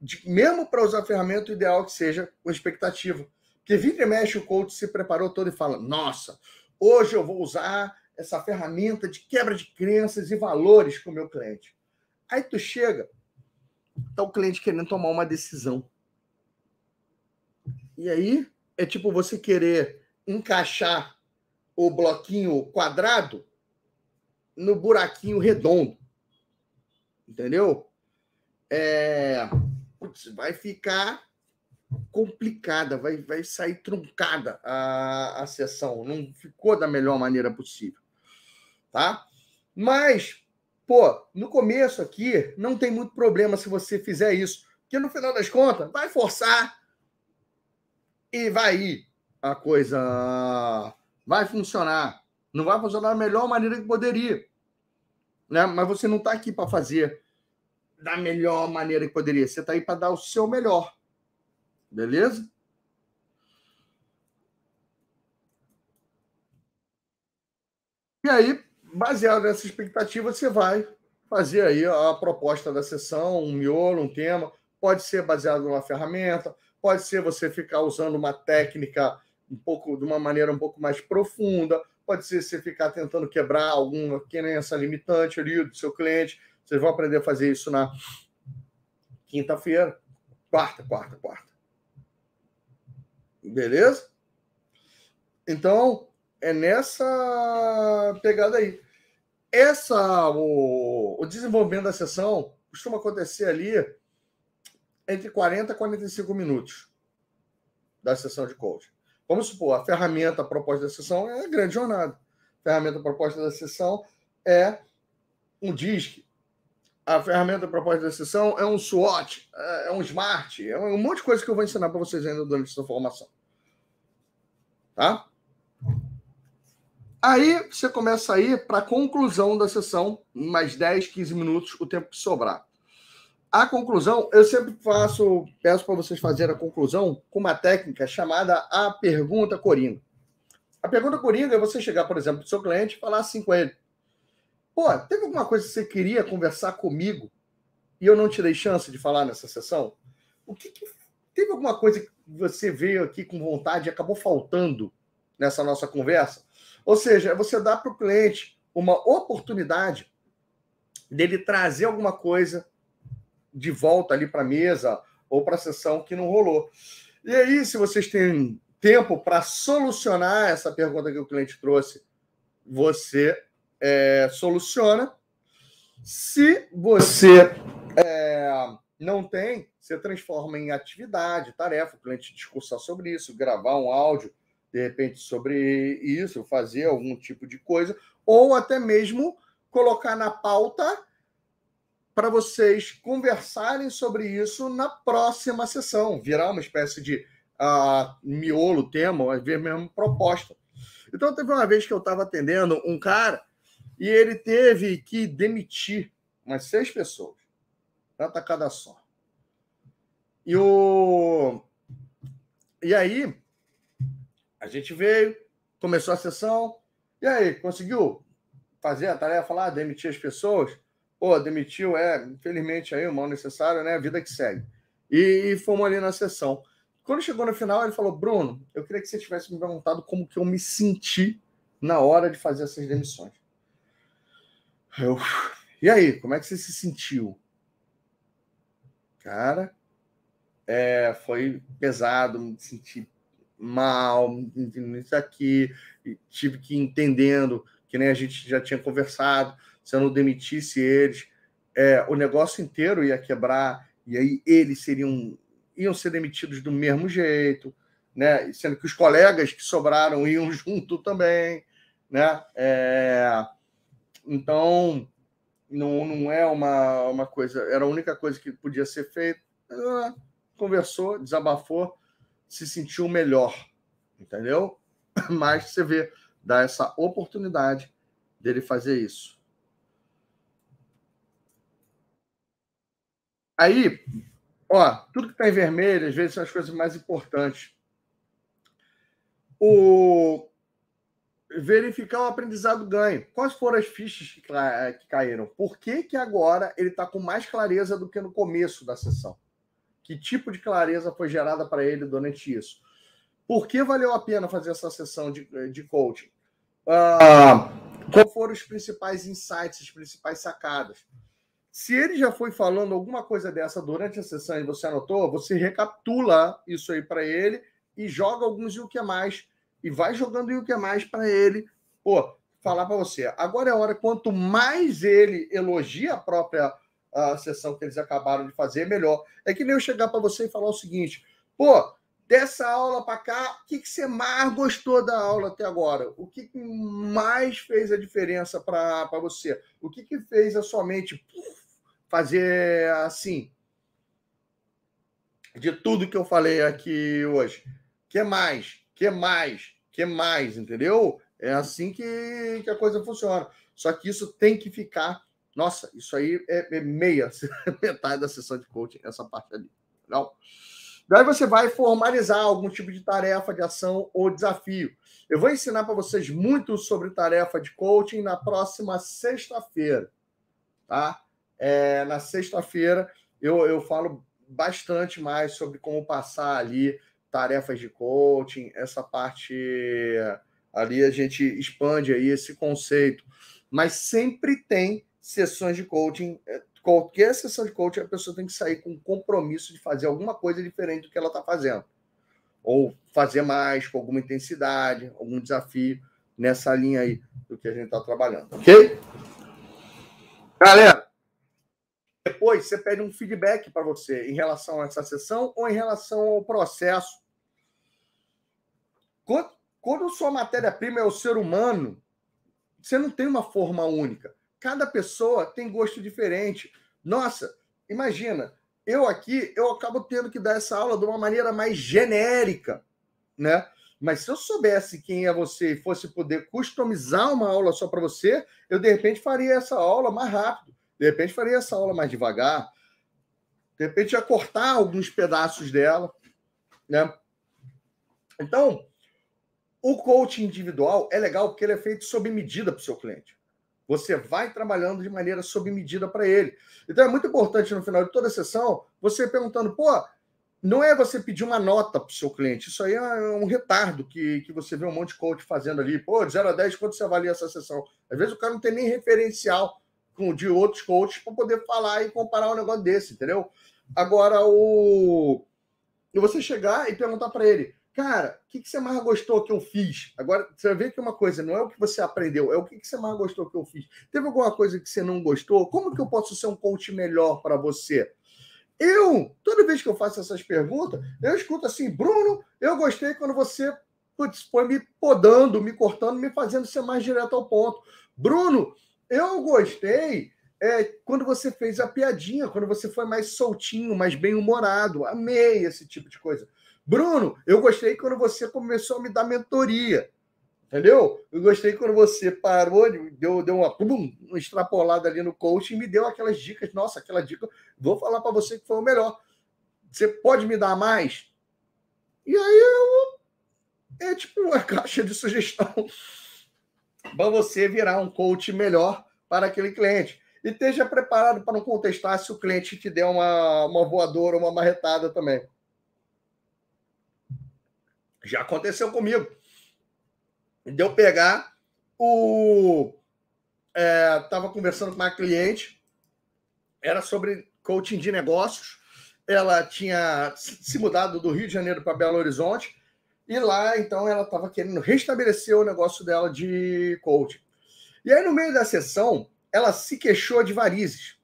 de, mesmo para usar a ferramenta, o ideal é que seja com expectativa. Porque vira e mexe, o coach se preparou todo e fala: Nossa, hoje eu vou usar essa ferramenta de quebra de crenças e valores com o meu cliente. Aí tu chega, tá o cliente querendo tomar uma decisão. E aí é tipo você querer encaixar o bloquinho quadrado no buraquinho redondo. Entendeu? É, putz, vai ficar complicada, vai, vai sair truncada a, a sessão. Não ficou da melhor maneira possível. Tá? Mas Pô, no começo aqui não tem muito problema se você fizer isso, porque no final das contas vai forçar e vai ir a coisa vai funcionar. Não vai funcionar da melhor maneira que poderia. Né? Mas você não está aqui para fazer da melhor maneira que poderia. Você está aí para dar o seu melhor. Beleza? E aí, baseado nessa expectativa, você vai fazer aí a proposta da sessão, um miolo, um tema. Pode ser baseado numa ferramenta, pode ser você ficar usando uma técnica um pouco de uma maneira um pouco mais profunda, pode ser você ficar tentando quebrar alguma crença limitante ali do seu cliente. Vocês vão aprender a fazer isso na quinta-feira, quarta, quarta, quarta. Beleza? Então, é nessa pegada aí. Essa, o, o desenvolvimento da sessão costuma acontecer ali entre 40 e 45 minutos da sessão de coaching. Vamos supor, a ferramenta proposta da sessão é a grande jornada. A ferramenta proposta da sessão é um DISC. A ferramenta proposta da sessão é um SWOT, é um SMART, é um monte de coisa que eu vou ensinar para vocês ainda durante essa formação. Tá? Aí você começa a ir para a conclusão da sessão, mais 10, 15 minutos, o tempo que sobrar. A conclusão, eu sempre faço, peço para vocês fazerem a conclusão com uma técnica chamada a pergunta coringa. A pergunta coringa é você chegar, por exemplo, para o seu cliente e falar assim com ele: Pô, teve alguma coisa que você queria conversar comigo e eu não te dei chance de falar nessa sessão? O que, que teve alguma coisa que você veio aqui com vontade e acabou faltando nessa nossa conversa? Ou seja, você dá para o cliente uma oportunidade dele trazer alguma coisa de volta ali para a mesa ou para a sessão que não rolou. E aí, se vocês têm tempo para solucionar essa pergunta que o cliente trouxe, você é, soluciona. Se você é, não tem, você transforma em atividade, tarefa, o cliente discursar sobre isso, gravar um áudio de repente, sobre isso, fazer algum tipo de coisa, ou até mesmo colocar na pauta para vocês conversarem sobre isso na próxima sessão, virar uma espécie de a miolo, tema, às vezes mesmo proposta. Então, teve uma vez que eu estava atendendo um cara e ele teve que demitir umas seis pessoas, uma tacada só. E, o... e aí, a gente veio, começou a sessão, e aí, conseguiu fazer a tarefa lá, demitir as pessoas? Pô, demitiu, é, infelizmente aí, o mal necessário, né? A vida que segue. E, e fomos ali na sessão. Quando chegou no final, ele falou: Bruno, eu queria que você tivesse me perguntado como que eu me senti na hora de fazer essas demissões. Eu, e aí, como é que você se sentiu? Cara, é, foi pesado, me senti mal, isso aqui, tive que ir entendendo, que nem a gente já tinha conversado, se eu não demitisse eles, é, o negócio inteiro ia quebrar, e aí eles seriam iam ser demitidos do mesmo jeito, né? Sendo que os colegas que sobraram iam *laughs* junto também, né? É... Então, não, não é uma, uma coisa, era a única coisa que podia ser feita. Conversou, desabafou, se sentiu melhor, entendeu? *clears throat* Mas você vê, dá essa oportunidade dele fazer isso. Aí, Ó, tudo que está em vermelho, às vezes, são as coisas mais importantes. O verificar o aprendizado ganho. Quais foram as fichas que, que caíram? Por que, que agora ele está com mais clareza do que no começo da sessão? Que tipo de clareza foi gerada para ele durante isso? Por que valeu a pena fazer essa sessão de, de coaching? Ah, quais foram os principais insights, as principais sacadas? Se ele já foi falando alguma coisa dessa durante a sessão e você anotou, você recapitula isso aí para ele e joga alguns e o que mais e vai jogando e o que mais para ele, pô, falar para você. Agora é a hora quanto mais ele elogia a própria a sessão que eles acabaram de fazer, melhor. É que nem eu chegar para você e falar o seguinte: pô, dessa aula para cá, o que, que você mais gostou da aula até agora? O que, que mais fez a diferença para você? O que, que fez a sua mente fazer assim. De tudo que eu falei aqui hoje. Que mais? Que mais? Que mais? Entendeu? É assim que, que a coisa funciona. Só que isso tem que ficar. Nossa, isso aí é, é meia, *laughs* metade da sessão de coaching, essa parte ali. Não. Daí você vai formalizar algum tipo de tarefa, de ação ou desafio. Eu vou ensinar para vocês muito sobre tarefa de coaching na próxima sexta-feira, tá? É, na sexta-feira eu, eu falo bastante mais sobre como passar ali tarefas de coaching, essa parte ali a gente expande aí esse conceito, mas sempre tem sessões de coaching. É, qualquer sessão de coaching, a pessoa tem que sair com compromisso de fazer alguma coisa diferente do que ela está fazendo. Ou fazer mais, com alguma intensidade, algum desafio nessa linha aí do que a gente está trabalhando, ok? Galera, depois você pede um feedback para você em relação a essa sessão ou em relação ao processo. Quando, quando sua matéria-prima é o ser humano, você não tem uma forma única. Cada pessoa tem gosto diferente. Nossa, imagina, eu aqui, eu acabo tendo que dar essa aula de uma maneira mais genérica, né? Mas se eu soubesse quem é você e fosse poder customizar uma aula só para você, eu de repente faria essa aula mais rápido. De repente faria essa aula mais devagar. De repente ia cortar alguns pedaços dela, né? Então, o coaching individual é legal porque ele é feito sob medida para o seu cliente. Você vai trabalhando de maneira sob medida para ele. Então é muito importante no final de toda a sessão você perguntando, pô, não é você pedir uma nota para o seu cliente. Isso aí é um retardo que, que você vê um monte de coach fazendo ali. Pô, de 0 a 10, quanto você avalia essa sessão? Às vezes o cara não tem nem referencial com, de outros coaches para poder falar e comparar um negócio desse, entendeu? Agora, o. E você chegar e perguntar para ele, cara, o que, que você mais gostou que eu fiz? Agora, você vai ver que uma coisa não é o que você aprendeu, é o que, que você mais gostou que eu fiz. Teve alguma coisa que você não gostou? Como que eu posso ser um coach melhor para você? Eu, toda vez que eu faço essas perguntas, eu escuto assim, Bruno, eu gostei quando você putz, foi me podando, me cortando, me fazendo ser mais direto ao ponto. Bruno, eu gostei é, quando você fez a piadinha, quando você foi mais soltinho, mais bem-humorado. Amei esse tipo de coisa. Bruno, eu gostei quando você começou a me dar mentoria. Entendeu? Eu gostei quando você parou, deu, deu uma, uma extrapolada ali no coaching e me deu aquelas dicas. Nossa, aquela dica, vou falar para você que foi o melhor. Você pode me dar mais? E aí eu, é tipo uma *laughs* caixa de sugestão para você virar um coach melhor para aquele cliente. E esteja preparado para não contestar se o cliente te der uma, uma voadora, uma marretada também. Já aconteceu comigo de pegar o. É, conversando com uma cliente, era sobre coaching de negócios. Ela tinha se mudado do Rio de Janeiro para Belo Horizonte e lá, então, ela estava querendo restabelecer o negócio dela de coaching. E aí, no meio da sessão, ela se queixou de varizes.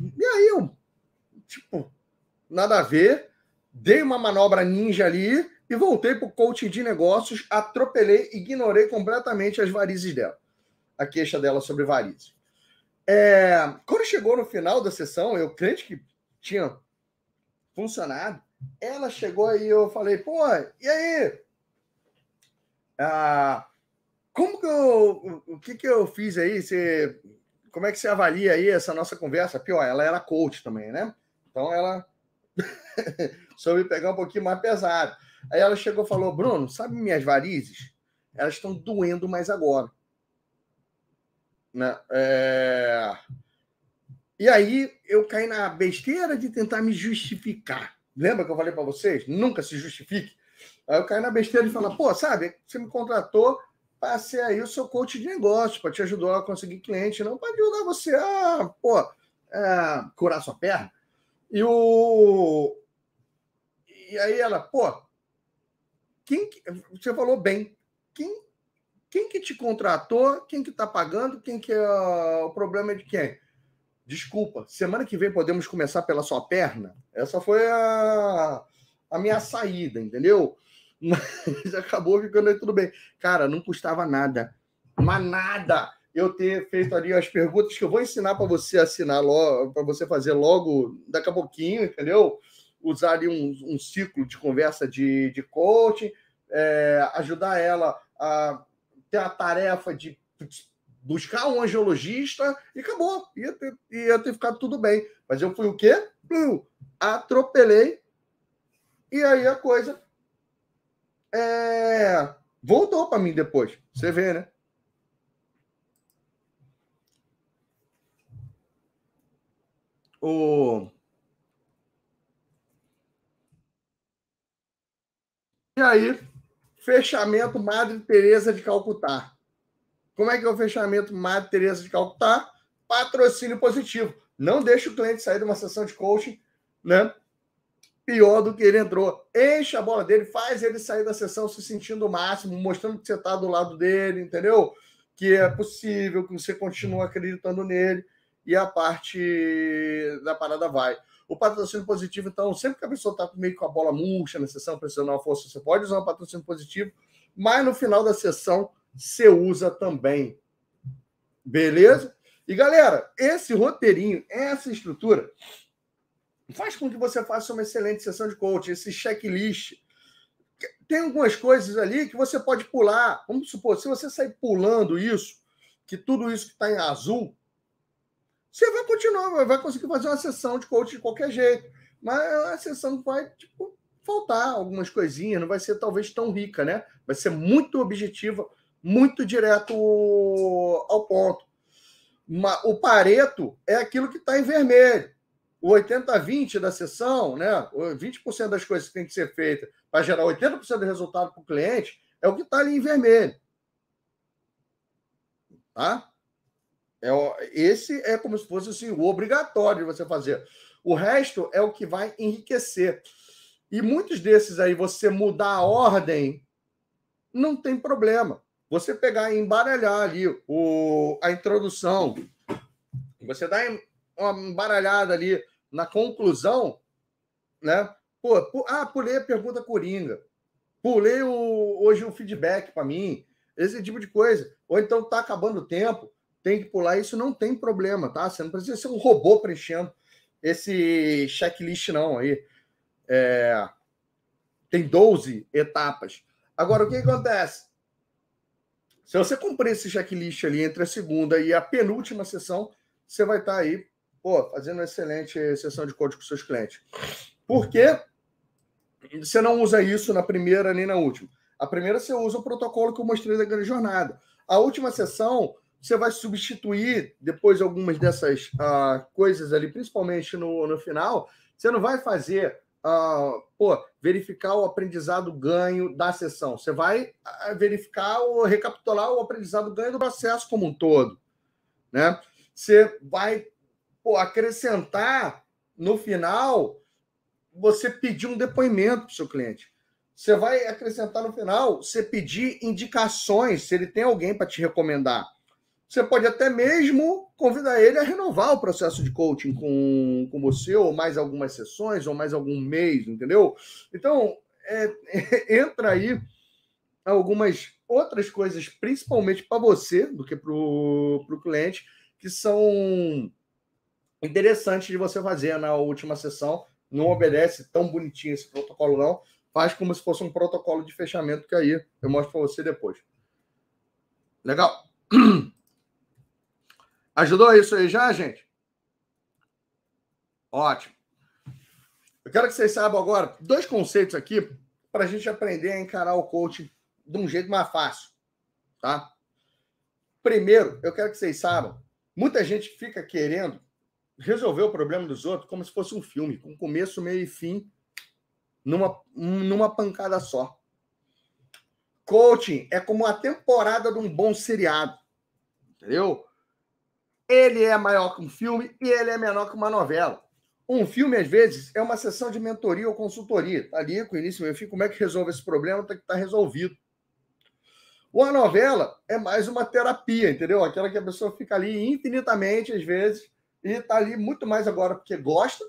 E aí, eu, tipo, nada a ver, dei uma manobra ninja ali e voltei para o coaching de negócios, atropelei, ignorei completamente as varizes dela, a queixa dela sobre varizes. É, quando chegou no final da sessão, eu crente que tinha funcionado, ela chegou e eu falei, pô, e aí? Ah, como que eu, o que que eu fiz aí? Você, como é que você avalia aí essa nossa conversa? Pior, ela era coach também, né? Então ela *laughs* soube pegar um pouquinho mais pesado. Aí ela chegou e falou: Bruno, sabe minhas varizes? Elas estão doendo mais agora. Né? É... E aí eu caí na besteira de tentar me justificar. Lembra que eu falei para vocês? Nunca se justifique. Aí eu caí na besteira de falar: pô, sabe, você me contratou para ser aí o seu coach de negócio, para te ajudar a conseguir cliente, não para ajudar você a, pô, a curar sua perna. E o. E aí ela, pô, quem você falou bem, quem, quem que te contratou, quem que está pagando, quem que é o problema é de quem? Desculpa, semana que vem podemos começar pela sua perna? Essa foi a, a minha saída, entendeu? *laughs* Mas acabou ficando tudo bem. Cara, não custava nada, mas nada eu ter feito ali as perguntas que eu vou ensinar para você assinar logo, para você fazer logo daqui a pouquinho, entendeu? Usar ali um, um ciclo de conversa de, de coaching, é, ajudar ela a ter a tarefa de buscar um angiologista e acabou. Ia ter, ia ter ficado tudo bem. Mas eu fui o quê? Atropelei. E aí a coisa é, voltou para mim depois. Você vê, né? O E aí, fechamento Madre Teresa de Calcutá. Como é que é o fechamento Madre Teresa de Calcutá? Patrocínio positivo. Não deixe o cliente sair de uma sessão de coaching, né? Pior do que ele entrou. Enche a bola dele, faz ele sair da sessão se sentindo o máximo, mostrando que você está do lado dele, entendeu? Que é possível, que você continua acreditando nele e a parte da parada vai. O patrocínio positivo, então, sempre que a pessoa está meio com a bola murcha na sessão, precisando uma força, você pode usar o patrocínio positivo, mas no final da sessão você usa também. Beleza? E galera, esse roteirinho, essa estrutura, faz com que você faça uma excelente sessão de coaching, esse checklist. Tem algumas coisas ali que você pode pular. Vamos supor, se você sair pulando isso, que tudo isso que está em azul, você vai continuar, vai conseguir fazer uma sessão de coach de qualquer jeito. Mas a sessão vai, tipo, faltar algumas coisinhas, não vai ser talvez tão rica, né? Vai ser muito objetiva, muito direto ao ponto. O Pareto é aquilo que está em vermelho. O 80-20 da sessão, né? 20% das coisas que tem que ser feita para gerar 80% do resultado para o cliente é o que está ali em vermelho. Tá? É, esse é como se fosse assim, o obrigatório de você fazer. O resto é o que vai enriquecer. E muitos desses aí, você mudar a ordem, não tem problema. Você pegar e embaralhar ali o, a introdução, você dá uma embaralhada ali na conclusão, né? Pô, ah, pulei a pergunta coringa. Pulei o, hoje o feedback para mim. Esse tipo de coisa. Ou então tá acabando o tempo tem que pular, isso não tem problema, tá? Você não precisa ser um robô preenchendo esse checklist, não. Aí. É... Tem 12 etapas. Agora, o que acontece? Se você cumprir esse checklist ali entre a segunda e a penúltima sessão, você vai estar aí, pô, fazendo uma excelente sessão de código com seus clientes. Por quê? Você não usa isso na primeira nem na última. A primeira você usa o protocolo que eu mostrei da grande jornada. A última sessão você vai substituir depois algumas dessas uh, coisas ali, principalmente no, no final. Você não vai fazer uh, pô, verificar o aprendizado ganho da sessão. Você vai uh, verificar ou recapitular o aprendizado ganho do processo como um todo. Né? Você vai pô, acrescentar no final você pedir um depoimento para o seu cliente. Você vai acrescentar no final, você pedir indicações, se ele tem alguém para te recomendar. Você pode até mesmo convidar ele a renovar o processo de coaching com, com você, ou mais algumas sessões, ou mais algum mês, entendeu? Então, é, é, *laughs* entra aí algumas outras coisas, principalmente para você, do que para o cliente, que são interessantes de você fazer na última sessão. Não obedece tão bonitinho esse protocolo, não. Faz como se fosse um protocolo de fechamento, que aí eu mostro para você depois. Legal? *clears throat* Ajudou isso aí já, gente? Ótimo. Eu quero que vocês saibam agora dois conceitos aqui para a gente aprender a encarar o coaching de um jeito mais fácil, tá? Primeiro, eu quero que vocês saibam, muita gente fica querendo resolver o problema dos outros como se fosse um filme, com começo, meio e fim, numa, numa pancada só. Coaching é como a temporada de um bom seriado, entendeu? Ele é maior que um filme e ele é menor que uma novela. Um filme, às vezes, é uma sessão de mentoria ou consultoria. Tá ali, com início e fim, como é que resolve esse problema, tem que estar tá resolvido. Uma novela é mais uma terapia, entendeu? Aquela que a pessoa fica ali infinitamente, às vezes, e está ali muito mais agora porque gosta,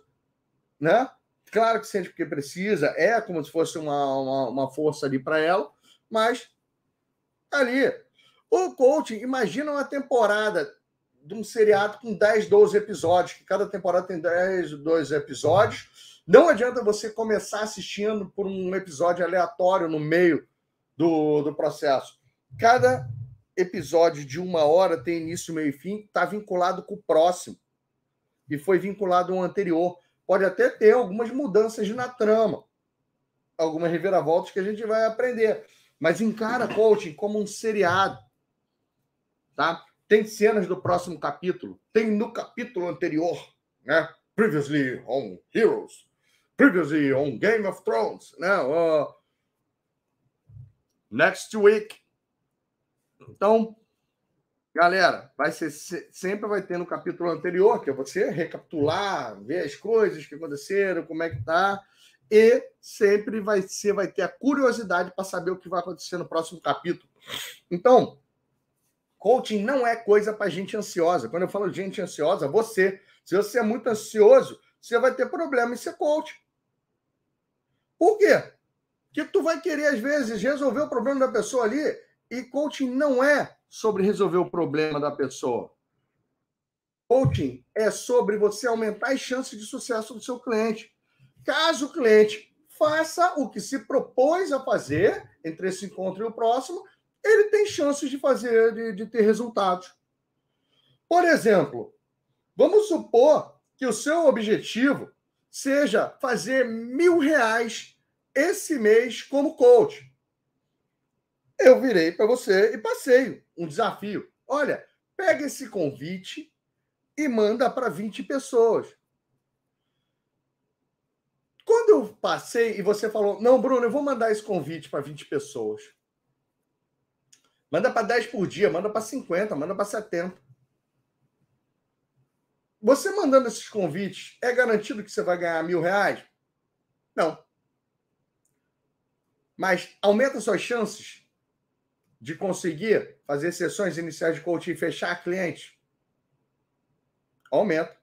né? Claro que sente porque precisa, é como se fosse uma, uma, uma força ali para ela, mas tá ali. O coaching, imagina uma temporada de um seriado com 10, 12 episódios, que cada temporada tem 10, 12 episódios. Não adianta você começar assistindo por um episódio aleatório no meio do, do processo. Cada episódio de uma hora tem início, meio e fim, está vinculado com o próximo. E foi vinculado ao anterior. Pode até ter algumas mudanças na trama, algumas reviravoltas que a gente vai aprender. Mas encara coaching como um seriado. Tá? Tem cenas do próximo capítulo, tem no capítulo anterior, né? Previously on Heroes, previously on Game of Thrones, né? Uh, next week. Então, galera, vai ser sempre vai ter no capítulo anterior, que é você recapitular, ver as coisas que aconteceram, como é que tá, e sempre vai ser vai ter a curiosidade para saber o que vai acontecer no próximo capítulo. Então, Coaching não é coisa para gente ansiosa. Quando eu falo gente ansiosa, você. Se você é muito ansioso, você vai ter problema em ser coach. Por quê? Porque tu vai querer, às vezes, resolver o problema da pessoa ali, e coaching não é sobre resolver o problema da pessoa. Coaching é sobre você aumentar as chances de sucesso do seu cliente. Caso o cliente faça o que se propôs a fazer entre esse encontro e o próximo, ele tem chances de fazer, de, de ter resultados. Por exemplo, vamos supor que o seu objetivo seja fazer mil reais esse mês como coach. Eu virei para você e passei um desafio. Olha, pega esse convite e manda para 20 pessoas. Quando eu passei e você falou, não, Bruno, eu vou mandar esse convite para 20 pessoas. Manda para 10 por dia, manda para 50, manda para 70. Você mandando esses convites, é garantido que você vai ganhar mil reais? Não. Mas aumenta suas chances de conseguir fazer sessões iniciais de coaching e fechar cliente? Aumenta.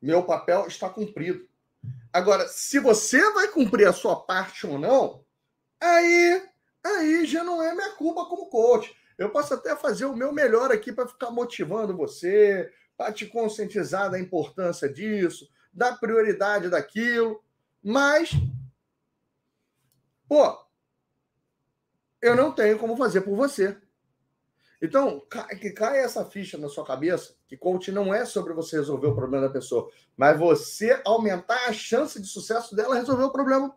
Meu papel está cumprido. Agora, se você vai cumprir a sua parte ou não, aí aí já não é minha culpa como coach. Eu posso até fazer o meu melhor aqui para ficar motivando você, para te conscientizar da importância disso, da prioridade daquilo, mas pô, eu não tenho como fazer por você. Então, que caia essa ficha na sua cabeça, que coach não é sobre você resolver o problema da pessoa, mas você aumentar a chance de sucesso dela resolver o problema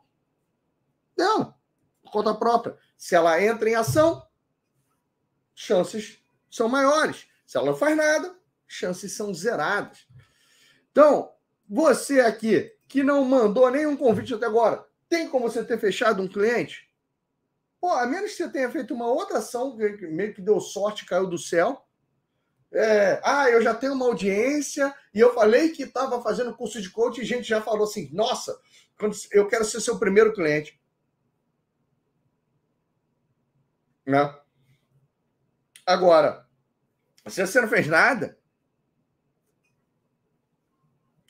dela, por conta própria. Se ela entra em ação, chances são maiores. Se ela não faz nada, chances são zeradas. Então, você aqui que não mandou nenhum convite até agora, tem como você ter fechado um cliente? Pô, a menos que você tenha feito uma outra ação, que meio que deu sorte, caiu do céu. É, ah, eu já tenho uma audiência e eu falei que estava fazendo curso de coach e gente já falou assim: nossa, eu quero ser seu primeiro cliente. Né? Agora, se você não fez nada,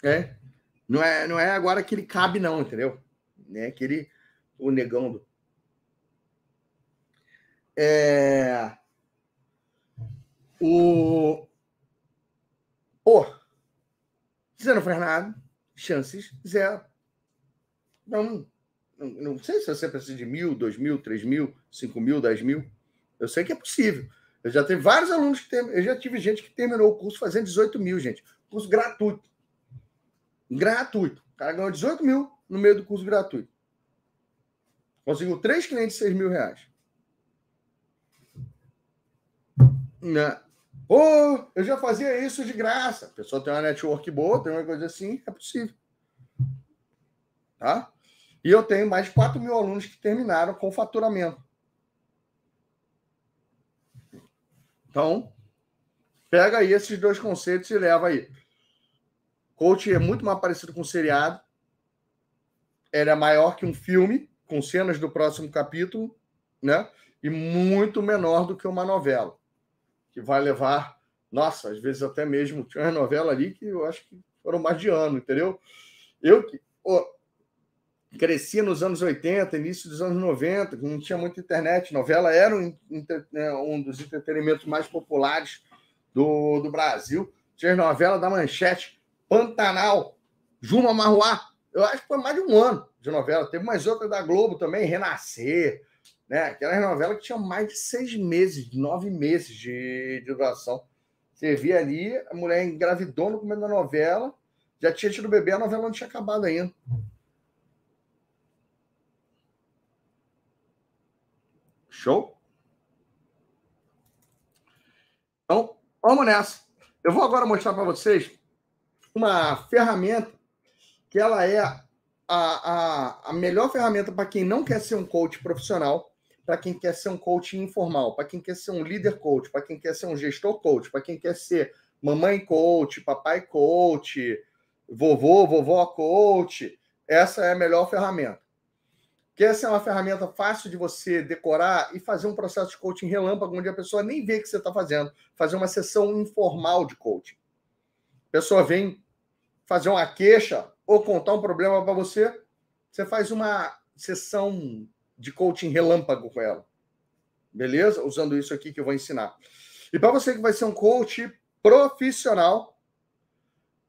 é, não é, não é agora que ele cabe, não, entendeu? É aquele o negão do é... O. Pô, você não faz nada, chances zero. Não, não, não sei se você precisa de mil, dois mil, três mil, cinco mil, dez mil. Eu sei que é possível. Eu já tive vários alunos que tem, eu já tive gente que terminou o curso fazendo 18 mil, gente. Curso gratuito. Gratuito. O cara ganhou 18 mil no meio do curso gratuito. Conseguiu três clientes de 6 mil reais. Né? Pô, eu já fazia isso de graça. A pessoa tem uma network boa, tem uma coisa assim, é possível. Tá? E eu tenho mais de 4 mil alunos que terminaram com faturamento. Então, pega aí esses dois conceitos e leva aí. Coach é muito mais parecido com um seriado. Ele é maior que um filme, com cenas do próximo capítulo, né? E muito menor do que uma novela que vai levar, nossa, às vezes até mesmo, *laughs* tinha uma novela ali que eu acho que foram mais de ano, entendeu? Eu que cresci nos anos 80, início dos anos 90, que não tinha muita internet, novela era um, né, um dos entretenimentos mais populares do, do Brasil. Tinha novela da Manchete, Pantanal, Juma Marruá, eu acho que foi mais de um ano de novela. Teve mais outra da Globo também, Renascer, né? Aquela novela que tinha mais de seis meses, nove meses de, de duração. Você via ali, a mulher engravidou no começo da novela, já tinha tido bebê, a novela não tinha acabado ainda. Show? Então, vamos nessa. Eu vou agora mostrar para vocês uma ferramenta que ela é a, a, a melhor ferramenta para quem não quer ser um coach profissional, para quem quer ser um coach informal, para quem quer ser um líder coach, para quem quer ser um gestor coach, para quem quer ser mamãe coach, papai coach, vovô, vovó coach. Essa é a melhor ferramenta. Que essa é uma ferramenta fácil de você decorar e fazer um processo de coaching relâmpago, onde a pessoa nem vê o que você está fazendo. Fazer uma sessão informal de coaching. A pessoa vem fazer uma queixa ou contar um problema para você, você faz uma sessão de coaching relâmpago com ela. Beleza? Usando isso aqui que eu vou ensinar. E para você que vai ser um coach profissional,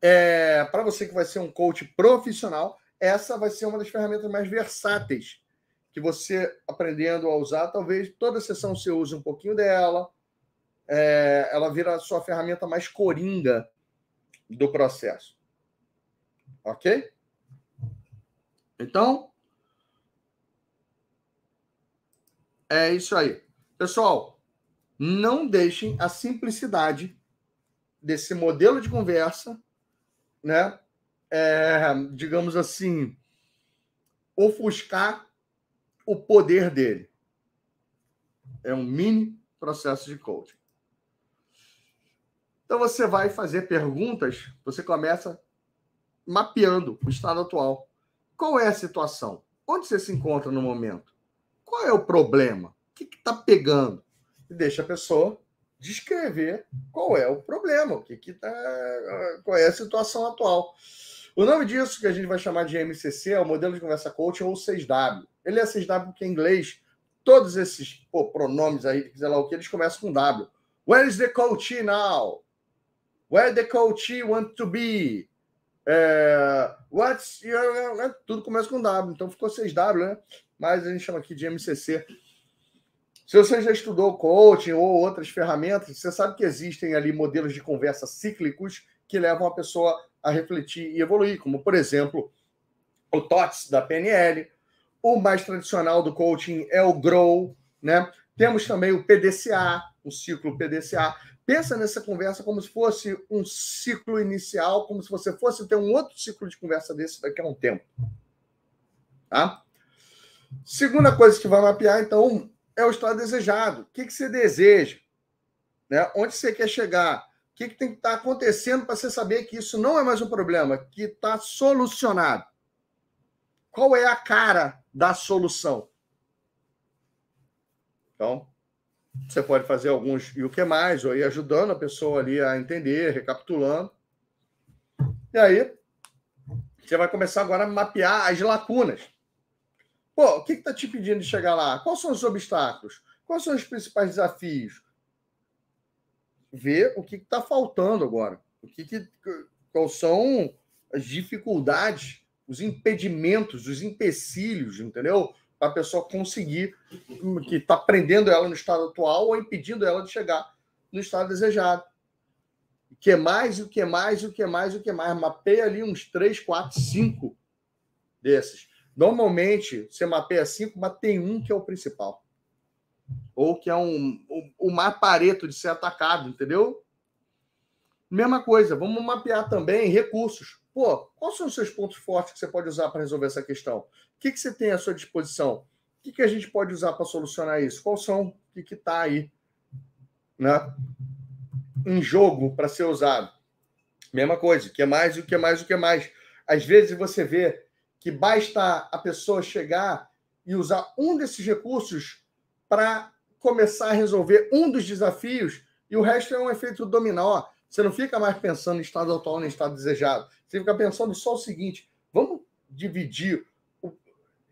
é, para você que vai ser um coach profissional, essa vai ser uma das ferramentas mais versáteis que você aprendendo a usar, talvez toda sessão você use um pouquinho dela, é, ela vira a sua ferramenta mais coringa do processo. Ok? Então, É isso aí. Pessoal, não deixem a simplicidade desse modelo de conversa, né? É, digamos assim, ofuscar o poder dele. É um mini processo de coaching. Então você vai fazer perguntas, você começa mapeando o estado atual. Qual é a situação? Onde você se encontra no momento? Qual é o problema? O que está pegando? E deixa a pessoa descrever qual é o problema, o que que tá, qual é a situação atual. O nome disso que a gente vai chamar de MCC é o modelo de conversa coaching ou 6W. Ele é 6W porque em inglês todos esses pô, pronomes aí, sei lá o que, eles começam com W. Where is the coach now? Where the coach want to be? É, what's your, né? Tudo começa com W, então ficou 6W, né? Mas a gente chama aqui de MCC. Se você já estudou coaching ou outras ferramentas, você sabe que existem ali modelos de conversa cíclicos que levam a pessoa a refletir e evoluir, como, por exemplo, o TOTS da PNL, o mais tradicional do coaching é o GROW, né? Temos também o PDCA, o ciclo PDCA. Pensa nessa conversa como se fosse um ciclo inicial, como se você fosse ter um outro ciclo de conversa desse daqui a um tempo. Tá? Segunda coisa que vai mapear, então, é o estado desejado. O que, que você deseja? Né? Onde você quer chegar? Que, que tem que estar acontecendo para você saber que isso não é mais um problema, que está solucionado? Qual é a cara da solução? Então, você pode fazer alguns e o que mais, ou ir ajudando a pessoa ali a entender, recapitulando. E aí, você vai começar agora a mapear as lacunas. Pô, o que está te pedindo de chegar lá? Quais são os obstáculos? Quais são os principais desafios? Ver o que está faltando agora. O que, que quais são as dificuldades, os impedimentos, os empecilhos, entendeu? Para a pessoa conseguir, que está prendendo ela no estado atual ou impedindo ela de chegar no estado desejado. O que mais, o que mais, o que mais, o que mais. Mapeia ali uns 3, 4, 5 desses. Normalmente, você mapeia cinco, mas tem um que é o principal. Ou que é um, o, o mais pareto de ser atacado, entendeu? Mesma coisa, vamos mapear também recursos. Pô, quais são os seus pontos fortes que você pode usar para resolver essa questão? O que, que você tem à sua disposição? O que, que a gente pode usar para solucionar isso? Quais são? O que está aí né? em jogo para ser usado? Mesma coisa, o que é mais, o que é mais, o que é mais. Às vezes você vê que basta a pessoa chegar e usar um desses recursos para começar a resolver um dos desafios e o resto é um efeito dominó. Você não fica mais pensando em estado atual nem estado desejado. Você fica pensando só o seguinte: vamos dividir o,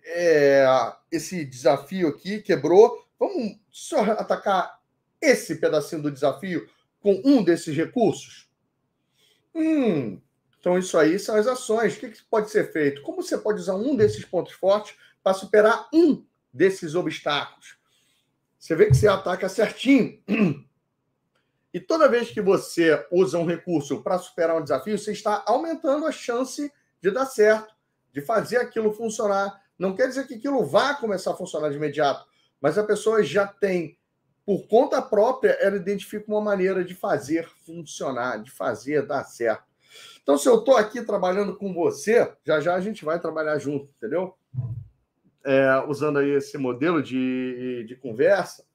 é, esse desafio aqui, quebrou, vamos só atacar esse pedacinho do desafio com um desses recursos? Hum, então, isso aí são as ações. O que, pode ser feito? Como você pode usar um desses pontos fortes para superar um desses obstáculos? Você vê que você ataca certinho. *clears throat* E toda vez que você usa um recurso para superar um desafio, você está aumentando a chance de dar certo, de fazer aquilo funcionar. Não quer dizer que aquilo vá começar a funcionar de imediato, mas a pessoa já tem, por conta própria, ela identifica uma maneira de fazer funcionar, de fazer dar certo. Então, se eu estou aqui trabalhando com você, já já a gente vai trabalhar junto, entendeu? É, usando aí esse modelo de, de conversa,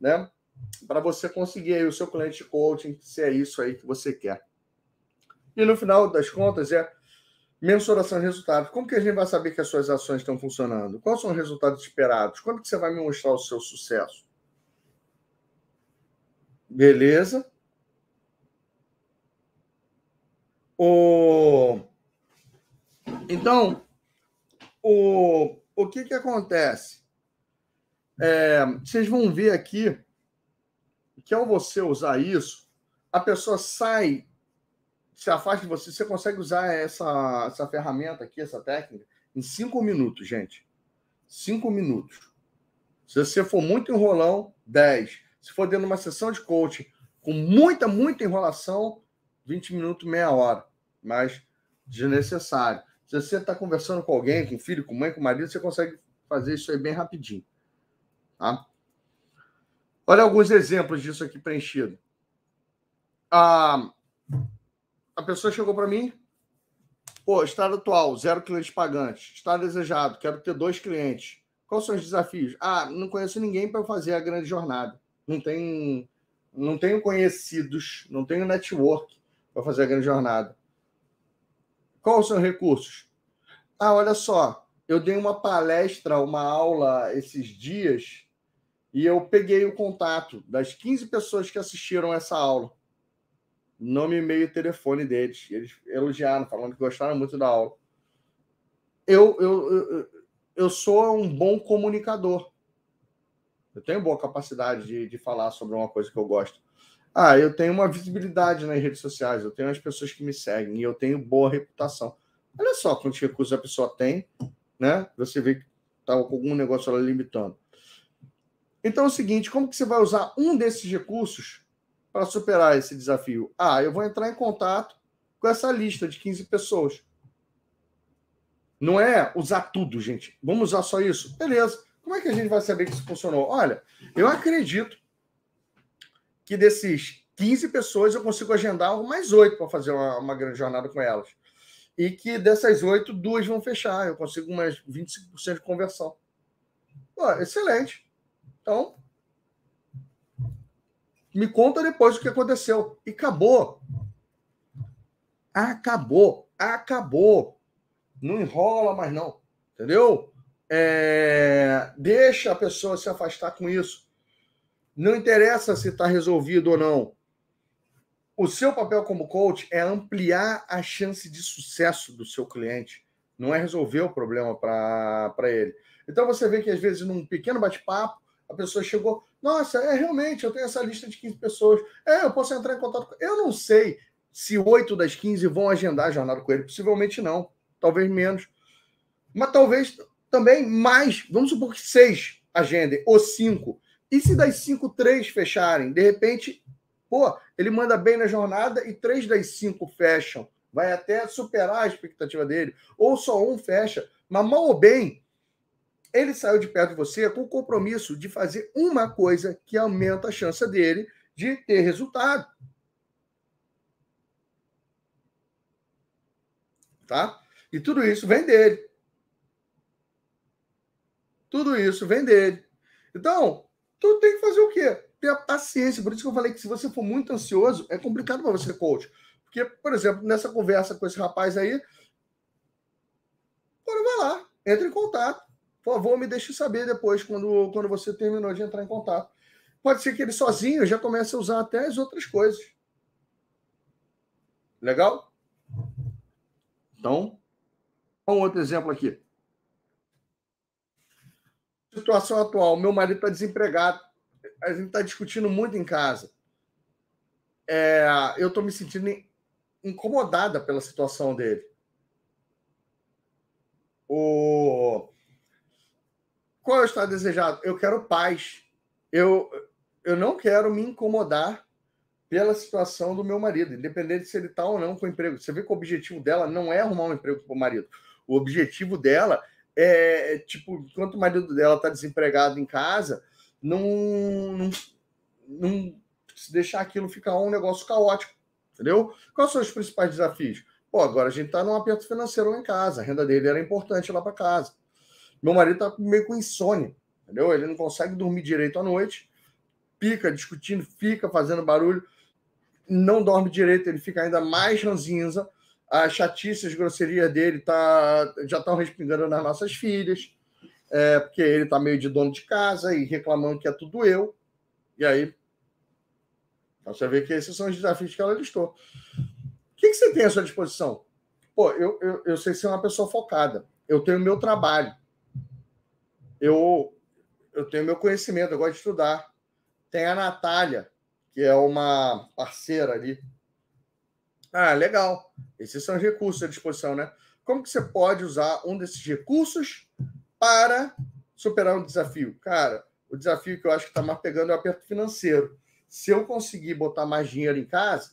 né? Para você conseguir aí o seu cliente de coaching, se é isso aí que você quer. E no final das contas é mensuração de resultados. Como que a gente vai saber que as suas ações estão funcionando? Quais são os resultados esperados? Quando que você vai me mostrar o seu sucesso? Beleza? O... Então, o, o que, que acontece? É, vocês vão ver aqui que ao você usar isso, a pessoa sai, se afasta de você, você consegue usar essa, essa ferramenta aqui, essa técnica, em cinco minutos, gente. Cinco minutos. Se você for muito enrolão, 10. Se for dentro de uma sessão de coaching com muita, muita enrolação, 20 minutos, meia hora, mas desnecessário. Se você está conversando com alguém, com filho, com mãe, com marido, você consegue fazer isso aí bem rapidinho. Tá? Olha alguns exemplos disso aqui preenchido. A, a pessoa chegou para mim, pô, estado atual, zero clientes pagantes. Estado desejado, quero ter dois clientes. Quais são os desafios? Ah, não conheço ninguém para fazer a grande jornada. Não tenho, não tenho conhecidos, não tenho network para fazer a grande jornada. São os recursos? Ah, olha só, eu dei uma palestra, uma aula esses dias e eu peguei o contato das 15 pessoas que assistiram essa aula. Nome, e-mail e telefone deles. Eles elogiaram, falando que gostaram muito da aula. Eu, eu, eu, eu sou um bom comunicador. Eu tenho boa capacidade de, de falar sobre uma coisa que eu gosto. Ah, eu tenho uma visibilidade nas redes sociais, eu tenho as pessoas que me seguem e eu tenho boa reputação. Olha só quantos recursos a pessoa tem, né? Você vê que estava tá com algum negócio lá limitando. Então é o seguinte, como que você vai usar um desses recursos para superar esse desafio? Ah, eu vou entrar em contato com essa lista de 15 pessoas. Não é usar tudo, gente. Vamos usar só isso? Beleza. Como é que a gente vai saber que isso funcionou? Olha, eu acredito que desses 15 pessoas eu consigo agendar mais oito para fazer uma, uma, grande jornada com elas. E que dessas oito, duas vão fechar. Eu consigo umas 25% de conversão. Pô, excelente. Então, me conta depois o que aconteceu. E acabou. Acabou. Acabou. Não enrola mais, não. Entendeu? É... Deixa a pessoa se afastar com isso. Não interessa se está resolvido ou não. O seu papel como coach é ampliar a chance de sucesso do seu cliente, não é resolver o problema para ele. Então você vê que às vezes num pequeno bate-papo, a pessoa chegou, nossa, é realmente, eu tenho essa lista de 15 pessoas, é, eu posso entrar em contato com. Eu não sei se oito das 15 vão agendar a jornada com ele, possivelmente não, talvez menos. Mas talvez também mais, vamos supor que seis agendem, ou cinco. E se das cinco, três fecharem? De repente, pô, ele manda bem na jornada e três das cinco fecham. Vai até superar a expectativa dele. Ou só um fecha. Mas mal ou bem, ele saiu de perto de você com o compromisso de fazer uma coisa que aumenta a chance dele de ter resultado. Tá? E tudo isso vem dele. Tudo isso vem dele. Então, tu tem que fazer o quê? Ter a paciência. Por isso que eu falei que se você for muito ansioso, é complicado para você coach. Porque, por exemplo, nessa conversa com esse rapaz aí, agora vai lá, entre em contato. Por favor, me deixe saber depois, quando, quando você terminou de entrar em contato. Pode ser que ele sozinho já comece a usar até as outras coisas. Legal? Então, um outro exemplo aqui situação atual, meu marido está desempregado, a gente está discutindo muito em casa. É, eu estou me sentindo incomodada pela situação dele. O... Qual é o estado desejado? Eu quero paz. Eu, eu não quero me incomodar pela situação do meu marido, independente se ele está ou não com emprego. Você vê que o objetivo dela não é arrumar um emprego para o marido. O objetivo dela é, tipo, enquanto o marido dela está desempregado em casa, não, não, não se deixar aquilo ficar um negócio caótico, entendeu? Quais são os principais desafios? Pô, agora a gente está num aperto financeiro lá em casa, a renda dele era importante lá para casa. Meu marido está meio com insônia, entendeu? Ele não consegue dormir direito à noite, fica discutindo, fica fazendo barulho, não dorme direito, ele fica ainda mais ranzinza as chatices, as grosserias dele tá, já estão respingando nas nossas filhas, é, porque ele está meio de dono de casa e reclamando que é tudo eu. E aí, você vê que esses são os desafios que ela listou. O que, que você tem à sua disposição? Pô, eu, eu, eu sei ser uma pessoa focada. Eu tenho meu trabalho. Eu, eu tenho meu conhecimento, eu gosto de estudar. Tem a Natália, que é uma parceira ali ah, legal. Esses são os recursos à disposição, né? Como que você pode usar um desses recursos para superar um desafio? Cara, o desafio que eu acho que está mais pegando é o aperto financeiro. Se eu conseguir botar mais dinheiro em casa,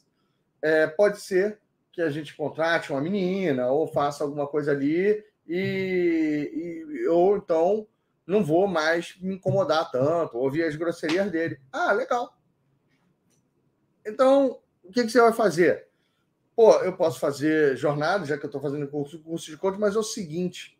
é, pode ser que a gente contrate uma menina ou faça alguma coisa ali e, e ou então não vou mais me incomodar tanto, ouvir as grosserias dele. Ah, legal. Então, o que, que você vai fazer? Pô, eu posso fazer jornada, já que eu estou fazendo curso, curso de coach, mas é o seguinte: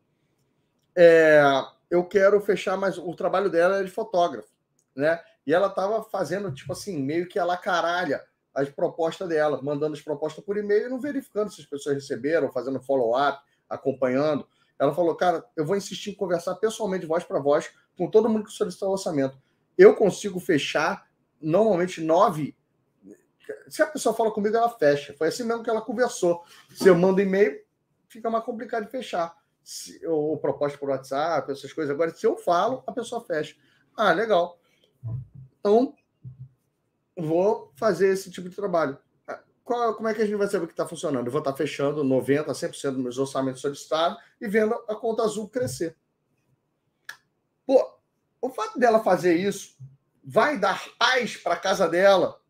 é, eu quero fechar mais. O trabalho dela é de fotógrafo, né? E ela estava fazendo, tipo assim, meio que a la caralha as propostas dela, mandando as propostas por e-mail e não verificando se as pessoas receberam, fazendo follow-up, acompanhando. Ela falou, cara, eu vou insistir em conversar pessoalmente, voz para voz, com todo mundo que solicitou o orçamento. Eu consigo fechar normalmente nove se a pessoa fala comigo, ela fecha. Foi assim mesmo que ela conversou. Se eu mando e-mail, fica mais complicado de fechar. Se, ou proposta por WhatsApp, essas coisas. Agora, se eu falo, a pessoa fecha. Ah, legal. Então, vou fazer esse tipo de trabalho. Ah, qual, como é que a gente vai saber que está funcionando? Eu vou estar tá fechando 90%, 100% dos meus orçamentos solicitados e vendo a conta azul crescer. Pô, o fato dela fazer isso vai dar paz para a casa dela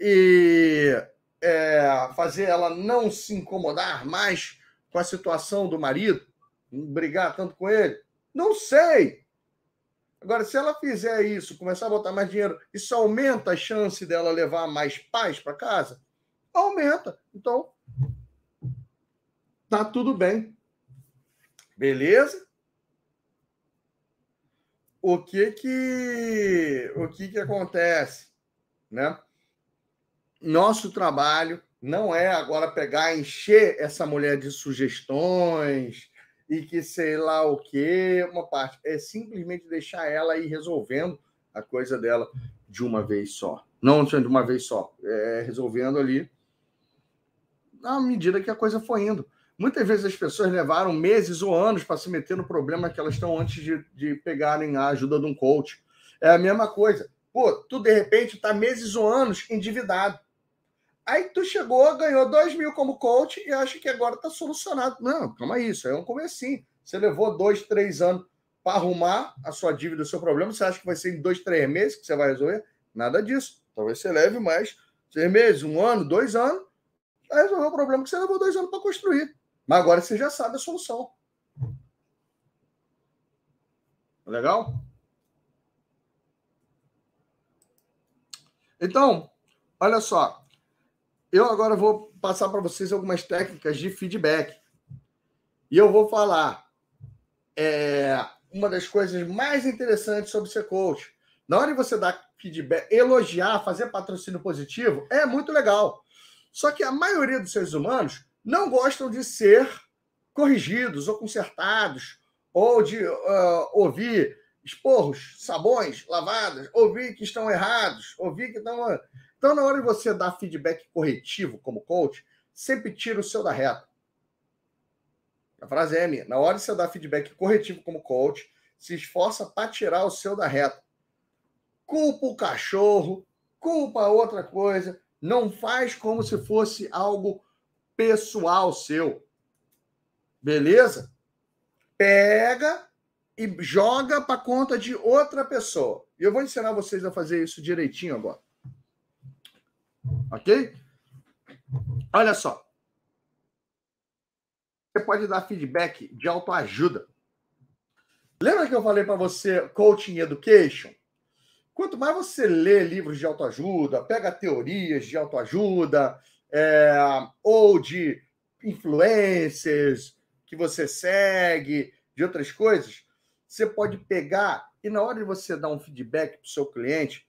e é, fazer ela não se incomodar mais com a situação do marido, brigar tanto com ele? Não sei. Agora, se ela fizer isso, começar a botar mais dinheiro, isso aumenta a chance dela levar mais paz para casa? Aumenta. Então, tá tudo bem. Beleza? O que que o que que acontece, né? Nosso trabalho não é agora pegar encher essa mulher de sugestões, e que sei lá o que, uma parte. É simplesmente deixar ela ir resolvendo a coisa dela de uma vez só. Não de uma vez só, é resolvendo ali à medida que a coisa foi indo. Muitas vezes as pessoas levaram meses ou anos para se meter no problema que elas estão antes de, de pegarem a ajuda de um coach. É a mesma coisa. Pô, tu de repente está meses ou anos endividado. Aí tu chegou, ganhou 2 mil como coach e acha que agora está solucionado. Não, calma aí, isso é um comecinho. Você levou dois, três anos para arrumar a sua dívida, o seu problema. Você acha que vai ser em dois, três meses que você vai resolver? Nada disso. Talvez você leve mais seis meses, um ano, dois anos, para resolver o problema que você levou dois anos para construir. Mas agora você já sabe a solução. Legal? Então, olha só. Eu agora vou passar para vocês algumas técnicas de feedback. E eu vou falar é, uma das coisas mais interessantes sobre ser coach. Na hora de você dar feedback, elogiar, fazer patrocínio positivo, é muito legal. Só que a maioria dos seres humanos não gostam de ser corrigidos ou consertados, ou de uh, ouvir esporros, sabões, lavadas, ouvir que estão errados, ouvir que estão. Então, na hora de você dar feedback corretivo como coach, sempre tira o seu da reta. A frase é minha. Na hora de você dar feedback corretivo como coach, se esforça para tirar o seu da reta. Culpa o cachorro, culpa outra coisa. Não faz como se fosse algo pessoal seu. Beleza? Pega e joga para conta de outra pessoa. E eu vou ensinar vocês a fazer isso direitinho agora. Ok? Olha só. Você pode dar feedback de autoajuda. Lembra que eu falei para você coaching education? Quanto mais você lê livros de autoajuda, pega teorias de autoajuda, é, ou de influencers que você segue, de outras coisas, você pode pegar e na hora de você dar um feedback para o seu cliente,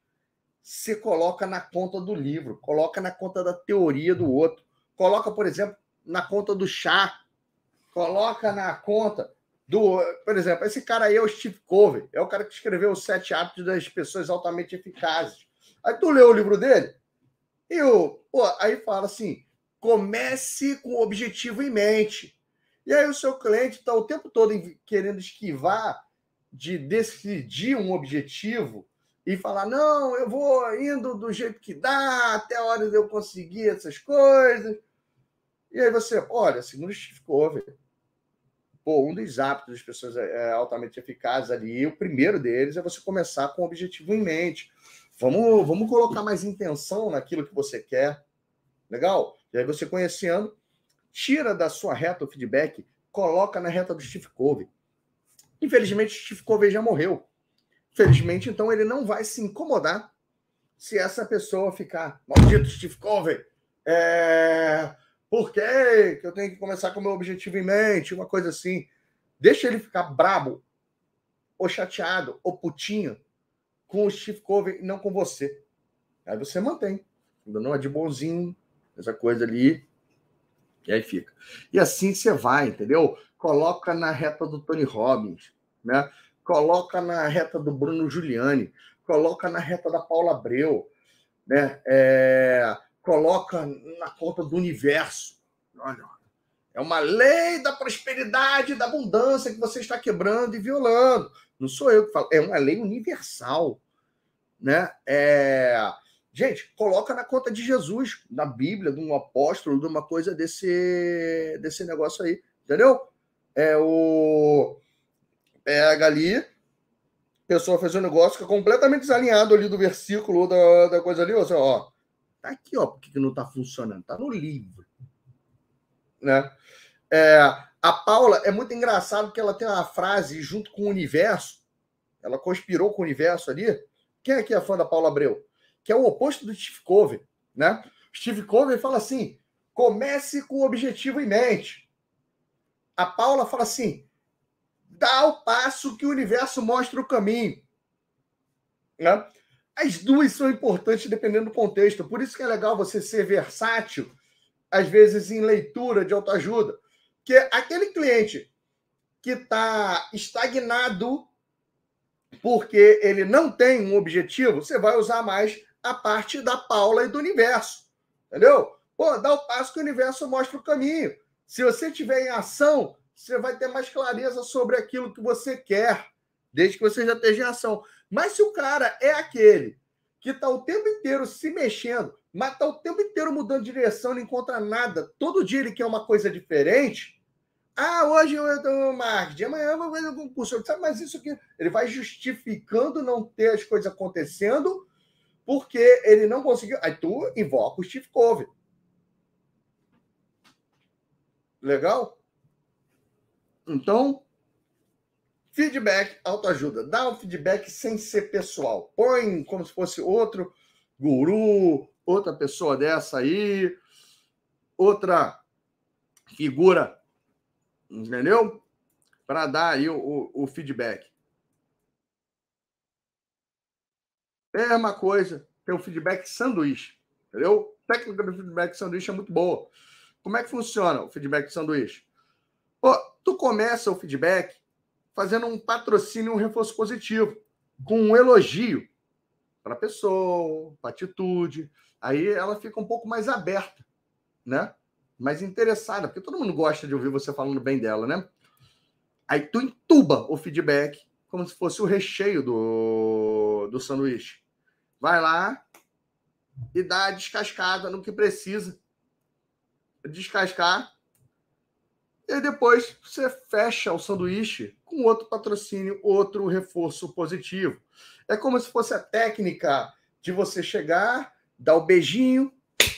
você coloca na conta do livro, coloca na conta da teoria do outro, coloca, por exemplo, na conta do chá, coloca na conta do. Por exemplo, esse cara aí é o Steve Covey, é o cara que escreveu os sete hábitos das pessoas altamente eficazes. Aí tu leu o livro dele e o, pô, aí fala assim: comece com o objetivo em mente. E aí o seu cliente está o tempo todo querendo esquivar de decidir um objetivo e falar: não, eu vou indo do jeito que dá, até a hora de eu conseguir essas coisas. E aí você, olha, Steve Covey, pô, um dos hábitos das pessoas é, é altamente eficazes ali, o primeiro deles é você começar com o objetivo em mente. Vamos, vamos colocar mais intenção naquilo que você quer. Legal? E aí você conhecendo, tira da sua reta o feedback, coloca na reta do Steve Covey. Infelizmente, o Steve Covey já morreu. Felizmente, então, ele não vai se incomodar se essa pessoa ficar, maldito Steve Covey, é... por que eu tenho que começar com o meu objetivo em mente? Uma coisa assim. Deixa ele ficar brabo, ou chateado, ou putinho com o Steve Covey não com você. Aí você mantém. Ainda não é de bonzinho, essa coisa ali. E aí fica. E assim você vai, entendeu? Coloca na reta do Tony Robbins, né? Coloca na reta do Bruno Giuliani, coloca na reta da Paula Abreu, né? É, coloca na conta do universo. Olha, é uma lei da prosperidade, da abundância que você está quebrando e violando. Não sou eu que falo, é uma lei universal. né? É... Gente, coloca na conta de Jesus, na Bíblia, de um apóstolo, de uma coisa desse, desse negócio aí, entendeu? É o. Pega ali, pessoa fez um negócio que é completamente desalinhado ali do versículo da, da coisa ali, ó, ó, tá aqui, ó, porque que não tá funcionando? Tá no livro, né? É, a Paula é muito engraçado porque ela tem uma frase junto com o universo, ela conspirou com o universo ali. Quem aqui é fã da Paula Abreu? Que é o oposto do Steve Covey, né? Steve Covey fala assim: comece com o objetivo em mente. A Paula fala assim: dá o passo que o universo mostra o caminho. Né? As duas são importantes dependendo do contexto. Por isso que é legal você ser versátil, às vezes em leitura de autoajuda. Que aquele cliente que está estagnado porque ele não tem um objetivo, você vai usar mais a parte da Paula e do universo. Entendeu? Pô, dá o passo que o universo mostra o caminho. Se você tiver em ação, você vai ter mais clareza sobre aquilo que você quer, desde que você já esteja em ação. Mas se o cara é aquele que está o tempo inteiro se mexendo, mas está o tempo inteiro mudando de direção, não encontra nada, todo dia ele quer uma coisa diferente. Ah, hoje eu estou no marketing, amanhã eu vou fazer um concurso. Sabe, mas isso aqui, ele vai justificando não ter as coisas acontecendo porque ele não conseguiu. Aí tu invoca o Steve Covey. Legal? Então, feedback, autoajuda. Dá um feedback sem ser pessoal. Põe como se fosse outro guru, outra pessoa dessa aí, outra figura, entendeu? Para dar aí o, o, o feedback. Mesma coisa, tem o feedback sanduíche, entendeu? A técnica do feedback sanduíche é muito boa. Como é que funciona o feedback sanduíche? Pô, tu começa o feedback fazendo um patrocínio, um reforço positivo, com um elogio para a pessoa, para atitude. Aí ela fica um pouco mais aberta, né? Mais interessada, porque todo mundo gosta de ouvir você falando bem dela, né? Aí tu entuba o feedback como se fosse o recheio do, do sanduíche. Vai lá e dá a descascada no que precisa. Descascar e depois você fecha o sanduíche com outro patrocínio, outro reforço positivo. É como se fosse a técnica de você chegar, dar o beijinho,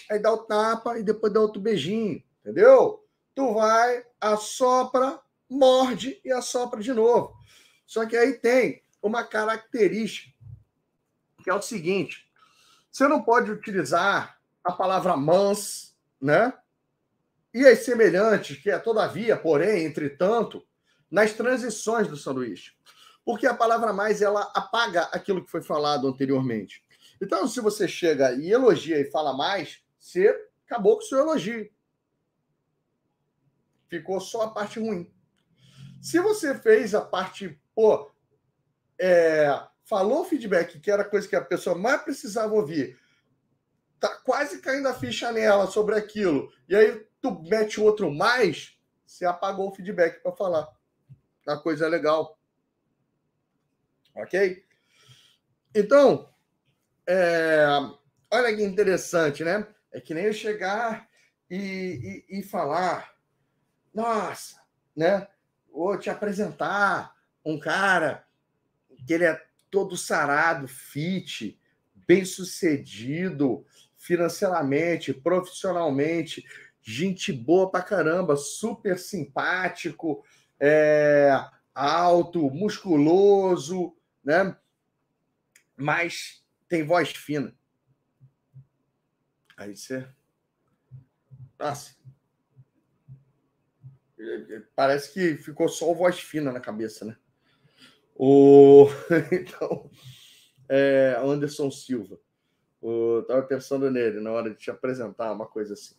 aí dá o tapa e depois dá outro beijinho, entendeu? Tu vai, assopra, morde e assopra de novo. Só que aí tem uma característica, que é o seguinte: você não pode utilizar a palavra mans, né? E as semelhantes, que é todavia, porém, entretanto, nas transições do sanduíche. Porque a palavra mais ela apaga aquilo que foi falado anteriormente. Então, se você chega e elogia e fala mais, você acabou com o seu elogio. Ficou só a parte ruim. Se você fez a parte, pô, é, falou feedback, que era a coisa que a pessoa mais precisava ouvir, tá quase caindo a ficha nela sobre aquilo, e aí tu mete outro mais, você apagou o feedback para falar. A coisa é legal. Ok? Então, é, olha que interessante, né? É que nem eu chegar e, e, e falar, nossa, né? Vou te apresentar um cara que ele é todo sarado, fit, bem sucedido financeiramente, profissionalmente, gente boa pra caramba, super simpático, é, alto, musculoso, né? Mas tem voz fina. Aí você. Nossa. Parece que ficou só voz fina na cabeça, né? O... *laughs* Então, é Anderson Silva. Eu tava pensando nele na hora de te apresentar uma coisa assim.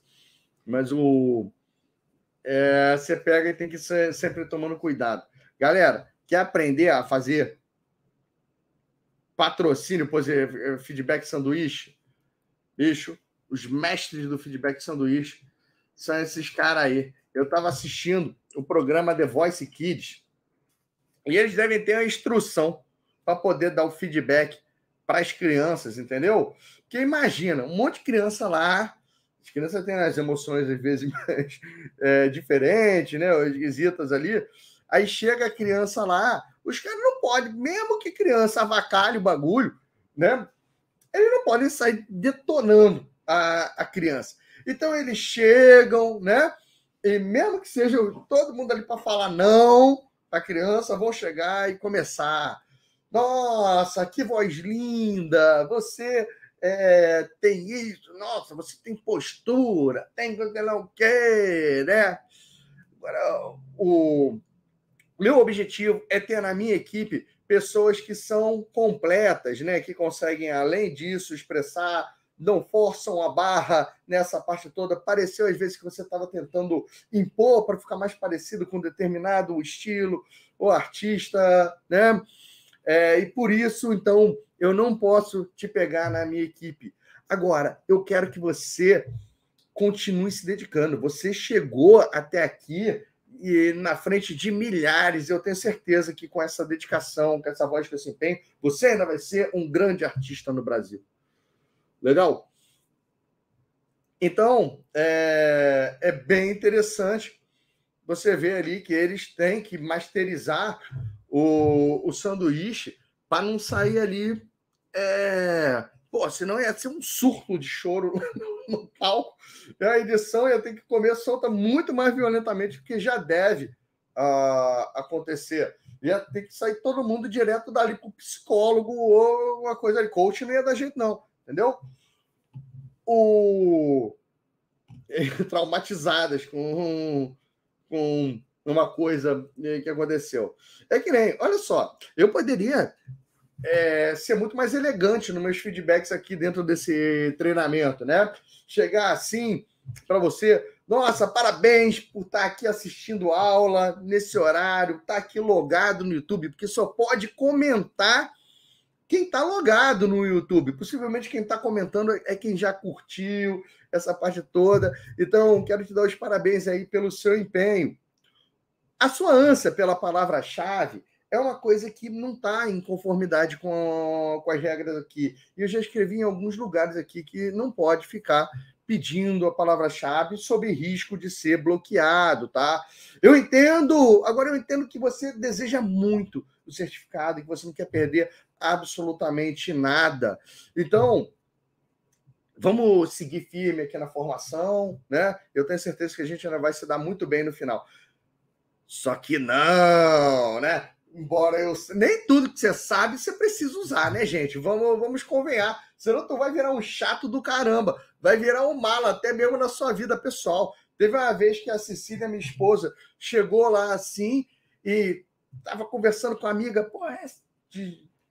Mas o. É, você pega e tem que ser sempre tomando cuidado. Galera, quer aprender a fazer patrocínio, por exemplo, é, feedback sanduíche? Bicho, os mestres do feedback sanduíche são esses caras aí. Eu estava assistindo o programa The Voice Kids e eles devem ter a instrução para poder dar o feedback para as crianças, entendeu? Porque imagina, um monte de criança lá, as crianças têm as emoções às vezes *laughs* mais, é, diferentes, né? Esquisitas ali. Aí chega a criança lá, os caras não podem, mesmo que criança avacalhe o bagulho, né? Eles não podem sair detonando a, a criança. Então eles chegam, né? E mesmo que seja todo mundo ali para falar não a criança, vão chegar e começar. Nossa, que voz linda! Você é, tem isso, nossa, você tem postura, tem não o quê, né? Agora, o meu objetivo é ter na minha equipe pessoas que são completas, né? Que conseguem, além disso, expressar não forçam a barra nessa parte toda. Pareceu às vezes que você estava tentando impor para ficar mais parecido com determinado estilo ou artista, né? É, e por isso, então, eu não posso te pegar na minha equipe. Agora, eu quero que você continue se dedicando. Você chegou até aqui e na frente de milhares, eu tenho certeza que com essa dedicação, com essa voz que você tem, você ainda vai ser um grande artista no Brasil. Legal? Então, é, é bem interessante você ver ali que eles têm que masterizar o, o sanduíche para não sair ali. É... Pô, senão ia ser um surto de choro *laughs* no, palco. A edição ia ter que comer solta muito mais violentamente, porque já deve uh, acontecer. Ia ter que sair todo mundo direto dali para o psicólogo ou uma coisa ali. Coach não ia dar jeito, não entendeu? O... *laughs* Traumatizadas com, com uma coisa que aconteceu. É que nem, olha só, eu poderia é, ser muito mais elegante nos meus feedbacks aqui dentro desse treinamento, né? Chegar assim para você, nossa, parabéns por estar aqui assistindo aula nesse horário, estar aqui logado no YouTube, porque só pode comentar quem está logado no YouTube. Possivelmente quem está comentando é quem já curtiu essa parte toda. Então, quero te dar os parabéns aí pelo seu empenho. A sua ânsia pela palavra-chave é uma coisa que não está em conformidade com, com as regras aqui. E eu já escrevi em alguns lugares aqui que não pode ficar pedindo a palavra-chave sob risco de ser bloqueado, tá? Eu entendo, agora eu entendo que você deseja muito o certificado e que você não quer perder absolutamente nada. Então, vamos seguir firme aqui na formação, né? Eu tenho certeza que a gente ainda vai se dar muito bem no final. Só que não, né? Embora eu nem tudo que você sabe você precisa usar, né, gente? Vamos, vamos convenhar. Senão tu vai virar um chato do caramba, vai virar um mala até mesmo na sua vida pessoal. Teve uma vez que a Cecília, minha esposa, chegou lá assim e tava conversando com a amiga, pô, é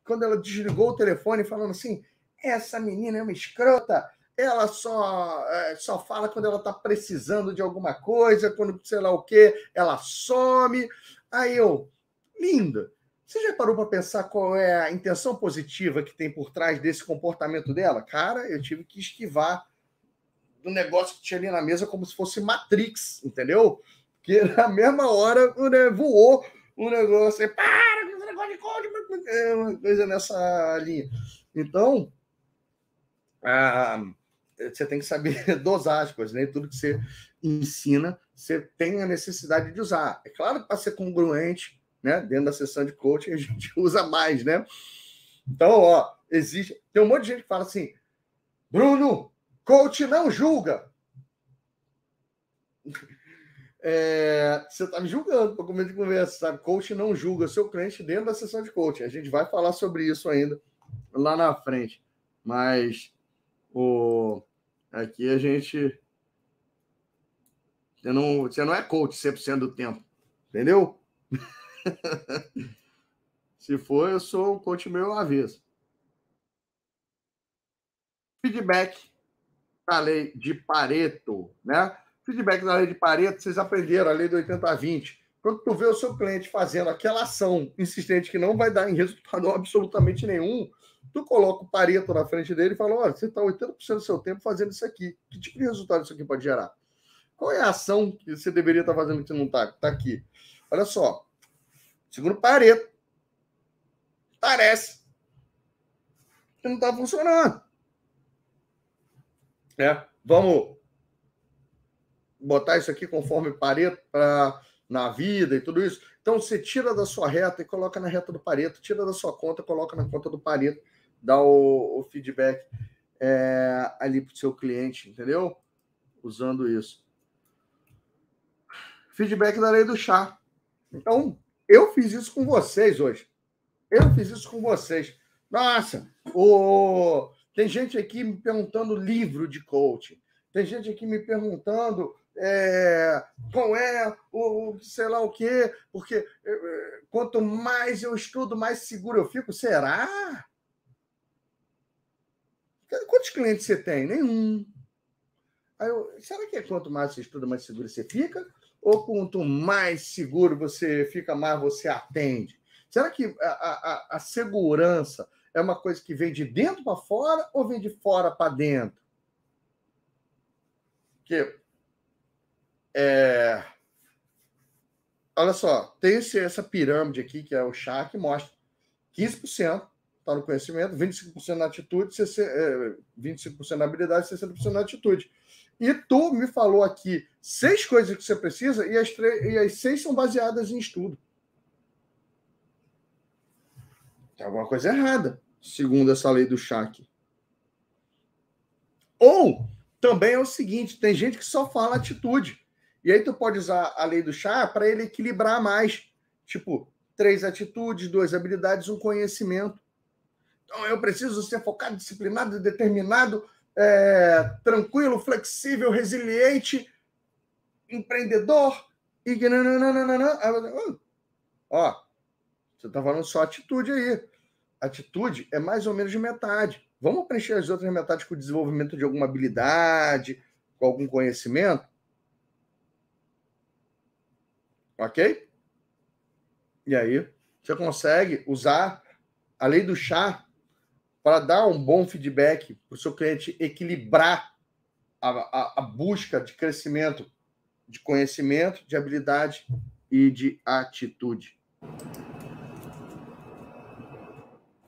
quando ela desligou o telefone, falando assim: essa menina é uma escrota, ela só, é, só fala quando ela está precisando de alguma coisa, quando sei lá o que, ela some. Aí eu, linda, você já parou para pensar qual é a intenção positiva que tem por trás desse comportamento dela? Cara, eu tive que esquivar do negócio que tinha ali na mesa como se fosse Matrix, entendeu? Porque *laughs* na mesma hora né, voou um negócio, assim, para esse negócio de código, é uma coisa nessa linha. Então, ah, você tem que saber *laughs* dosar as coisas, nem né? tudo que você ensina, você tem a necessidade de usar. É claro para ser congruente, né, dentro da sessão de coaching, a *laughs* gente usa mais, né? Então, ó, existe. Tem um monte de gente que fala assim: Bruno, coach não julga. *laughs* É, você está me julgando para começo de conversa, sabe? Coach não julga seu cliente dentro da sessão de coaching. A gente vai falar sobre isso ainda lá na frente. Mas o, aqui a gente. Você não, você não é coach 100% do tempo, entendeu? *laughs* Se for, eu sou o coach meu avesso. Feedback da lei de Pareto, né? Feedback da lei de Pareto, vocês aprenderam a lei do 80-20. Quando tu vê o seu cliente fazendo aquela ação insistente que não vai dar em resultado absolutamente nenhum, tu coloca o Pareto na frente dele e fala: olha, você está 80% do seu tempo fazendo isso aqui. Que tipo de resultado isso aqui pode gerar? Qual é a ação que você deveria estar tá fazendo que não está? Está aqui. Olha só. Segundo Pareto, parece que não está funcionando. É, vamos botar isso aqui conforme Pareto para na vida e tudo isso. Então você tira da sua reta e coloca na reta do Pareto, tira da sua conta, coloca na conta do Pareto, dá o, o feedback é, ali para o seu cliente, entendeu? Usando isso. Feedback da lei do chá. Então, eu fiz isso com vocês hoje. Eu fiz isso com vocês. Nossa, o... tem gente aqui me perguntando livro de coaching. Tem gente aqui me perguntando é, qual é o sei lá o quê, porque é, é, quanto mais eu estudo, mais seguro eu fico. Será? Quantos clientes você tem? Nenhum. Eu, será que é quanto mais você estuda, mais seguro você fica? Ou quanto mais seguro você fica, mais você atende? Será que a, a, a segurança é uma coisa que vem de dentro para fora ou vem de fora para dentro? Porque é... Olha só, tem esse, essa pirâmide aqui, que é o chá, que mostra 15% está no conhecimento, 25% na atitude, 25% é, na habilidade, 60% na atitude. E tu me falou aqui seis coisas que você precisa e as, e as seis são baseadas em estudo. Tem alguma coisa errada, segundo essa lei do aqui. Ou também é o seguinte: tem gente que só fala atitude. E aí tu pode usar a lei do chá para ele equilibrar mais. Tipo, três atitudes, duas habilidades, um conhecimento. Então eu preciso ser focado, disciplinado, determinado, é, tranquilo, flexível, resiliente, empreendedor. E uh, ó, você está falando só atitude aí. Atitude é mais ou menos de metade. Vamos preencher as outras metades com o desenvolvimento de alguma habilidade, com algum conhecimento? Ok? E aí, você consegue usar a lei do chá para dar um bom feedback para o seu cliente equilibrar a, a, a, busca de crescimento, de conhecimento, de habilidade e de atitude.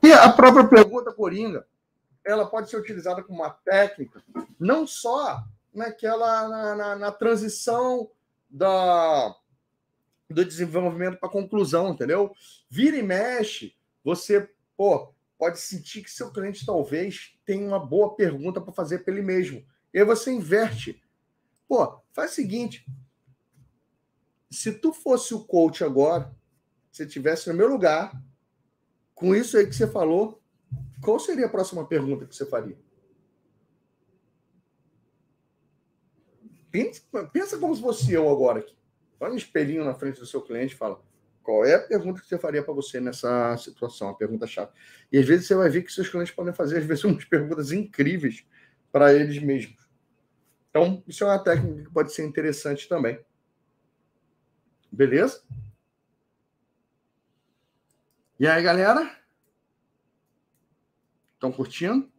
E a própria pergunta coringa, ela pode ser utilizada como uma técnica, não só naquela na, na, na transição da do desenvolvimento para conclusão, entendeu? Vira e mexe, você, pô, pode sentir que seu cliente talvez tenha uma boa pergunta para fazer para ele mesmo. E aí você inverte. Pô, faz o seguinte: se tu fosse o coach agora, se estivesse no meu lugar, com isso aí que você falou, qual seria a próxima pergunta que você faria? Pensa, pensa como se fosse eu agora aqui. Põe um espelhinho na frente do seu cliente e fala: qual é a pergunta que você faria para você nessa situação? A pergunta chave. E às vezes você vai ver que seus clientes podem fazer, às vezes, *laughs* umas perguntas incríveis para eles mesmos. Então, isso é uma técnica que pode ser interessante também. Beleza? E aí, galera? Estão curtindo?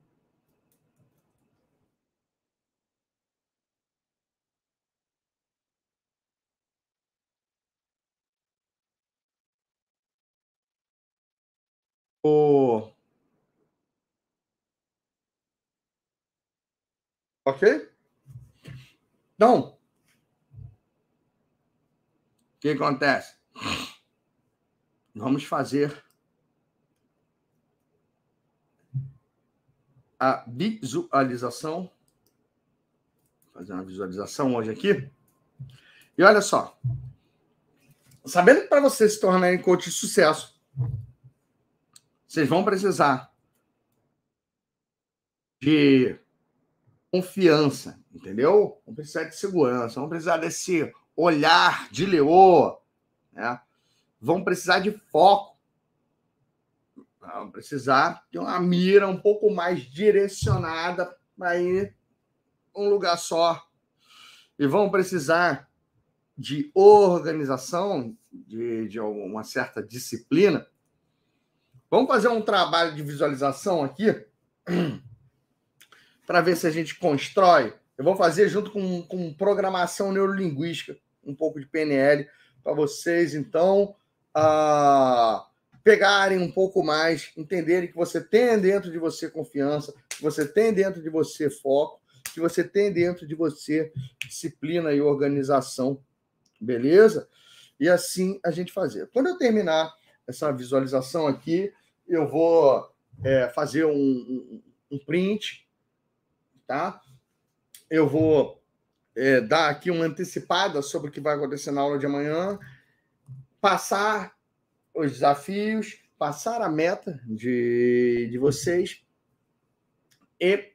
Ok? Então, o que acontece? Vamos fazer a visualização. Vou fazer uma visualização hoje aqui. E olha só. Sabendo que para você se tornar em coach de sucesso, vocês vão precisar de confiança, entendeu? Vão precisar de segurança, vão precisar desse olhar de leoa, né? Vão precisar de foco, vão precisar de uma mira um pouco mais direcionada para ir um lugar só. E vão precisar de organização, de, de uma certa disciplina. Vamos fazer um trabalho de visualização aqui *clears throat* para ver se a gente constrói. Eu vou fazer junto com, com programação neurolinguística, um pouco de PNL para vocês, então, uh, pegarem um pouco mais, entenderem que você tem dentro de você confiança, que você tem dentro de você foco, que você tem dentro de você disciplina e organização, beleza? E assim a gente fazer. Quando eu terminar essa visualização aqui, eu vou é, fazer um, um, um, print, tá? Eu vou é, dar aqui uma antecipada sobre o que vai acontecer na aula de amanhã, passar os desafios, passar a meta de, de vocês e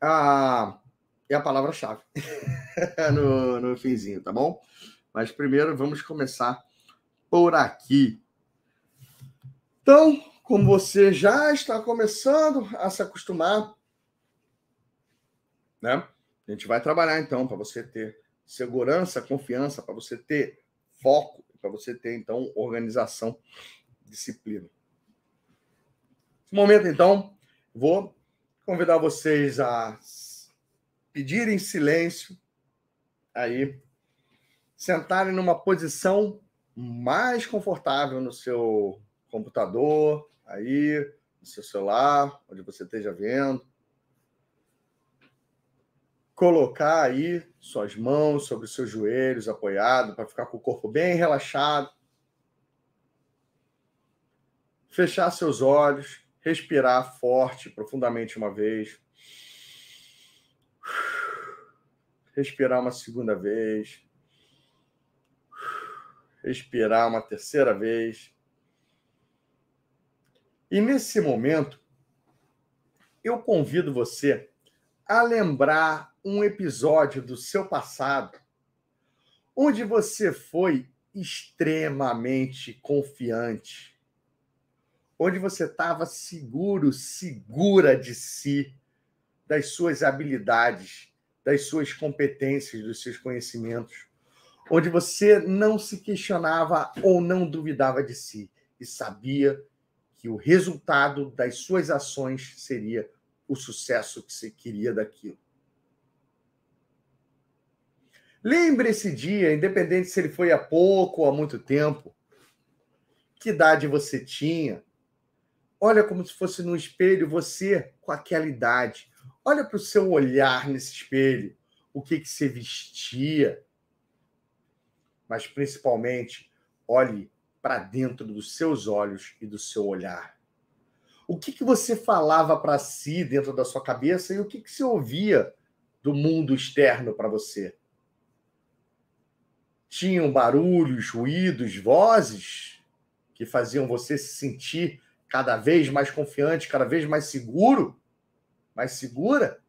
a, e a palavra-chave *laughs* no, no finzinho, tá bom? Mas primeiro vamos começar por aqui. Então, como você já está começando a se acostumar, né? A gente vai trabalhar então para você ter segurança, confiança, para você ter foco, para você ter então organização, disciplina. Nesse momento então, vou convidar vocês a pedirem silêncio aí, sentarem numa posição mais confortável no seu computador, aí, no seu celular, onde você esteja vendo. Colocar aí suas mãos sobre os seus joelhos, apoiado, para ficar com o corpo bem relaxado. Fechar seus olhos, respirar forte, profundamente uma vez. Respirar uma segunda vez. Respirar uma terceira vez. E nesse momento, eu convido você a lembrar um episódio do seu passado onde você foi extremamente confiante, onde você estava seguro, segura de si, das suas habilidades, das suas competências, dos seus conhecimentos, onde você não se questionava ou não duvidava de si e sabia que o resultado das suas ações seria o sucesso que você queria daquilo. Lembre esse dia, independente se ele foi há pouco ou há muito tempo, que idade você tinha. Olha como se fosse no espelho você com aquela idade. Olha para o seu olhar nesse espelho, o que, que você vestia. Mas principalmente, olhe para dentro dos seus olhos e do seu olhar. O que, que você falava para si dentro da sua cabeça e o que, que você ouvia do mundo externo para você? Tinham barulhos, ruídos, vozes que faziam você se sentir cada vez mais confiante, cada vez mais seguro, mais segura?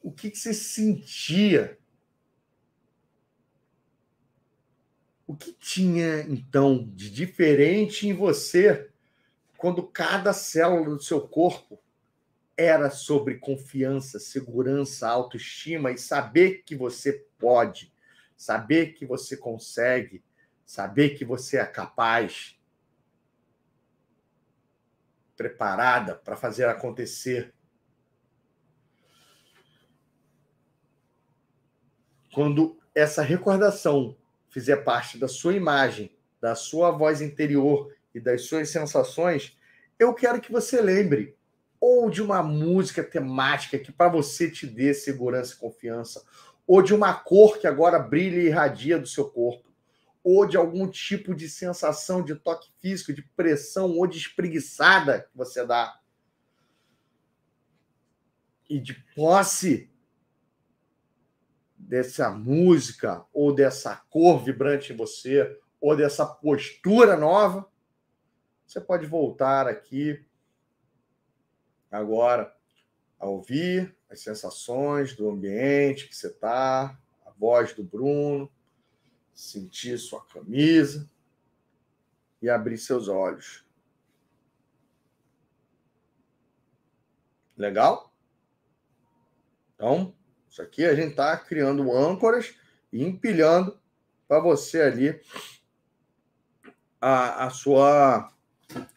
O que, que você sentia O que tinha, então, de diferente em você quando cada célula do seu corpo era sobre confiança, segurança, autoestima e saber que você pode, saber que você consegue, saber que você é capaz, preparada para fazer acontecer. Quando essa recordação fizer parte da sua imagem, da sua voz interior e das suas sensações, eu quero que você lembre ou de uma música temática que para você te dê segurança e confiança, ou de uma cor que agora brilha e irradia do seu corpo, ou de algum tipo de sensação de toque físico, de pressão ou de espreguiçada que você dá. E de posse dessa música, ou dessa cor vibrante em você, ou dessa postura nova, você pode voltar aqui agora a ouvir as sensações do ambiente que você está, a voz do Bruno, sentir sua camisa e abrir seus olhos. Legal? Então, isso aqui a gente está criando âncoras e empilhando para você ali a, a sua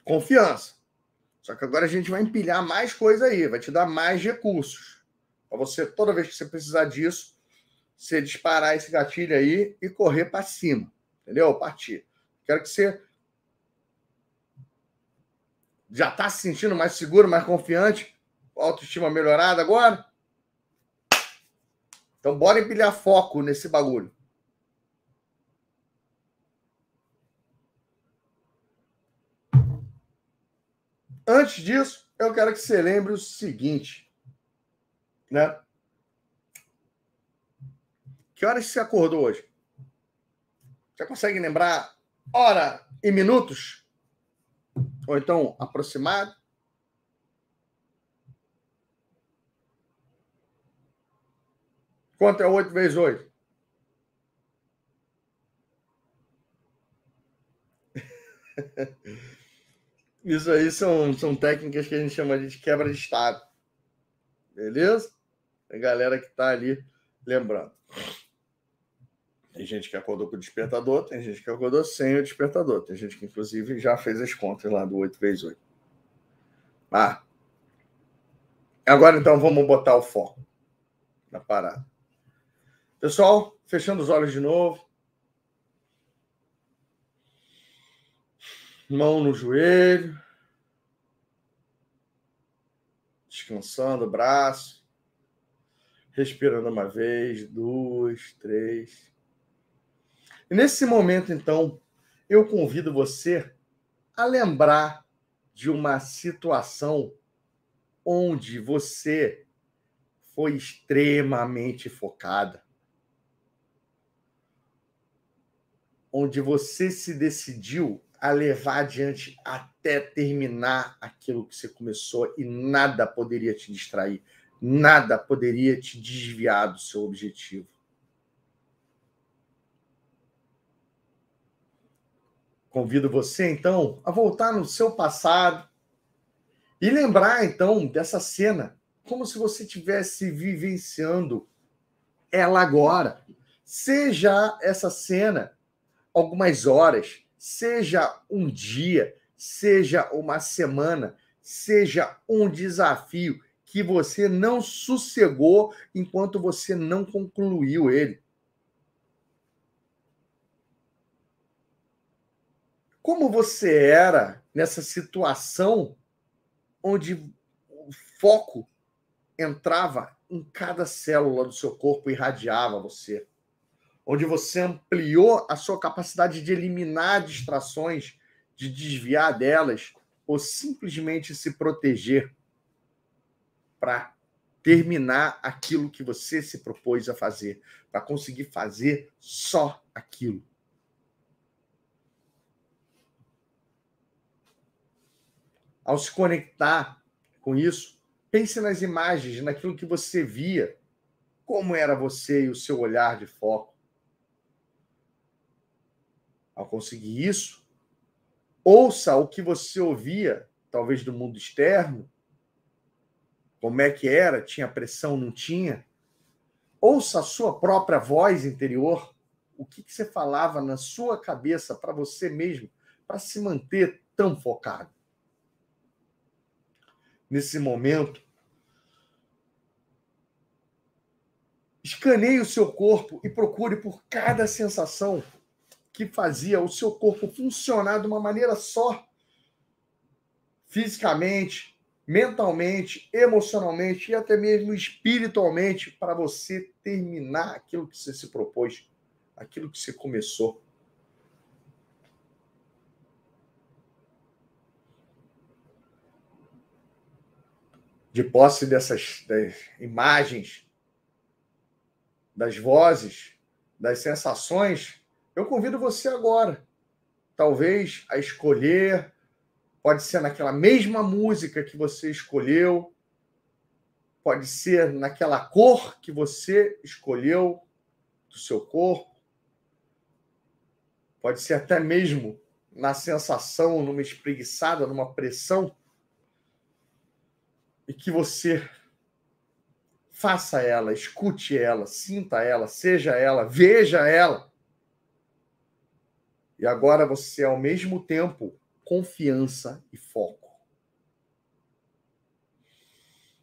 confiança. Só que agora a gente vai empilhar mais coisa aí, vai te dar mais recursos. Para você, toda vez que você precisar disso, você disparar esse gatilho aí e correr para cima. Entendeu? Partir. Quero que você já está se sentindo mais seguro, mais confiante, autoestima melhorada agora. Então, bora empilhar foco nesse bagulho. Antes disso, eu quero que você lembre o seguinte, né? Que horas você acordou hoje? Você consegue lembrar hora e minutos? Ou então aproximado? Quanto é 8 vezes 8? *laughs* Isso aí são, são técnicas que a gente chama de quebra de estado. Beleza? A galera que está ali lembrando. Tem gente que acordou com o despertador, tem gente que acordou sem o despertador. Tem gente que, inclusive, já fez as contas lá do 8 vezes 8. Ah. Agora, então, vamos botar o foco na parada. Pessoal, fechando os olhos de novo. Mão no joelho. Descansando o braço. Respirando uma vez, duas, três. E nesse momento, então, eu convido você a lembrar de uma situação onde você foi extremamente focada. Onde você se decidiu a levar adiante até terminar aquilo que você começou e nada poderia te distrair, nada poderia te desviar do seu objetivo. Convido você, então, a voltar no seu passado e lembrar, então, dessa cena, como se você estivesse vivenciando ela agora. Seja essa cena algumas horas, seja um dia, seja uma semana, seja um desafio que você não sossegou enquanto você não concluiu ele. Como você era nessa situação onde o foco entrava em cada célula do seu corpo e irradiava você? Onde você ampliou a sua capacidade de eliminar distrações, de desviar delas, ou simplesmente se proteger para terminar aquilo que você se propôs a fazer, para conseguir fazer só aquilo. Ao se conectar com isso, pense nas imagens, naquilo que você via, como era você e o seu olhar de foco. Ao conseguir isso, ouça o que você ouvia, talvez do mundo externo, como é que era, tinha pressão, não tinha. Ouça a sua própria voz interior, o que, que você falava na sua cabeça para você mesmo, para se manter tão focado? Nesse momento. Escaneie o seu corpo e procure por cada sensação que fazia o seu corpo funcionar de uma maneira só. Fisicamente, mentalmente, emocionalmente e até mesmo espiritualmente, para você terminar aquilo que você se propôs, aquilo que você começou. de posse dessas imagens, das vozes, das sensações, eu convido você agora, talvez, a escolher, pode ser naquela mesma música que você escolheu, pode ser naquela cor que você escolheu do seu corpo, pode ser até mesmo na sensação, numa espreguiçada, numa pressão e que você faça ela, escute ela, sinta ela, seja ela, veja ela. E agora você, ao mesmo tempo, confiança e foco.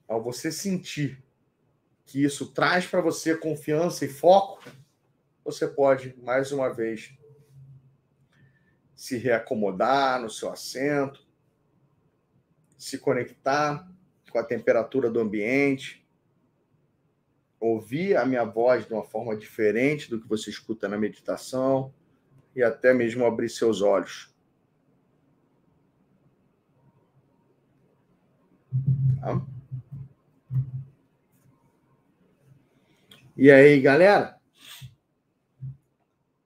Ao você sentir que isso traz para você confiança e foco, você pode, mais uma vez, se reacomodar no seu assento, se conectar com a temperatura do ambiente, ouvir a minha voz de uma forma diferente do que você escuta na meditação e até mesmo abrir seus olhos. Tá? E aí, galera?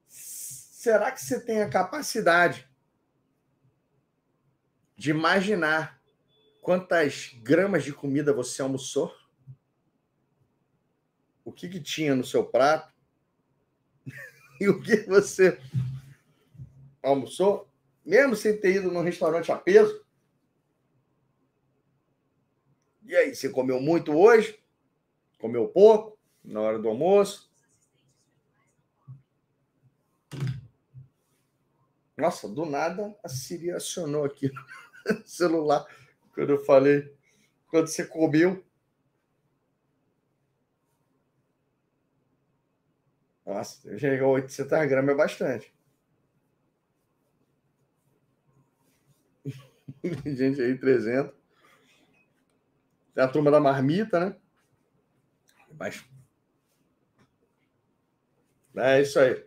Será que você tem a capacidade de imaginar quantas gramas de comida você almoçou? O que, que tinha no seu prato? *laughs* e o que você almoçou? Mesmo sem ter ido num restaurante a peso? E aí, você comeu muito hoje? Comeu pouco? Na hora do almoço? Nossa, do nada a Siri acionou aqui *laughs* no celular quando eu falei. Quando você comeu. Nossa, chegou a 800 gramas, é bastante. *laughs* Gente aí, 300. Tem a turma da marmita, né? Mas. É isso aí.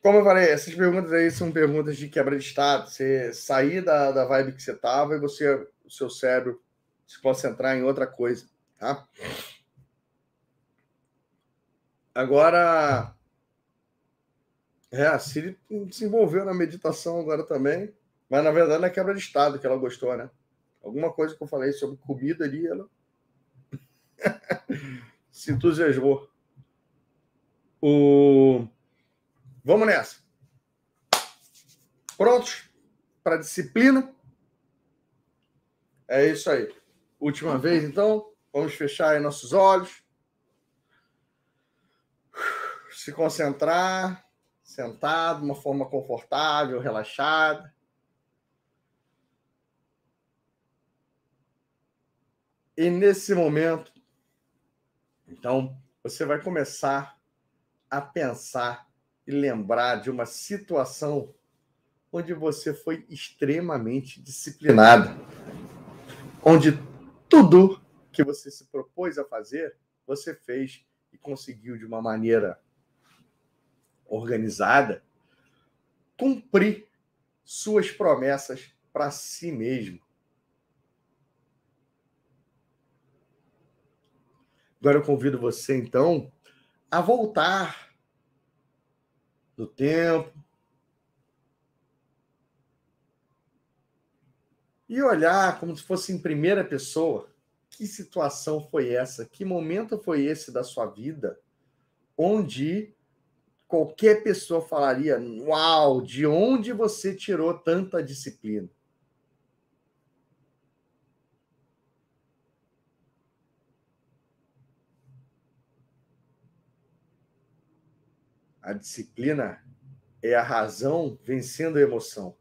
Como eu falei, essas perguntas aí são perguntas de quebra de estado. Você sair da, da vibe que você estava e você, o seu cérebro se concentrar em outra coisa, tá? Agora, é, a Siri desenvolveu na meditação agora também, mas na verdade na quebra de estado que ela gostou, né? Alguma coisa que eu falei sobre comida ali, ela *laughs* se entusiasmou. O Vamos nessa. Prontos para disciplina? É isso aí. Última vez, então. Vamos fechar nossos olhos. Se concentrar, sentado, de uma forma confortável, relaxada. E nesse momento, então, você vai começar a pensar e lembrar de uma situação onde você foi extremamente disciplinado, onde tudo que você se propôs a fazer, você fez e conseguiu de uma maneira organizada cumprir suas promessas para si mesmo. Agora eu convido você então a voltar do tempo. E olhar como se fosse em primeira pessoa. Que situação foi essa? Que momento foi esse da sua vida onde qualquer pessoa falaria: Uau, de onde você tirou tanta disciplina? A disciplina é a razão vencendo a emoção.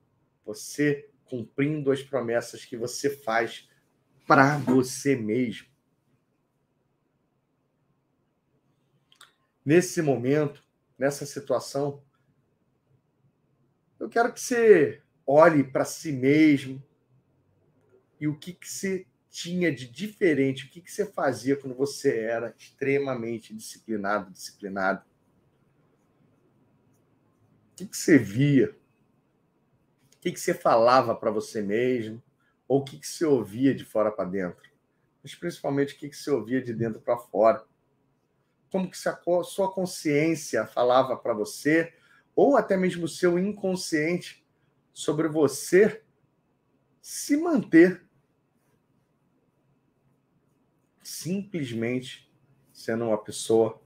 Você cumprindo as promessas que você faz para você mesmo. Nesse momento, nessa situação, eu quero que você olhe para si mesmo e o que, que você tinha de diferente, o que, que você fazia quando você era extremamente disciplinado, disciplinado. O que, que você via? O que, que você falava para você mesmo? Ou o que, que você ouvia de fora para dentro? Mas principalmente o que, que você ouvia de dentro para fora? Como que sua consciência falava para você? Ou até mesmo o seu inconsciente sobre você se manter simplesmente sendo uma pessoa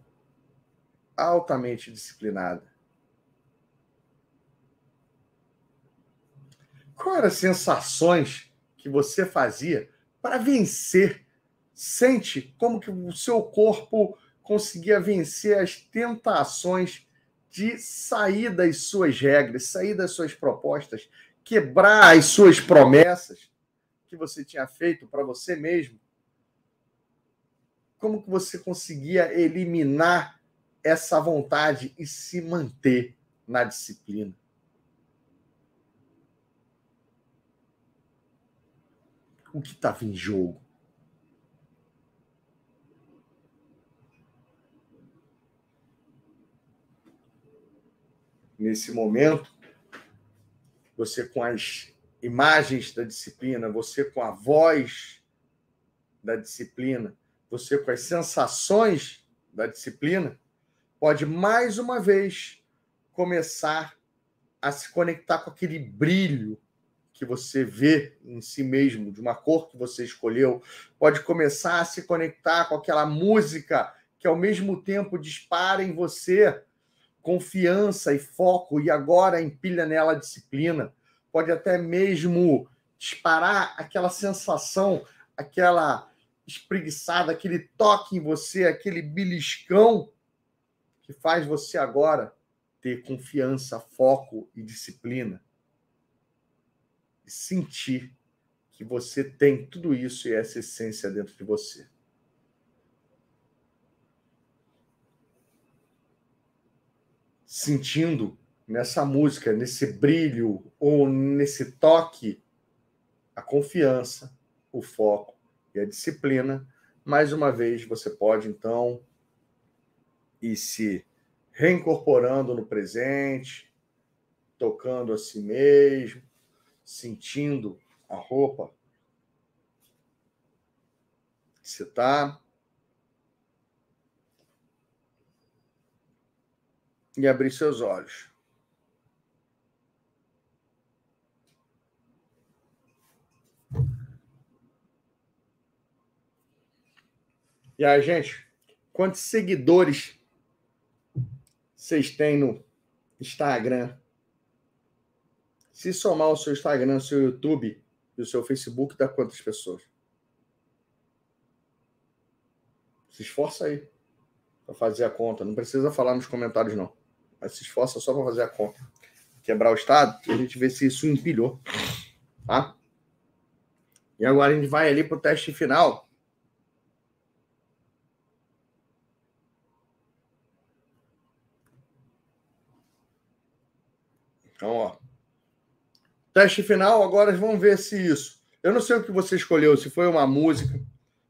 altamente disciplinada. Quais eram as sensações que você fazia para vencer? Sente como que o seu corpo conseguia vencer as tentações de sair das suas regras, sair das suas propostas, quebrar as suas promessas que você tinha feito para você mesmo? Como que você conseguia eliminar essa vontade e se manter na disciplina? O que estava em jogo. Nesse momento, você com as imagens da disciplina, você com a voz da disciplina, você com as sensações da disciplina, pode mais uma vez começar a se conectar com aquele brilho que você vê em si mesmo, de uma cor que você escolheu, pode começar a se conectar com aquela música que ao mesmo tempo dispara em você confiança e foco e agora empilha nela disciplina. Pode até mesmo disparar aquela sensação, aquela espreguiçada, aquele toque em você, aquele beliscão que faz você agora ter confiança, foco e disciplina. E sentir que você tem tudo isso e essa essência dentro de você. Sentindo nessa música, nesse brilho ou nesse toque, a confiança, o foco e a disciplina. Mais uma vez, você pode então ir se reincorporando no presente, tocando a si mesmo, sentindo a roupa você está. E abrir seus olhos. E aí, gente, quantos seguidores vocês têm no Instagram. Se somar o seu Instagram, o seu YouTube e o seu Facebook, dá quantas pessoas? Se esforça aí para fazer a conta. Não precisa falar nos comentários, não. Mas se esforça só para fazer a conta. Quebrar o estado e a gente vê se isso empilhou. Tá? E agora a gente vai ali para o teste final. Então, ó. Teste final, agora vamos ver se isso. Eu não sei o que você escolheu, se foi uma música,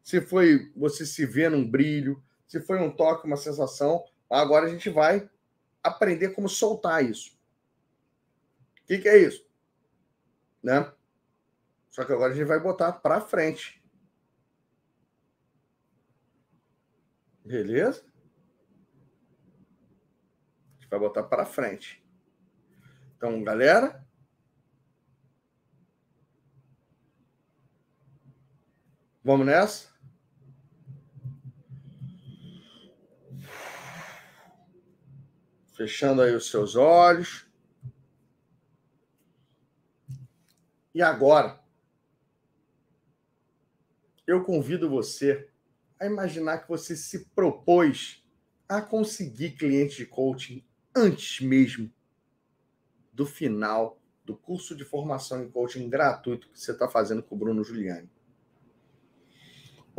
se foi você se ver num brilho, se foi um toque, uma sensação. Agora a gente vai aprender como soltar isso. O que, que é isso? Né? Só que agora a gente vai botar para frente. Beleza? A gente vai botar para frente. Então, galera. Vamos nessa? Fechando aí os seus olhos. E agora, eu convido você a imaginar que você se propôs a conseguir cliente de coaching antes mesmo do final do curso de formação em coaching gratuito que você está fazendo com o Bruno Giuliani.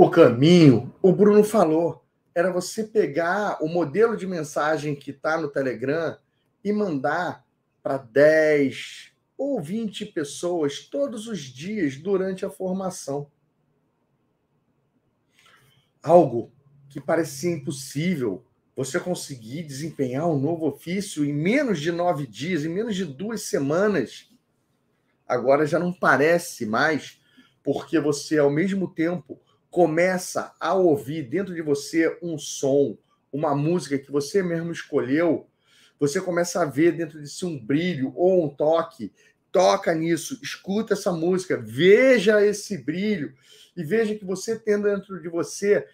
O caminho, o Bruno falou, era você pegar o modelo de mensagem que está no Telegram e mandar para 10 ou 20 pessoas todos os dias durante a formação. Algo que parecia impossível, você conseguir desempenhar um novo ofício em menos de nove dias, em menos de duas semanas, agora já não parece mais, porque você, ao mesmo tempo, começa a ouvir dentro de você um som, uma música que você mesmo escolheu, você começa a ver dentro de si um brilho ou um toque. Toca nisso, escuta essa música, veja esse brilho e veja que você tem dentro de você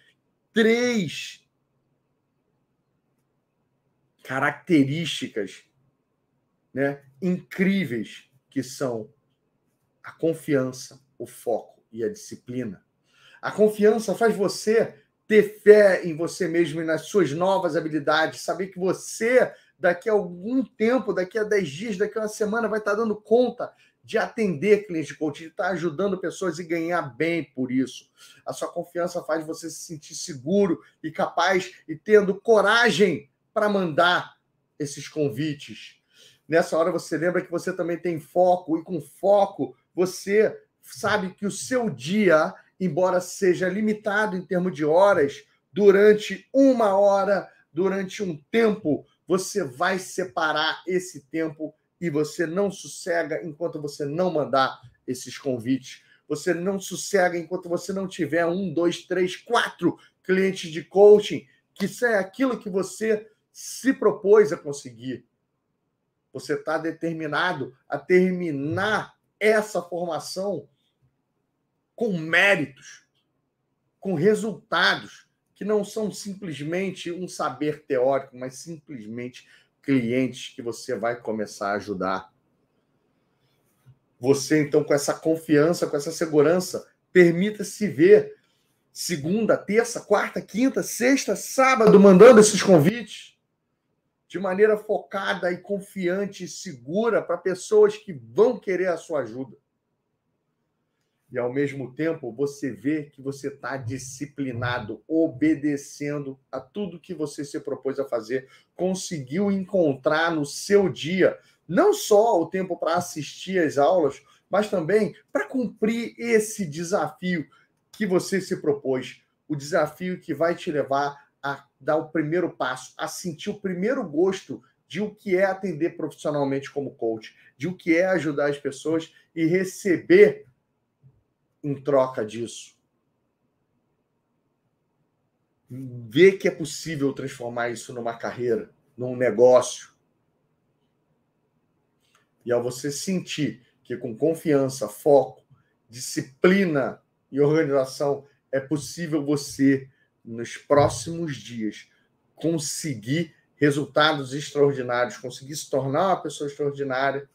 três características né, incríveis que são a confiança, o foco e a disciplina. A confiança faz você ter fé em você mesmo e nas suas novas habilidades, saber que você, daqui a algum tempo, daqui a 10 dias, daqui a uma semana, vai estar dando conta de atender clientes de coaching, de estar ajudando pessoas e ganhar bem por isso. A sua confiança faz você se sentir seguro e capaz e tendo coragem para mandar esses convites. Nessa hora você lembra que você também tem foco, e com foco você sabe que o seu dia, embora seja limitado em termos de horas, durante uma hora, durante um tempo, você vai separar esse tempo e você não sossega enquanto você não mandar esses convites. Você não sossega enquanto você não tiver um, dois, três, quatro clientes de coaching, que isso é aquilo que você se propôs a conseguir. Você está determinado a terminar essa formação com méritos, com resultados, que não são simplesmente um saber teórico, mas simplesmente clientes que você vai começar a ajudar. Você, então, com essa confiança, com essa segurança, permita-se ver segunda, terça, quarta, quinta, sexta, sábado, mandando esses convites de maneira focada e confiante e segura para pessoas que vão querer a sua ajuda. E ao mesmo tempo você vê que você está disciplinado, obedecendo a tudo que você se propôs a fazer, conseguiu encontrar no seu dia não só o tempo para assistir às aulas, mas também para cumprir esse desafio que você se propôs, o desafio que vai te levar a dar o primeiro passo, a sentir o primeiro gosto de o que é atender profissionalmente como coach, de o que é ajudar as pessoas e receber em troca disso. Ver que é possível transformar isso numa carreira, num negócio. E ao você sentir que com confiança, foco, disciplina e organização é possível você, nos próximos dias, conseguir resultados extraordinários, conseguir se tornar uma pessoa extraordinária.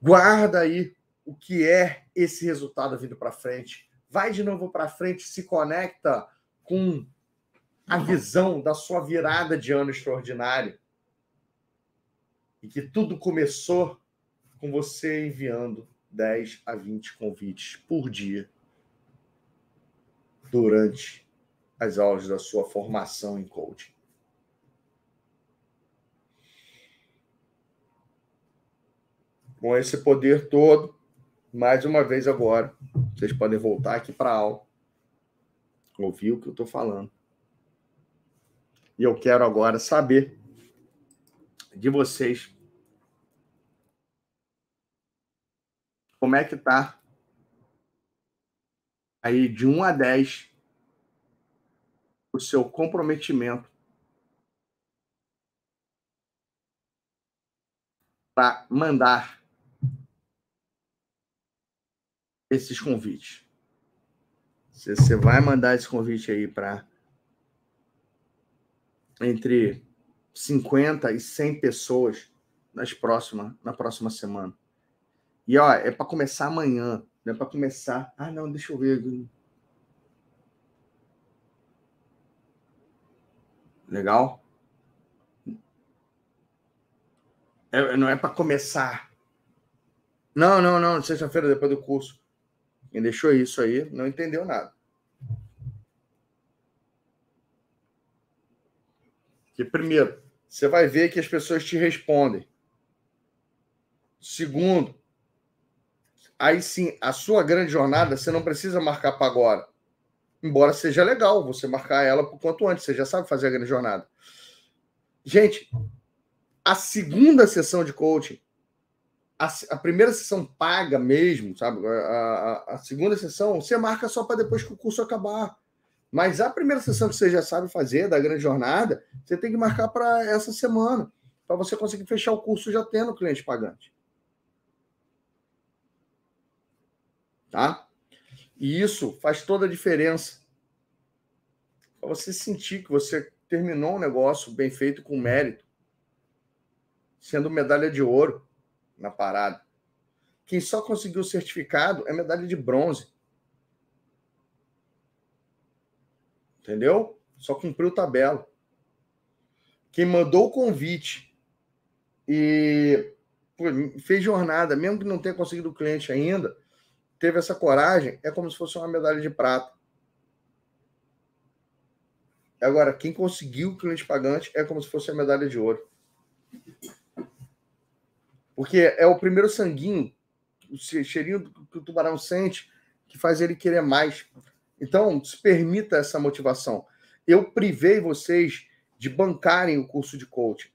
Guarda aí o que é esse resultado vindo para frente. Vai de novo para frente, se conecta com a visão da sua virada de ano extraordinário. E que tudo começou com você enviando 10 a 20 convites por dia durante as aulas da sua formação em coaching. Com esse poder todo, mais uma vez agora. Vocês podem voltar aqui para a aula, ouvir o que eu estou falando. E eu quero agora saber de vocês como é que tá aí de 1 a 10 o seu comprometimento para mandar esses convites. Você vai mandar esse convite aí para entre 50 e 100 pessoas nas próxima, na próxima semana. E ó, é para começar amanhã, não é para começar. Ah, não, deixa eu ver. Legal? É, não é para começar. Não, não, não, sexta-feira depois do curso. Quem deixou isso aí não entendeu nada. Que primeiro, você vai ver que as pessoas te respondem. Segundo, aí sim, a sua grande jornada você não precisa marcar para agora. Embora seja legal você marcar ela por quanto antes, você já sabe fazer a grande jornada. Gente, a segunda sessão de coaching a, a, primeira sessão paga mesmo, sabe? A, a, a segunda sessão você marca só para depois que o curso acabar. Mas a primeira sessão que você já sabe fazer, da grande jornada, você tem que marcar para essa semana, para você conseguir fechar o curso já tendo cliente pagante. Tá? E isso faz toda a diferença. Para você sentir que você terminou um negócio bem feito com mérito, sendo medalha de ouro na parada. Quem só conseguiu o certificado é medalha de bronze. Entendeu? Só cumpriu tabela. Quem mandou o convite e pô, fez jornada, mesmo que não tenha conseguido o cliente ainda, teve essa coragem, é como se fosse uma medalha de prata. Agora, quem conseguiu o cliente pagante é como se fosse a medalha de ouro. Porque é o primeiro sanguinho o cheirinho que o tubarão sente, que faz ele querer mais. Então, se permita essa motivação. Eu privei vocês de bancarem o curso de coaching.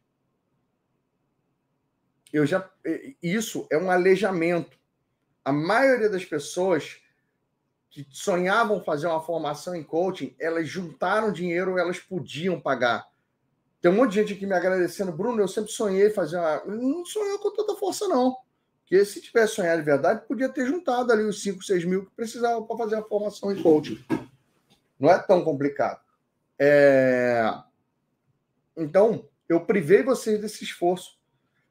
Eu já isso é um aleijamento. A maioria das pessoas que sonhavam fazer uma formação em coaching, elas juntaram dinheiro, elas podiam pagar. Tem um monte de gente aqui me agradecendo, Bruno. Eu sempre sonhei fazer uma. Não sonhou com tanta força, não. Porque se tivesse sonhado de verdade, podia ter juntado ali os 5, 6 mil que precisava para fazer a formação em coaching. Não é tão complicado. É... Então, eu privei vocês desse esforço.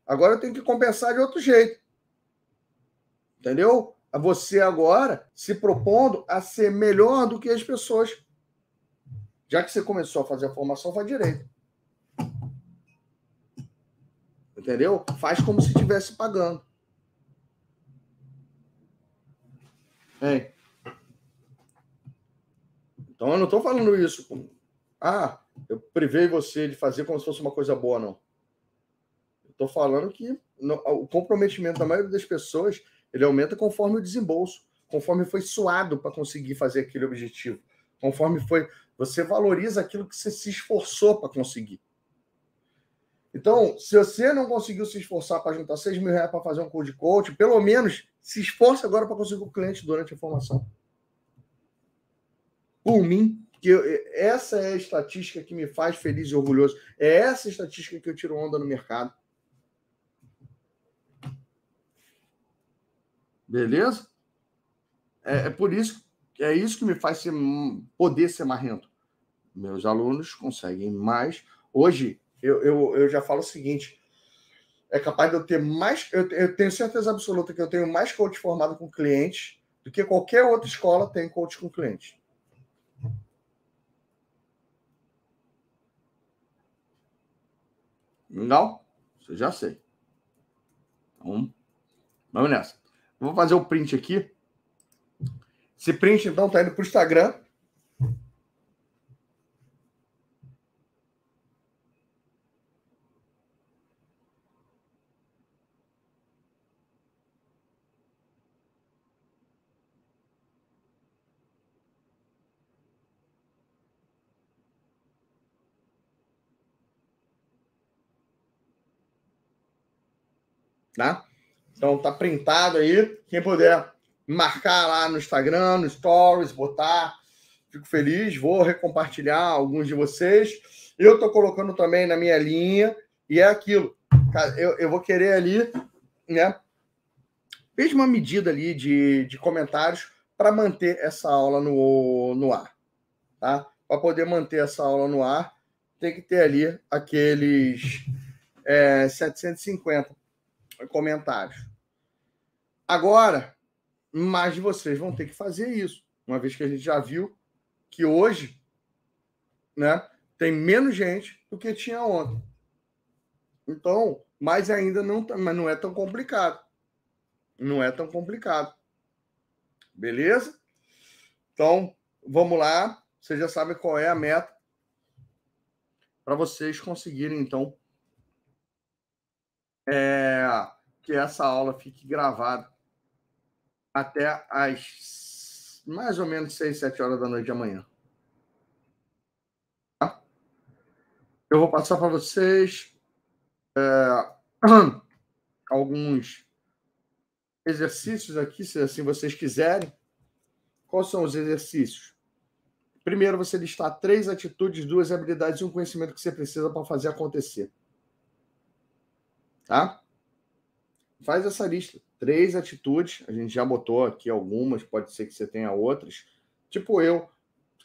Agora eu tenho que compensar de outro jeito. Entendeu? Você agora se propondo a ser melhor do que as pessoas. Já que você começou a fazer a formação, faz direito. Entendeu? Faz como se estivesse pagando. É. Então eu não estou falando isso ah, eu privei você de fazer como se fosse uma coisa boa, não. Estou falando que no, o comprometimento da maioria das pessoas ele aumenta conforme o desembolso, conforme foi suado para conseguir fazer aquele objetivo, conforme foi. Você valoriza aquilo que você se esforçou para conseguir. Então, se você não conseguiu se esforçar para juntar 6 mil reais para fazer um curso de coach, pelo menos se esforce agora para conseguir o cliente durante a formação. Por mim, que eu, essa é a estatística que me faz feliz e orgulhoso. É essa estatística que eu tiro onda no mercado. Beleza? É, é por isso é isso que me faz ser, poder ser marrento. Meus alunos conseguem mais. Hoje, eu, eu, eu já falo o seguinte: é capaz de eu ter mais. Eu, eu tenho certeza absoluta que eu tenho mais coach formado com clientes do que qualquer outra escola tem coach com clientes. Legal? Você já sei. Então, vamos nessa. Vou fazer o print aqui. Esse print, então, tá indo para o Instagram. Tá? Então tá printado aí. Quem puder marcar lá no Instagram, no Stories, botar. Fico feliz, vou recompartilhar alguns de vocês. Eu tô colocando também na minha linha, e é aquilo. Eu, eu vou querer ali, né? Mesma medida ali de, de comentários para manter essa aula no, no ar. Tá? Para poder manter essa aula no ar, tem que ter ali aqueles é, 750 comentários. Agora, mais de vocês vão ter que fazer isso, uma vez que a gente já viu que hoje né, tem menos gente do que tinha ontem. Então, mas ainda não, tá, mas não é tão complicado. Não é tão complicado. Beleza? Então, vamos lá. Vocês já sabem qual é a meta para vocês conseguirem, então, é, que essa aula fique gravada até as mais ou menos 6, 7 horas da noite de amanhã. Tá? Eu vou passar para vocês é, *clears throat* alguns exercícios aqui, se assim vocês quiserem. Quais são os exercícios? Primeiro, você listar três atitudes, duas habilidades e um conhecimento que você precisa para fazer acontecer. Tá? Faz essa lista três atitudes, a gente já botou aqui algumas, pode ser que você tenha outras. Tipo eu,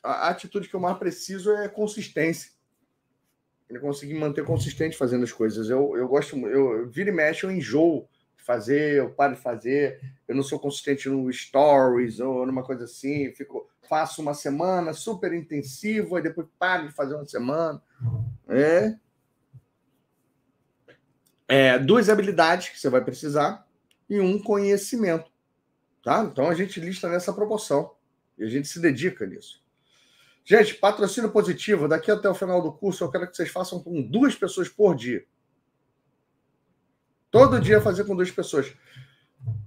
a atitude que eu mais preciso é consistência. Eu conseguir manter consistente fazendo as coisas. Eu, eu gosto, eu, eu vira e mexe, eu enjoo fazer, eu paro de fazer, eu não sou consistente no stories ou numa coisa assim, fico, faço uma semana super intensiva e depois paro de fazer uma semana. É. é duas habilidades que você vai precisar e um conhecimento. Tá? Então a gente lista nessa proporção e a gente se dedica nisso. Gente, patrocínio positivo. Daqui até o final do curso, eu quero que vocês façam com duas pessoas por dia. Todo dia fazer com duas pessoas.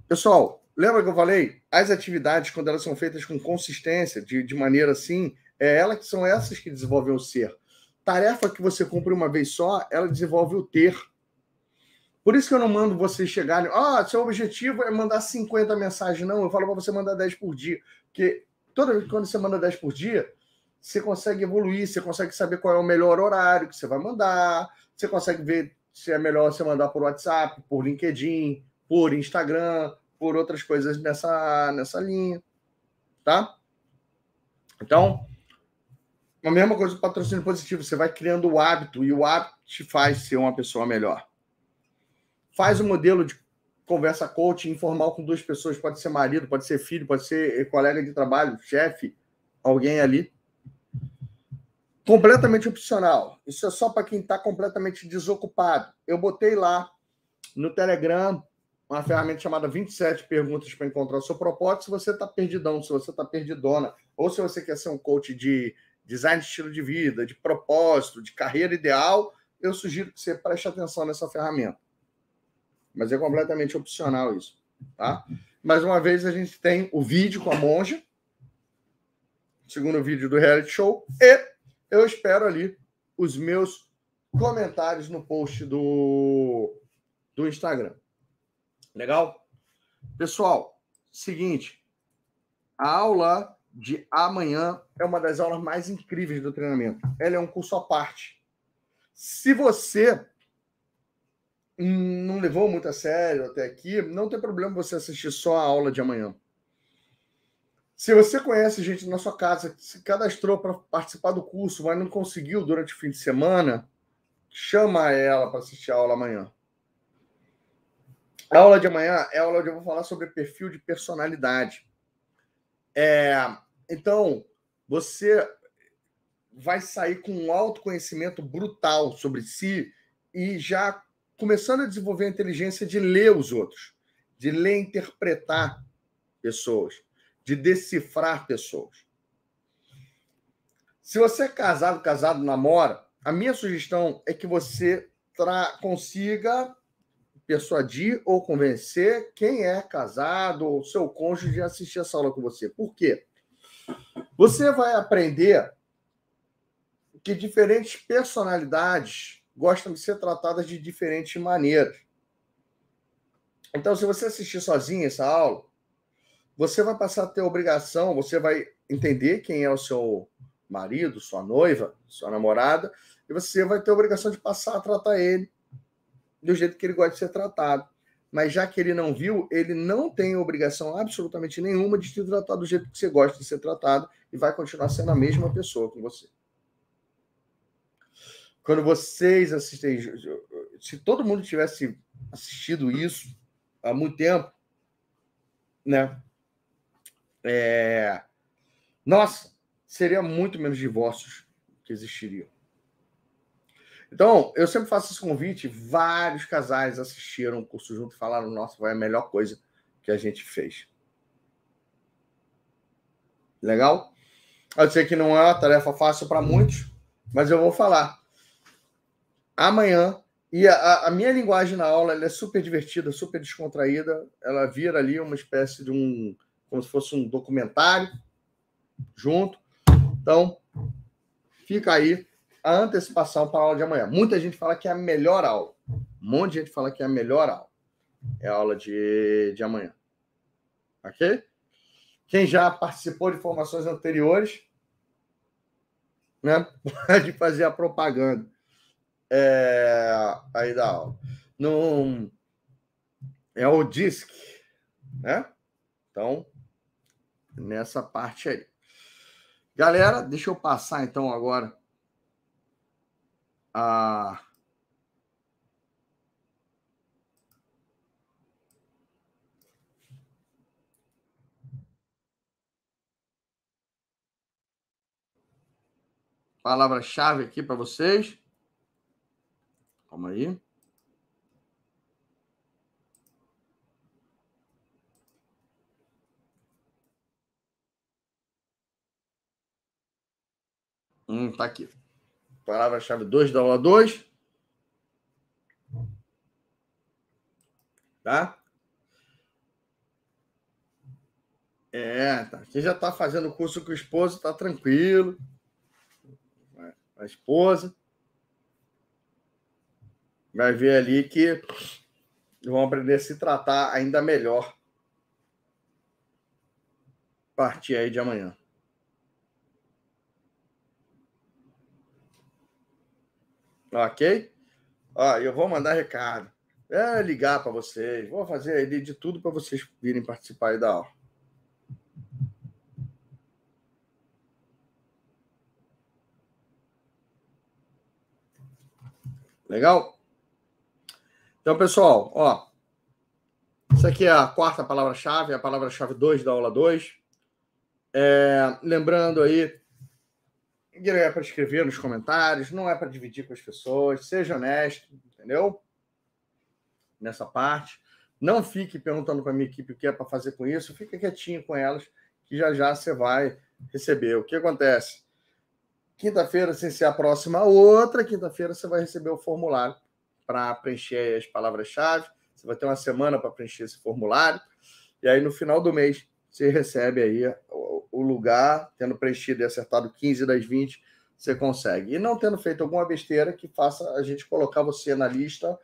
Pessoal, lembra que eu falei? As atividades, quando elas são feitas com consistência, de, de maneira assim, é elas que são essas que desenvolvem o ser. Tarefa que você cumpre uma vez só, ela desenvolve o ter. Por isso que eu não mando você chegar, ah, seu objetivo é mandar 50 mensagens. Não, eu falo para você mandar 10 por dia. Porque toda vez que você manda 10 por dia, você consegue evoluir, você consegue saber qual é o melhor horário que você vai mandar, você consegue ver se é melhor você mandar por WhatsApp, por LinkedIn, por Instagram, por outras coisas nessa, nessa linha. Tá? Então, a mesma coisa do patrocínio positivo. Você vai criando o hábito e o hábito te faz ser uma pessoa melhor. Faz o um modelo de conversa coach informal com duas pessoas. Pode ser marido, pode ser filho, pode ser colega de trabalho, chefe, alguém ali. Completamente opcional. Isso é só para quem está completamente desocupado. Eu botei lá no Telegram uma ferramenta chamada 27 perguntas para encontrar o seu propósito. Se você está perdidão, se você está perdidona, ou se você quer ser um coach de design de estilo de vida, de propósito, de carreira ideal, eu sugiro que você preste atenção nessa ferramenta. Mas é completamente opcional isso, tá? Mais uma vez a gente tem o vídeo com a monja, segundo vídeo do reality show, e eu espero ali os meus comentários no post do, do Instagram. Legal? Pessoal, seguinte, a aula de amanhã é uma das aulas mais incríveis do treinamento. Ela é um curso à parte. Se você não levou muito a sério até aqui, não tem problema você assistir só a aula de amanhã. Se você conhece gente na sua casa se cadastrou para participar do curso, mas não conseguiu durante o fim de semana, chama ela para assistir a aula amanhã. A aula de amanhã é a aula onde eu vou falar sobre perfil de personalidade. É, então, você vai sair com um autoconhecimento brutal sobre si e já começando a desenvolver a inteligência de ler os outros, de ler interpretar pessoas, de decifrar pessoas. Se você é casado, casado, namora, a minha sugestão é que você consiga persuadir ou convencer quem é casado ou seu cônjuge a assistir essa aula com você. Por quê? Você vai aprender que diferentes personalidades gostam de ser tratadas de diferentes maneiras. Então, se você assistir sozinho essa aula, você vai passar a ter obrigação, você vai entender quem é o seu marido, sua noiva, sua namorada, e você vai ter obrigação de passar a tratar ele do jeito que ele gosta de ser tratado. Mas já que ele não viu, ele não tem obrigação absolutamente nenhuma de te tratar do jeito que você gosta de ser tratado e vai continuar sendo a mesma pessoa com você. Quando vocês assistem, se todo mundo tivesse assistido isso há muito tempo, né? É... Nossa, seria muito menos divórcios que existiriam. Então, eu sempre faço esse convite. Vários casais assistiram o curso junto e falaram: nossa, foi a melhor coisa que a gente fez. Legal? Eu sei que não é uma tarefa fácil para muitos, mas eu vou falar. Amanhã, e a, a minha linguagem na aula é super divertida, super descontraída. Ela vira ali uma espécie de um. como se fosse um documentário junto. Então, fica aí a antecipação para a aula de amanhã. Muita gente fala que é a melhor aula. Um monte de gente fala que é a melhor aula. É a aula de, de amanhã. Ok? Quem já participou de formações anteriores, né, *laughs* pode fazer a propaganda é, aí da aula. Não, é o DISC, né? Então, nessa parte aí. Galera, deixa eu passar então agora a palavra-chave aqui para vocês. Calma aí. Hum, tá aqui. Palavra-chave 2 da aula 2. Tá? É, tá. Quem já está fazendo o curso com o esposo está tranquilo. A esposa vai ver ali que vão aprender a se tratar ainda melhor a partir aí de amanhã. Ok? Ó, eu vou mandar recado. É ligar para vocês. Vou fazer ali de tudo para vocês virem participar aí da aula. Legal? Então, pessoal, ó. Isso aqui é a quarta palavra-chave, a palavra-chave 2 da aula 2. É, lembrando aí, não é para escrever nos comentários, não é para dividir com as pessoas, seja honesto, entendeu? Nessa parte. Não fique perguntando para a minha equipe o que é para fazer com isso, fica quietinho com elas, que já já você vai receber. O que acontece? Quinta-feira, sem ser a próxima outra, quinta-feira você vai receber o formulário para preencher as palavras-chave. Você vai ter uma semana para preencher esse formulário. E aí, no final do mês, você recebe aí o lugar, tendo preenchido e acertado 15 das 20, você consegue. E não tendo feito alguma besteira que faça a gente colocar você na lista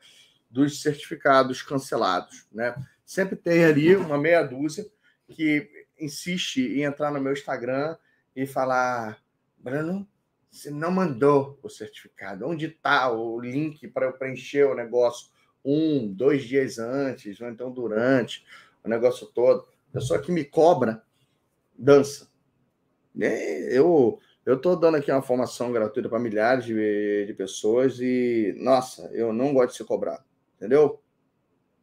dos certificados cancelados. Né? Sempre tem ali uma meia dúzia que insiste em entrar no meu Instagram e falar: Bruno, você não mandou o certificado. Onde está o link para eu preencher o negócio um, dois dias antes, ou então durante o negócio todo? Pessoa que me cobra dança. Eu eu estou dando aqui uma formação gratuita para milhares de, de pessoas e, nossa, eu não gosto de ser cobrado, entendeu?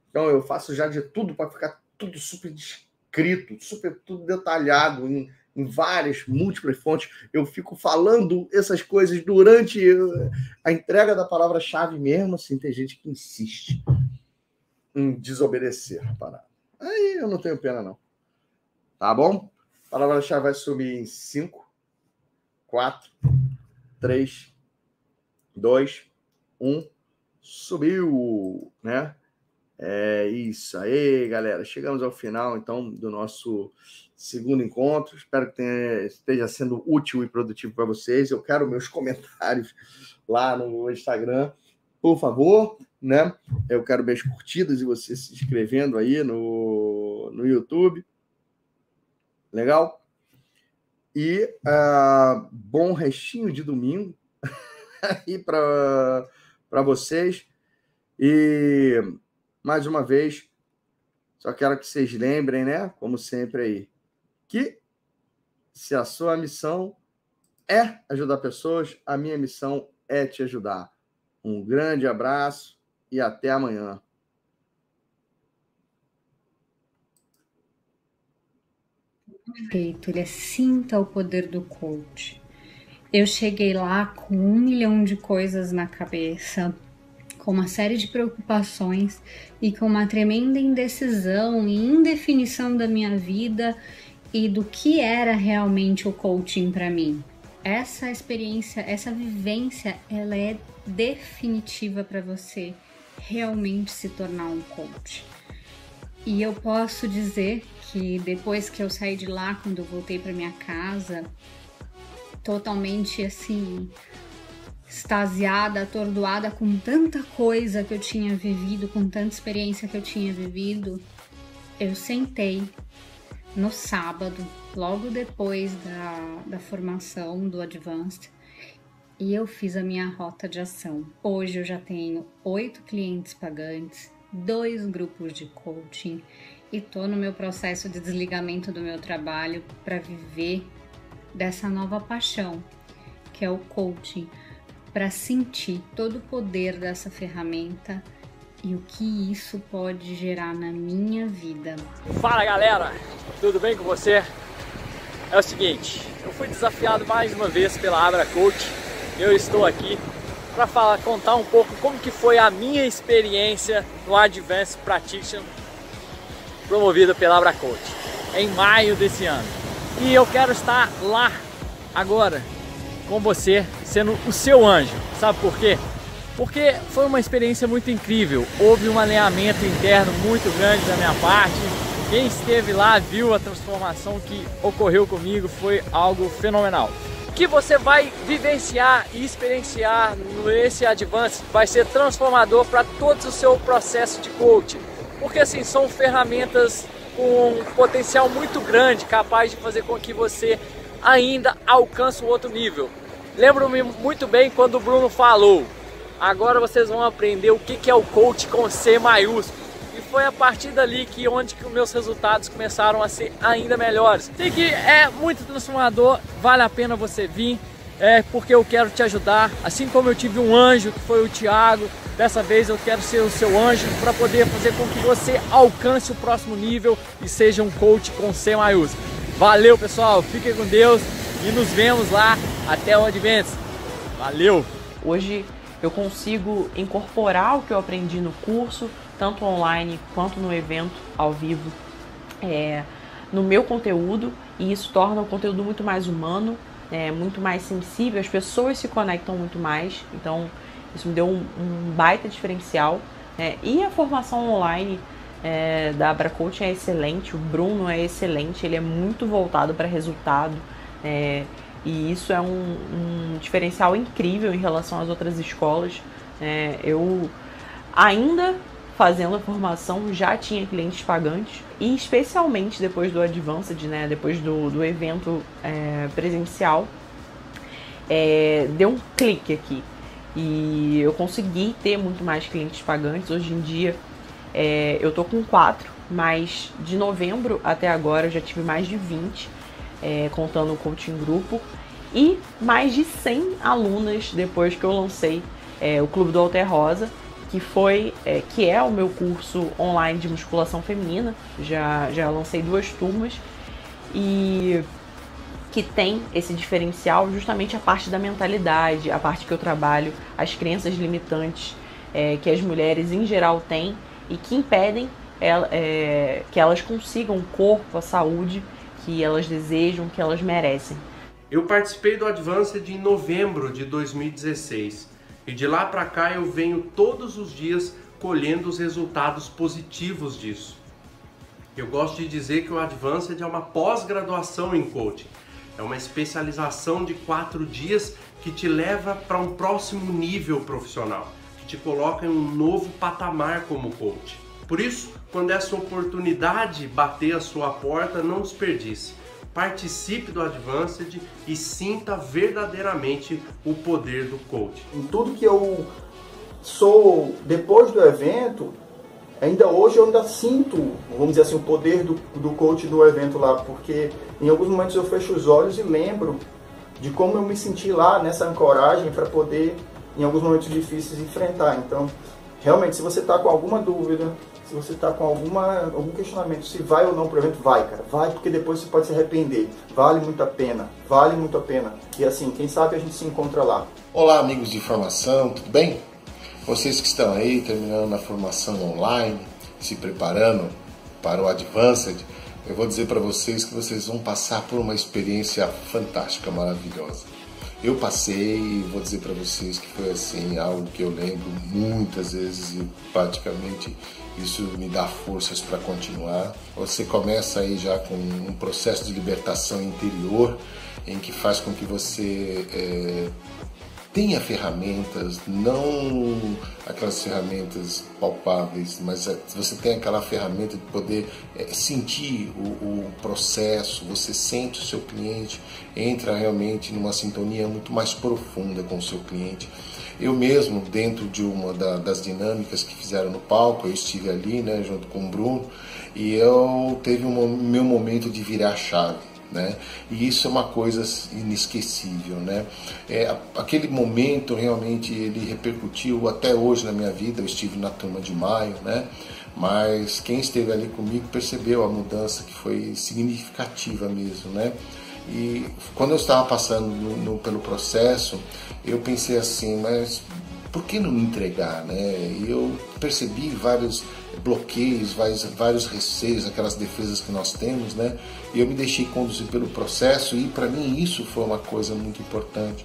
Então eu faço já de tudo para ficar tudo super descrito, super tudo detalhado em em várias, múltiplas fontes. Eu fico falando essas coisas durante a entrega da palavra-chave mesmo, assim, tem gente que insiste em desobedecer a parada. Aí eu não tenho pena, não. Tá bom? A palavra-chave vai subir em 5, 4, 3, 2, 1. Subiu, né? É isso aí, galera. Chegamos ao final, então, do nosso segundo encontro. Espero que tenha, esteja sendo útil e produtivo para vocês. Eu quero meus *laughs* comentários lá no Instagram, por favor, né? Eu quero ver as curtidas e você se inscrevendo aí no, no YouTube. Legal? E uh, bom restinho de domingo *laughs* aí para vocês. E mais uma vez, só quero que vocês lembrem, né? Como sempre aí, que se a sua missão é ajudar pessoas, a minha missão é te ajudar. Um grande abraço e até amanhã. Perfeito, ele é sinta o poder do coach. Eu cheguei lá com um milhão de coisas na cabeça, com uma série de preocupações e com uma tremenda indecisão e indefinição da minha vida e do que era realmente o coaching para mim. Essa experiência, essa vivência, ela é definitiva para você realmente se tornar um coach. E eu posso dizer que depois que eu saí de lá, quando eu voltei para minha casa, totalmente assim extasiada, atordoada com tanta coisa que eu tinha vivido, com tanta experiência que eu tinha vivido, eu sentei no sábado, logo depois da, da formação do Advanced, e eu fiz a minha rota de ação. Hoje eu já tenho oito clientes pagantes, dois grupos de coaching e tô no meu processo de desligamento do meu trabalho para viver dessa nova paixão que é o coaching para sentir todo o poder dessa ferramenta e o que isso pode gerar na minha vida. Fala galera, tudo bem com você? É o seguinte, eu fui desafiado mais uma vez pela Abra Coach. Eu estou aqui para falar, contar um pouco como que foi a minha experiência no Advanced Practitioner promovida pela Abra Coach em maio desse ano. E eu quero estar lá agora com você, sendo o seu anjo. Sabe por quê? Porque foi uma experiência muito incrível. Houve um alinhamento interno muito grande da minha parte Quem esteve lá viu a transformação que ocorreu comigo, foi algo fenomenal. Que você vai vivenciar e experienciar nesse Advance vai ser transformador para todo o seu processo de coaching. Porque assim, são ferramentas com um potencial muito grande, capaz de fazer com que você ainda alcance um outro nível. Lembro-me muito bem quando o Bruno falou, agora vocês vão aprender o que é o coach com C maiúsculo foi a partir dali que onde que meus resultados começaram a ser ainda melhores. Sei que é muito transformador, vale a pena você vir, é porque eu quero te ajudar, assim como eu tive um anjo que foi o Tiago, dessa vez eu quero ser o seu anjo para poder fazer com que você alcance o próximo nível e seja um coach com C maiúsculo. Valeu pessoal, fiquem com Deus e nos vemos lá até o Advents. Valeu! Hoje eu consigo incorporar o que eu aprendi no curso tanto online quanto no evento ao vivo, é, no meu conteúdo, e isso torna o conteúdo muito mais humano, é, muito mais sensível, as pessoas se conectam muito mais, então isso me deu um, um baita diferencial. É, e a formação online é, da Abra Coaching é excelente, o Bruno é excelente, ele é muito voltado para resultado. É, e isso é um, um, diferencial incrível em relação às outras escolas. É, eu ainda fazendo a formação já tinha clientes pagantes e especialmente depois do Advanced, né, depois do, do evento é, presencial, é, deu um clique aqui e eu consegui ter muito mais clientes pagantes. Hoje em dia é, eu tô com quatro, mas de novembro até agora eu já tive mais de 20, é, contando o coaching grupo e mais de 100 alunas depois que eu lancei é, o Clube do Alter Rosa que foi é, que é o meu curso online de musculação feminina. Já já lancei duas turmas e que tem esse diferencial justamente a parte da mentalidade, a parte que eu trabalho, as crenças limitantes é, que as mulheres em geral têm e que impedem ela, é, que elas consigam o corpo, a saúde que elas desejam, que elas merecem. Eu participei do Advanced em novembro de 2016 e de lá para cá eu venho todos os dias colhendo os resultados positivos disso. Eu gosto de dizer que o Advanced é uma pós-graduação em coaching. É uma especialização de quatro dias que te leva para um próximo nível profissional, que te coloca em um novo patamar como coach. Por isso, quando essa oportunidade bater a sua porta, não desperdice participe do Advanced e sinta verdadeiramente o poder do coach. Em tudo que eu sou depois do evento, ainda hoje eu ainda sinto, vamos dizer assim, o poder do, do coach do evento lá, porque em alguns momentos eu fecho os olhos e lembro de como eu me senti lá nessa ancoragem para poder, em alguns momentos difíceis, enfrentar. Então, realmente, se você está com alguma dúvida, se você está com alguma, algum questionamento se vai ou não para o evento, vai, cara. Vai porque depois você pode se arrepender. Vale muito a pena. Vale muito a pena. E assim, quem sabe a gente se encontra lá. Olá, amigos de formação, tudo bem? Vocês que estão aí terminando a formação online, se preparando para o Advanced, eu vou dizer para vocês que vocês vão passar por uma experiência fantástica, maravilhosa. Eu passei vou dizer para vocês que foi assim algo que eu lembro muitas vezes e praticamente isso me dá forças para continuar. Você começa aí já com um processo de libertação interior em que faz com que você é, tenha ferramentas, não aquelas ferramentas palpáveis, mas é, você tem aquela ferramenta de poder é, sentir o, o, processo, você sente o seu cliente, entra realmente numa sintonia muito mais profunda com o seu cliente. Eu mesmo, dentro de uma da, das dinâmicas que fizeram no palco, eu estive ali, né, junto com o Bruno, e eu teve um meu momento de virar chave né? E isso é uma coisa inesquecível, né? É, aquele momento realmente ele repercutiu até hoje na minha vida. Eu estive na turma de maio, né? Mas quem esteve ali comigo percebeu a mudança que foi significativa mesmo, né? E quando eu estava passando no, no, pelo processo, eu pensei assim, mas por que não me entregar, né? E eu percebi vários bloqueios, vários, vários receios, aquelas defesas que nós temos, né? E eu me deixei conduzir pelo processo e para mim isso foi uma coisa muito importante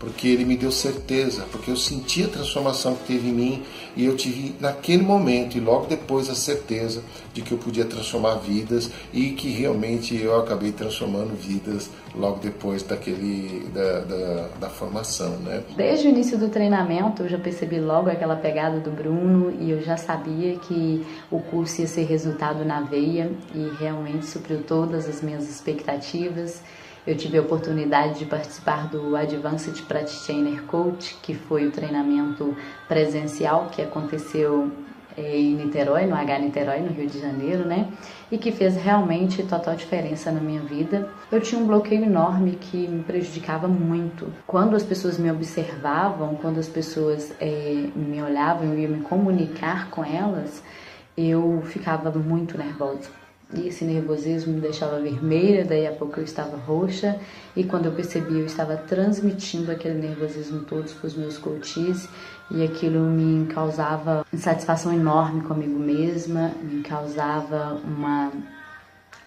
porque ele me deu certeza, porque eu senti a transformação que teve em mim e eu tive naquele momento e logo depois a certeza de que eu podia transformar vidas e que realmente eu acabei transformando vidas logo depois daquele da, da, da formação, né? Desde o início do treinamento eu já percebi logo aquela pegada do Bruno e eu já sabia que o curso ia ser resultado na veia e realmente supriu todas as minhas expectativas. Eu tive a oportunidade de participar do Advanced Practitioner Coach, que foi o treinamento presencial que aconteceu eh, em Niterói, no H Niterói, no Rio de Janeiro, né? E que fez realmente total diferença na minha vida. Eu tinha um bloqueio enorme que me prejudicava muito. Quando as pessoas me observavam, quando as pessoas é, me olhavam, eu ia me comunicar com elas, eu ficava muito nervosa e esse nervosismo me deixava vermelha, daí a pouco eu estava roxa, e quando eu percebi, eu estava transmitindo aquele nervosismo todo para os meus coaches, e aquilo me causava insatisfação enorme comigo mesma, me causava uma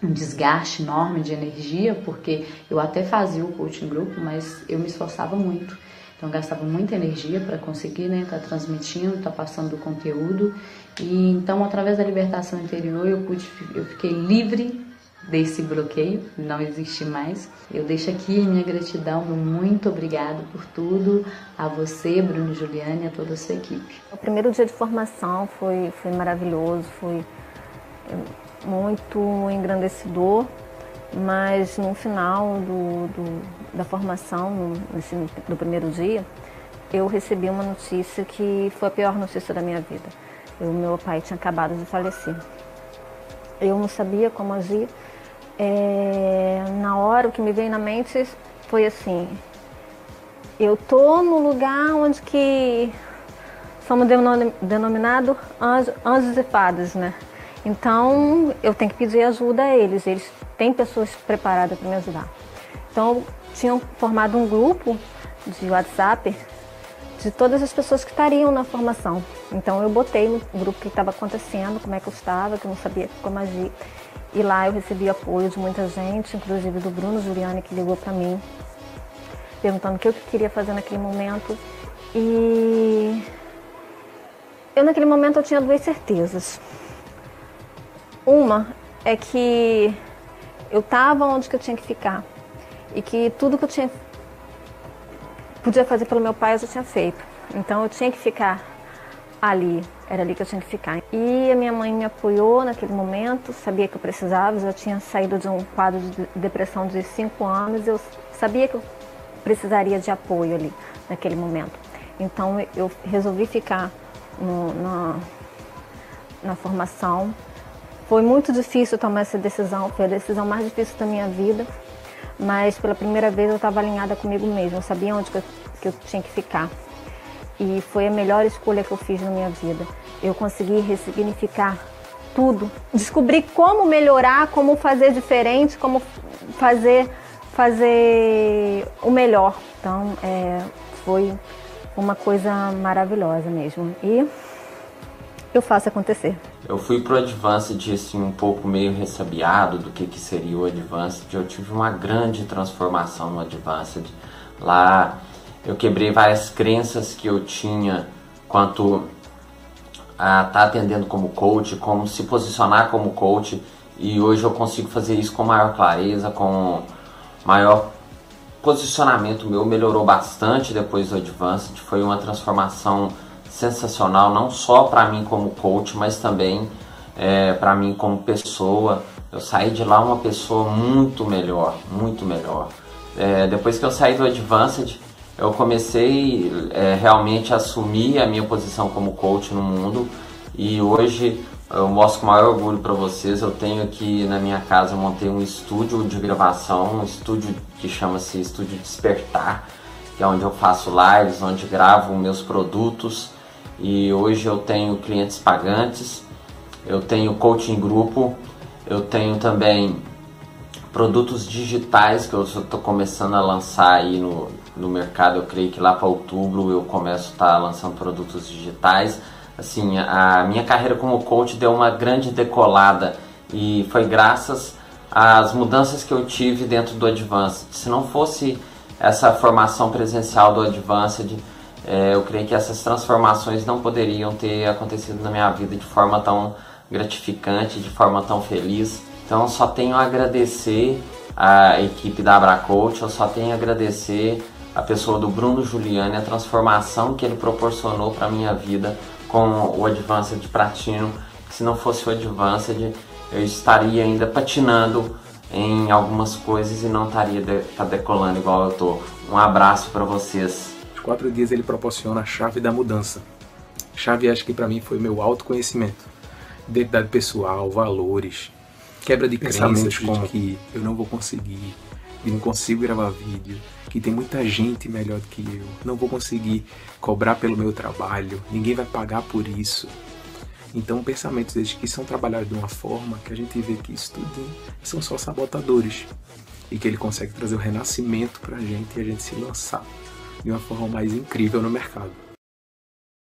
um desgaste enorme de energia, porque eu até fazia o coaching grupo, mas eu me esforçava muito. Então gastava muita energia para conseguir estar né, tá transmitindo, tá passando o conteúdo. E então através da libertação interior eu pude, eu fiquei livre desse bloqueio, não existe mais. Eu deixo aqui minha gratidão, meu muito obrigado por tudo, a você, Bruno Juliane a toda a sua equipe. O primeiro dia de formação foi, foi maravilhoso, foi muito engrandecedor mas no final do, do, da formação, no, nesse, do primeiro dia, eu recebi uma notícia que foi a pior notícia da minha vida. O meu pai tinha acabado de falecer. Eu não sabia como agir. É, na hora, o que me veio na mente foi assim: eu tô no lugar onde que somos denominados anjos, anjos e fadas, né? Então eu tenho que pedir ajuda a eles. Eles têm pessoas preparadas para me ajudar. Então tinham formado um grupo de WhatsApp de todas as pessoas que estariam na formação. Então eu botei no grupo que estava acontecendo, como é que eu estava, que eu não sabia como agir. E lá eu recebi apoio de muita gente, inclusive do Bruno Juliane que ligou para mim, perguntando o que eu queria fazer naquele momento. E eu naquele momento eu tinha duas certezas. Uma é que eu estava onde que eu tinha que ficar e que tudo que eu tinha podia fazer pelo meu pai eu já tinha feito. Então eu tinha que ficar ali, era ali que eu tinha que ficar. E a minha mãe me apoiou naquele momento, sabia que eu precisava, já tinha saído de um quadro de depressão de cinco anos, eu sabia que eu precisaria de apoio ali naquele momento. Então eu resolvi ficar no, na, na formação foi muito difícil tomar essa decisão, foi a decisão mais difícil da minha vida, mas pela primeira vez eu estava alinhada comigo mesma, eu sabia onde que eu, que eu tinha que ficar. E foi a melhor escolha que eu fiz na minha vida. Eu consegui ressignificar tudo, descobri como melhorar, como fazer diferente, como fazer fazer o melhor. Então, é, foi uma coisa maravilhosa mesmo. E eu faço acontecer. Eu fui pro Advanced assim um pouco meio ressabiado do que, que seria o Advanced. Eu tive uma grande transformação no Advanced. Lá eu quebrei várias crenças que eu tinha quanto a estar tá atendendo como coach, como se posicionar como coach. E hoje eu consigo fazer isso com maior clareza, com maior posicionamento meu. Melhorou bastante depois do Advanced. Foi uma transformação sensacional, não só para mim como coach, mas também é, para mim como pessoa. Eu saí de lá uma pessoa muito melhor, muito melhor. É, depois que eu saí do Advanced, eu comecei é, realmente a assumir a minha posição como coach no mundo e hoje eu mostro com maior orgulho para vocês. Eu tenho aqui na minha casa, eu montei um estúdio de gravação, um estúdio que chama-se Estúdio Despertar, que é onde eu faço lives, onde gravo meus produtos e hoje eu tenho clientes pagantes, eu tenho coaching grupo, eu tenho também produtos digitais que eu estou começando a lançar aí no, no mercado. Eu creio que lá para outubro eu começo a estar tá lançando produtos digitais. Assim, a minha carreira como coach deu uma grande decolada e foi graças às mudanças que eu tive dentro do Advanced. Se não fosse essa formação presencial do Advanced, é, eu creio que essas transformações não poderiam ter acontecido na minha vida de forma tão gratificante, de forma tão feliz. Então, só tenho a agradecer a equipe da Abracoach, eu só tenho a agradecer a pessoa do Bruno Giuliani, a transformação que ele proporcionou para minha vida com o Advanced Platino. Se não fosse o Advanced, eu estaria ainda patinando em algumas coisas e não estaria de, tá decolando igual eu tô. Um abraço para vocês. Quatro dias ele proporciona a chave da mudança. Chave acho que para mim foi meu autoconhecimento, identidade pessoal, valores, quebra de crenças como que eu não vou conseguir, e não consigo gravar vídeo, que tem muita gente melhor do que eu, não vou conseguir cobrar pelo meu trabalho, ninguém vai pagar por isso. Então, pensamentos desde que são trabalhados de uma forma que a gente vê que isso tudo são só sabotadores e que ele consegue trazer o renascimento para a gente e a gente se lançar de uma forma mais incrível no mercado.